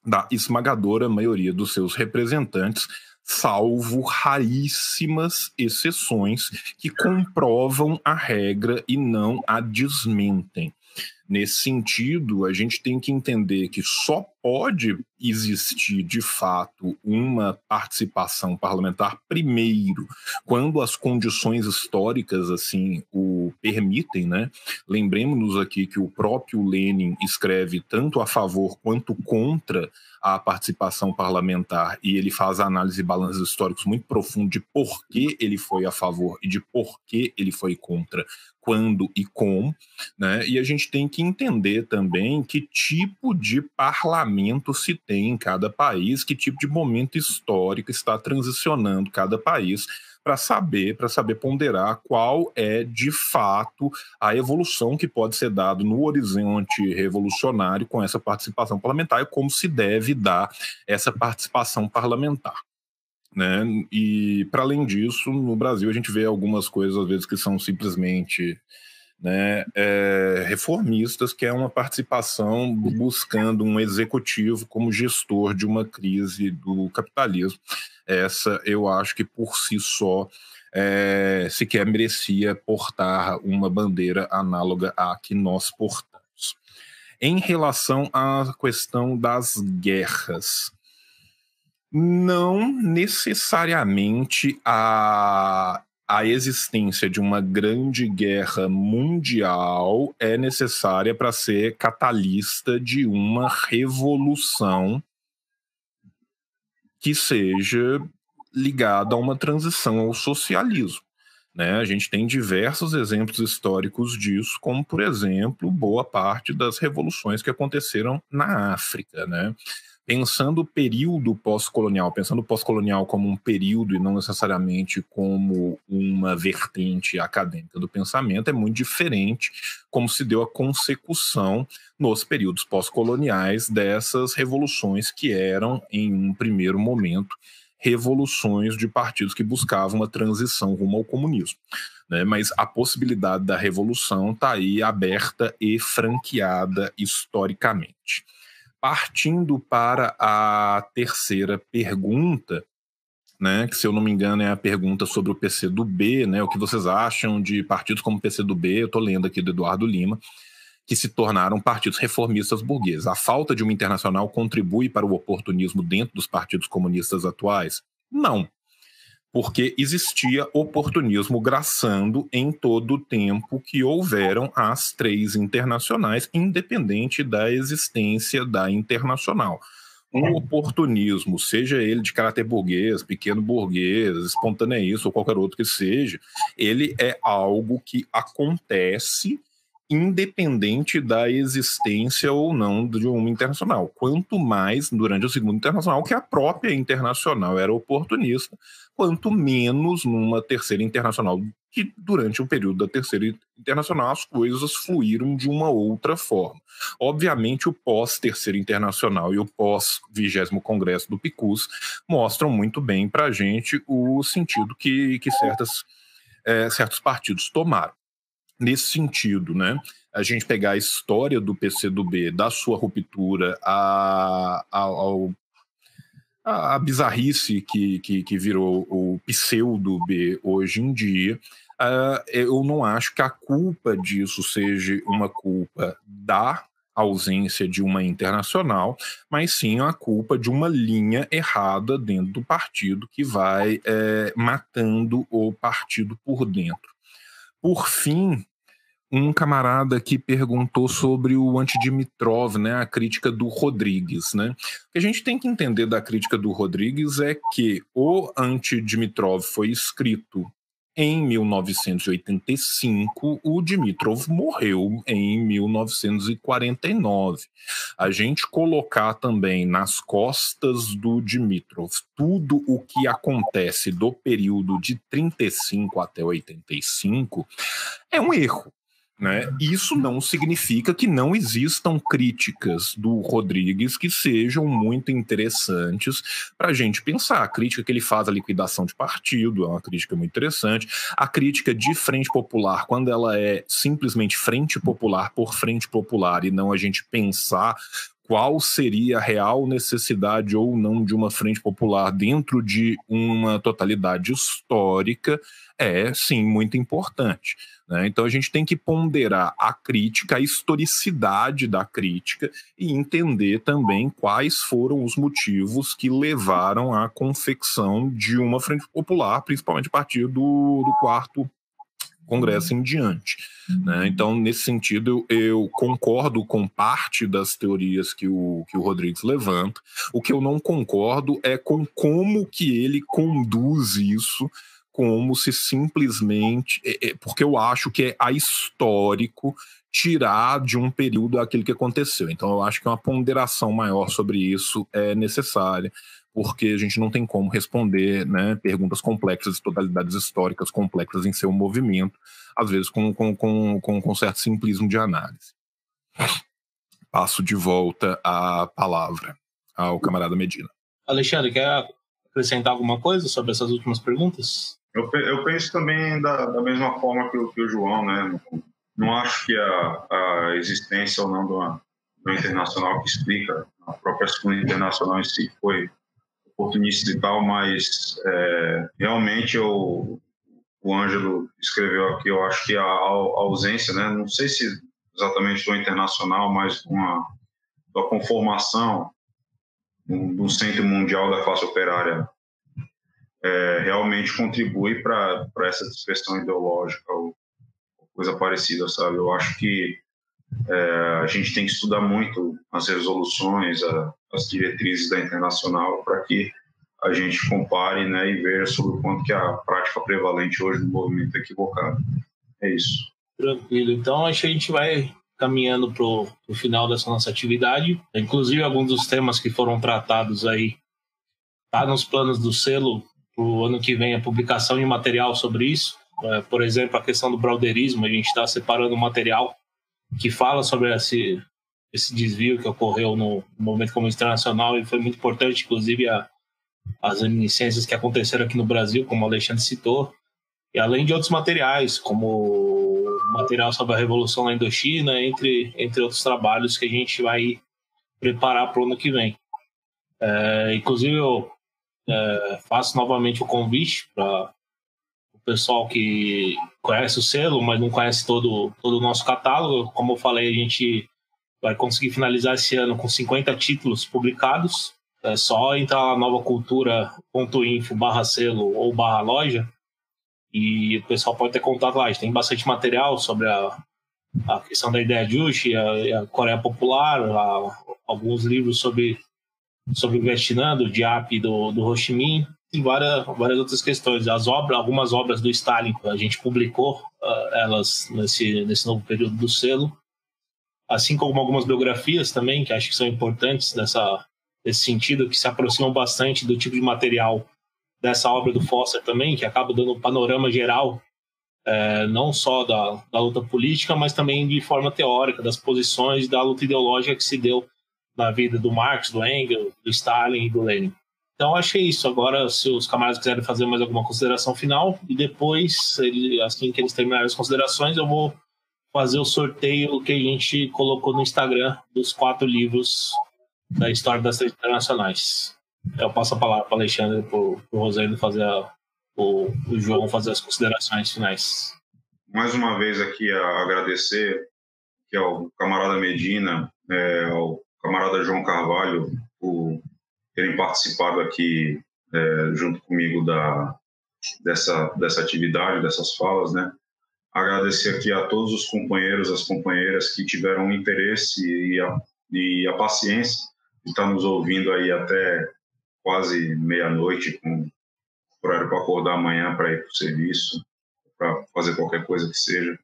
da esmagadora maioria dos seus representantes, salvo raríssimas exceções que comprovam a regra e não a desmentem. Nesse sentido, a gente tem que entender que só pode existir de fato uma participação parlamentar primeiro quando as condições históricas assim o permitem, né? Lembremos-nos aqui que o próprio Lenin escreve tanto a favor quanto contra a participação parlamentar e ele faz análise e balanços históricos muito profundo de por que ele foi a favor e de por que ele foi contra quando e como, né? E a gente tem que entender também que tipo de parlamento se tem em cada país, que tipo de momento histórico está transicionando cada país para saber, para saber ponderar qual é de fato a evolução que pode ser dada no horizonte revolucionário com essa participação parlamentar e como se deve dar essa participação parlamentar. Né? E para além disso, no Brasil a gente vê algumas coisas às vezes que são simplesmente né, é, reformistas, que é uma participação buscando um executivo como gestor de uma crise do capitalismo. Essa eu acho que por si só é, sequer merecia portar uma bandeira análoga à que nós portamos. Em relação à questão das guerras, não necessariamente a, a existência de uma grande guerra mundial é necessária para ser catalista de uma revolução que seja ligada a uma transição ao socialismo. Né? A gente tem diversos exemplos históricos disso, como, por exemplo, boa parte das revoluções que aconteceram na África. Né? Pensando o período pós-colonial, pensando o pós-colonial como um período e não necessariamente como uma vertente acadêmica do pensamento, é muito diferente como se deu a consecução nos períodos pós-coloniais dessas revoluções que eram, em um primeiro momento, revoluções de partidos que buscavam uma transição rumo ao comunismo. Né? Mas a possibilidade da revolução está aí aberta e franqueada historicamente. Partindo para a terceira pergunta, né, que se eu não me engano é a pergunta sobre o PCdoB, né, o que vocês acham de partidos como o PCdoB, eu estou lendo aqui do Eduardo Lima, que se tornaram partidos reformistas burgueses. A falta de uma internacional contribui para o oportunismo dentro dos partidos comunistas atuais? Não porque existia oportunismo graçando em todo o tempo que houveram as três internacionais, independente da existência da internacional. Um é. oportunismo, seja ele de caráter burguês, pequeno burguês, espontaneísta ou qualquer outro que seja, ele é algo que acontece independente da existência ou não de uma internacional. Quanto mais durante o segundo internacional, que a própria internacional era oportunista, quanto menos numa terceira internacional, que durante o período da terceira internacional as coisas fluíram de uma outra forma. Obviamente, o pós-terceira internacional e o pós-vigésimo congresso do PICUS mostram muito bem para a gente o sentido que, que certas, é, certos partidos tomaram nesse sentido, né? A gente pegar a história do PCdoB, da sua ruptura a, a, ao, a, a bizarrice que, que, que, virou o pseudo-B hoje em dia, uh, eu não acho que a culpa disso seja uma culpa da ausência de uma internacional, mas sim a culpa de uma linha errada dentro do partido que vai é, matando o partido por dentro. Por fim, um camarada que perguntou sobre o Antidimitrov, né, a crítica do Rodrigues, né? O que a gente tem que entender da crítica do Rodrigues é que o Antidimitrov foi escrito em 1985, o Dimitrov morreu em 1949. A gente colocar também nas costas do Dimitrov tudo o que acontece do período de 35 até 85 é um erro. Né? Isso não significa que não existam críticas do Rodrigues que sejam muito interessantes para a gente pensar. A crítica que ele faz à liquidação de partido é uma crítica muito interessante. A crítica de frente popular, quando ela é simplesmente frente popular por frente popular e não a gente pensar qual seria a real necessidade ou não de uma frente popular dentro de uma totalidade histórica, é sim muito importante. Né? Então a gente tem que ponderar a crítica, a historicidade da crítica e entender também quais foram os motivos que levaram à confecção de uma frente popular, principalmente a partir do, do quarto Congresso em diante. Né? Então, nesse sentido, eu concordo com parte das teorias que o, que o Rodrigues levanta. O que eu não concordo é com como que ele conduz isso como se simplesmente. É, é, porque eu acho que é ahistórico tirar de um período aquilo que aconteceu. Então, eu acho que uma ponderação maior sobre isso é necessária, porque a gente não tem como responder né, perguntas complexas, totalidades históricas complexas em seu movimento, às vezes com, com, com, com, certo simplismo de análise. Passo de volta a palavra ao camarada Medina. Alexandre, quer acrescentar alguma coisa sobre essas últimas perguntas? Eu, eu penso também da, da mesma forma que o, que o João, né? Não, não acho que a, a existência ou não do, do internacional que explica a própria segunda internacional em si foi oportunista e tal, mas é, realmente eu, o Ângelo escreveu aqui, eu acho que a, a, ausência, né? Não sei se exatamente do internacional, mas uma da conformação do Centro Mundial da Classe Operária é, realmente contribui para essa dispersão ideológica ou coisa parecida, sabe? Eu acho que é, a gente tem que estudar muito as resoluções, a, as diretrizes da internacional para que a gente compare né, e veja sobre o quanto que a prática prevalente hoje no movimento é equivocada. É isso. Tranquilo. Então, acho que a gente vai caminhando para o final dessa nossa atividade. Inclusive, alguns dos temas que foram tratados aí tá nos planos do selo o ano que vem a publicação de material sobre isso. É, por exemplo, a questão do browderismo, a gente está separando material que fala sobre esse, esse desvio que ocorreu no movimento comunista internacional e foi muito importante, inclusive, a, as reminiscências que aconteceram aqui no Brasil, como o Alexandre citou, e além de outros materiais, como material sobre a Revolução na Indochina, entre, entre outros trabalhos que a gente vai preparar para o ano que vem. É, inclusive, eu é, faço novamente o convite para o pessoal que conhece o selo, mas não conhece todo, todo o nosso catálogo. Como eu falei, a gente vai conseguir finalizar esse ano com 50 títulos publicados. É só entrar na novacultura.info barra selo ou barra loja e o pessoal pode ter contato lá. A gente tem bastante material sobre a, a questão da ideia de Juche, a, a Coreia Popular, a, alguns livros sobre sobre o Vietnã, do Diap do, do Ho Chi Minh, e várias, várias outras questões. As obras, algumas obras do Stalin, a gente publicou uh, elas nesse, nesse novo período do selo, assim como algumas biografias também, que acho que são importantes nessa, nesse sentido, que se aproximam bastante do tipo de material dessa obra do Foster também, que acaba dando um panorama geral, é, não só da, da luta política, mas também de forma teórica, das posições da luta ideológica que se deu na vida do Marx, do Engels, do Stalin e do Lenin. Então, achei isso. Agora, se os camaradas quiserem fazer mais alguma consideração final, e depois, assim que eles terminarem as considerações, eu vou fazer o sorteio que a gente colocou no Instagram dos quatro livros da história das três internacionais. Eu passo a palavra para o Alexandre, para o Rosendo fazer a, o, o João fazer as considerações finais. Mais uma vez aqui a agradecer que ao camarada Medina, é, ao camarada João Carvalho por terem participado aqui é, junto comigo da, dessa, dessa atividade, dessas falas, né? Agradecer aqui a todos os companheiros, as companheiras que tiveram interesse e a, e a paciência de estar nos ouvindo aí até quase meia-noite, com horário para acordar amanhã para ir para o serviço. para fazer qualquer coisa que seja.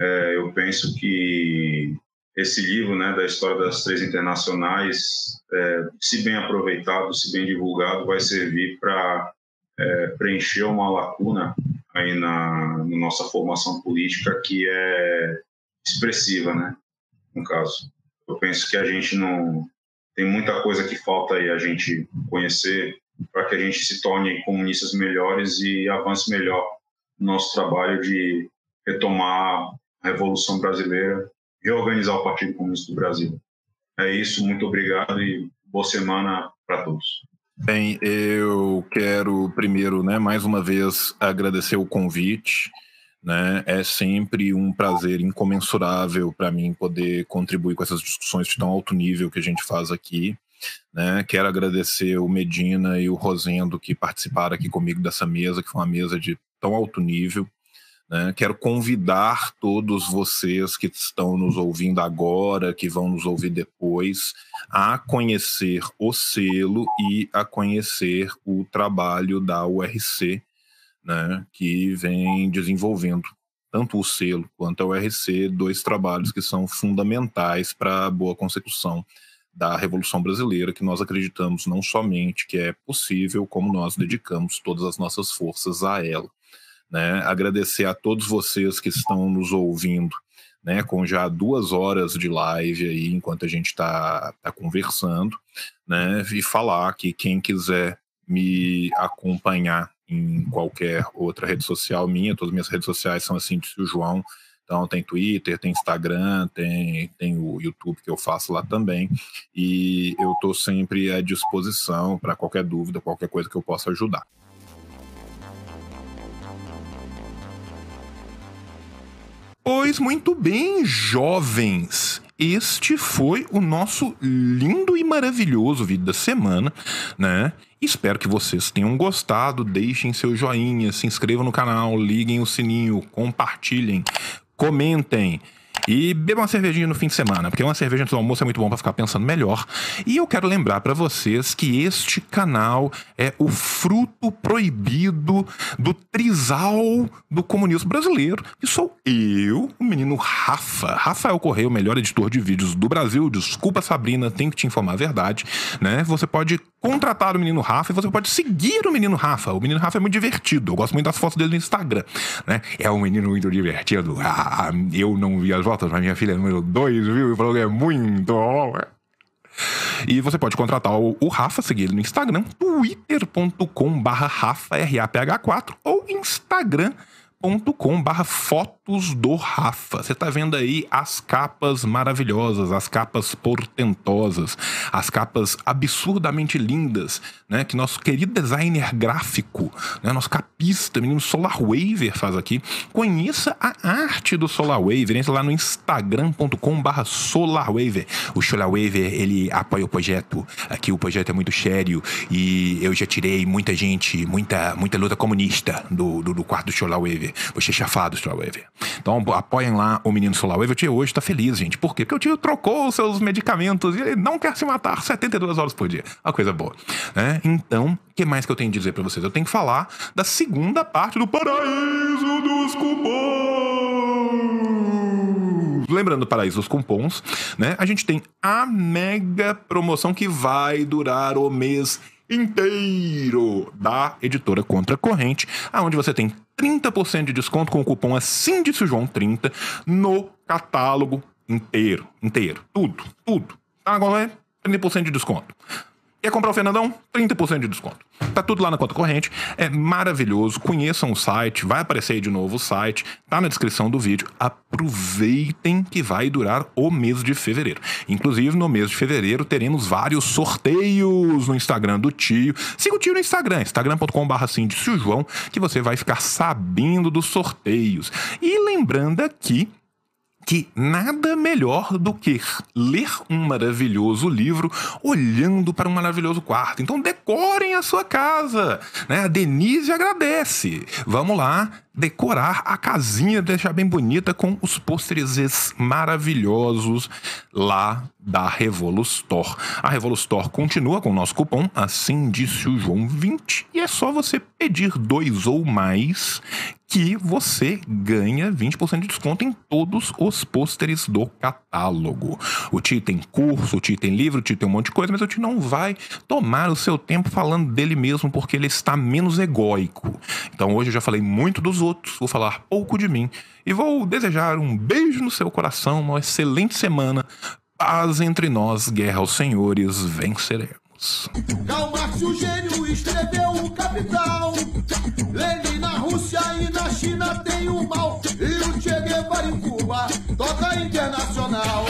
É, eu penso que esse livro, né, da história das três internacionais, é, se bem aproveitado, se bem divulgado, vai servir para é, preencher uma lacuna aí na, na, nossa formação política que é expressiva, né, no caso. Eu penso que a gente não tem muita coisa que falta aí a gente conhecer para que a gente se torne comunistas melhores e avance melhor no nosso trabalho de retomar a Revolução Brasileira reorganizar o Partido Comunista do Brasil. É isso, muito obrigado e boa semana para todos. Bem, eu quero primeiro, né, mais uma vez agradecer o convite. Né? É sempre um prazer incomensurável para mim poder contribuir com essas discussões de tão alto nível que a gente faz aqui. Né? Quero agradecer o Medina e o Rosendo que participaram aqui comigo dessa mesa, que foi uma mesa de tão alto nível. Né? Quero convidar todos vocês que estão nos ouvindo agora, que vão nos ouvir depois, a conhecer o selo e a conhecer o trabalho da URC, né? que vem desenvolvendo tanto o selo quanto a URC, dois trabalhos que são fundamentais para a boa consecução da Revolução Brasileira, que nós acreditamos não somente que é possível, como nós dedicamos todas as nossas forças a ela. Né? Agradecer a todos vocês que estão nos ouvindo, né? Com já duas horas de live aí, enquanto a gente está tá conversando, né? E falar que quem quiser me acompanhar em qualquer outra rede social minha, todas as minhas redes sociais são assim, o João. Então tem Twitter, tem Instagram, tem, tem o YouTube que eu faço lá também. E eu estou sempre à disposição para qualquer dúvida, qualquer coisa que eu possa ajudar. Pois muito bem, jovens. Este foi o nosso lindo e maravilhoso vídeo da semana, né? Espero que vocês tenham gostado. Deixem seu joinha, se inscrevam no canal, liguem o sininho, compartilhem, comentem. E beba uma cervejinha no fim de semana, porque uma cerveja antes do almoço é muito bom para ficar pensando melhor. E eu quero lembrar para vocês que este canal é o fruto proibido do trisal do comunismo brasileiro. E sou eu, o menino Rafa. Rafael Correia, o melhor editor de vídeos do Brasil. Desculpa, Sabrina, tenho que te informar a verdade, né? Você pode contratar o menino Rafa e você pode seguir o menino Rafa. O menino Rafa é muito divertido. Eu gosto muito das fotos dele no Instagram, né? É um menino muito divertido. Ah, eu não vi as fotos, mas minha filha número 2 viu e falou que é muito. E você pode contratar o, Rafa, seguir ele no Instagram, twitter.com barra Rafa, R-A-P-H-4, ou Instagram youtube.com/barra fotos do Rafa. Você tá vendo aí as capas maravilhosas, as capas portentosas, as capas absurdamente lindas, né? Que nosso querido designer gráfico, né? Nosso capista, menino Solar Waver faz aqui. Conheça a arte do Solar Waver. Entra lá no instagram.com/barra Solar Waver. O Solar Waver ele apoia o projeto. Aqui o projeto é muito sério e eu já tirei muita gente, muita muita luta comunista do, do, do quarto do Solar Waver. Você chafado, Solarwave. Então apoiem lá o menino Solarwave. O tio hoje tá feliz, gente. Por quê? Porque o tio trocou os seus medicamentos e ele não quer se matar 72 horas por dia. Uma coisa boa. Né? Então, o que mais que eu tenho que dizer para vocês? Eu tenho que falar da segunda parte do Paraíso dos Cupons. Lembrando do Paraíso dos Cupons, né? A gente tem a mega promoção que vai durar o mês inteiro da editora Contra Corrente, aonde você tem 30% de desconto com o cupom disse o João 30 no catálogo inteiro, inteiro, tudo, tudo. Tá é 30% de desconto. Quer comprar o Fernandão? 30% de desconto. Tá tudo lá na conta corrente. É maravilhoso. Conheçam o site. Vai aparecer aí de novo o site. Tá na descrição do vídeo. Aproveitem que vai durar o mês de fevereiro. Inclusive, no mês de fevereiro, teremos vários sorteios no Instagram do tio. Siga o tio no Instagram, instagram.com.br que você vai ficar sabendo dos sorteios. E lembrando aqui que nada melhor do que ler um maravilhoso livro olhando para um maravilhoso quarto. Então decorem a sua casa, né? A Denise agradece. Vamos lá, decorar a casinha, deixar bem bonita com os pôsteres maravilhosos lá da Revolustor. A Revolustor continua com o nosso cupom, assim disse o João 20, e é só você pedir dois ou mais que você ganha 20% de desconto em todos os pôsteres do catálogo. O Ti tem curso, o Ti tem livro, o Ti tem um monte de coisa, mas o Ti não vai tomar o seu tempo falando dele mesmo porque ele está menos egóico. Então hoje eu já falei muito dos outros, vou falar pouco de mim e vou desejar um beijo no seu coração, uma excelente semana. Paz entre nós, guerra aos senhores, venceremos. Gênio, escreveu o Capital. Lenin na Rússia e na China tem o mal. E o Che Guevara em Cuba toca internacional.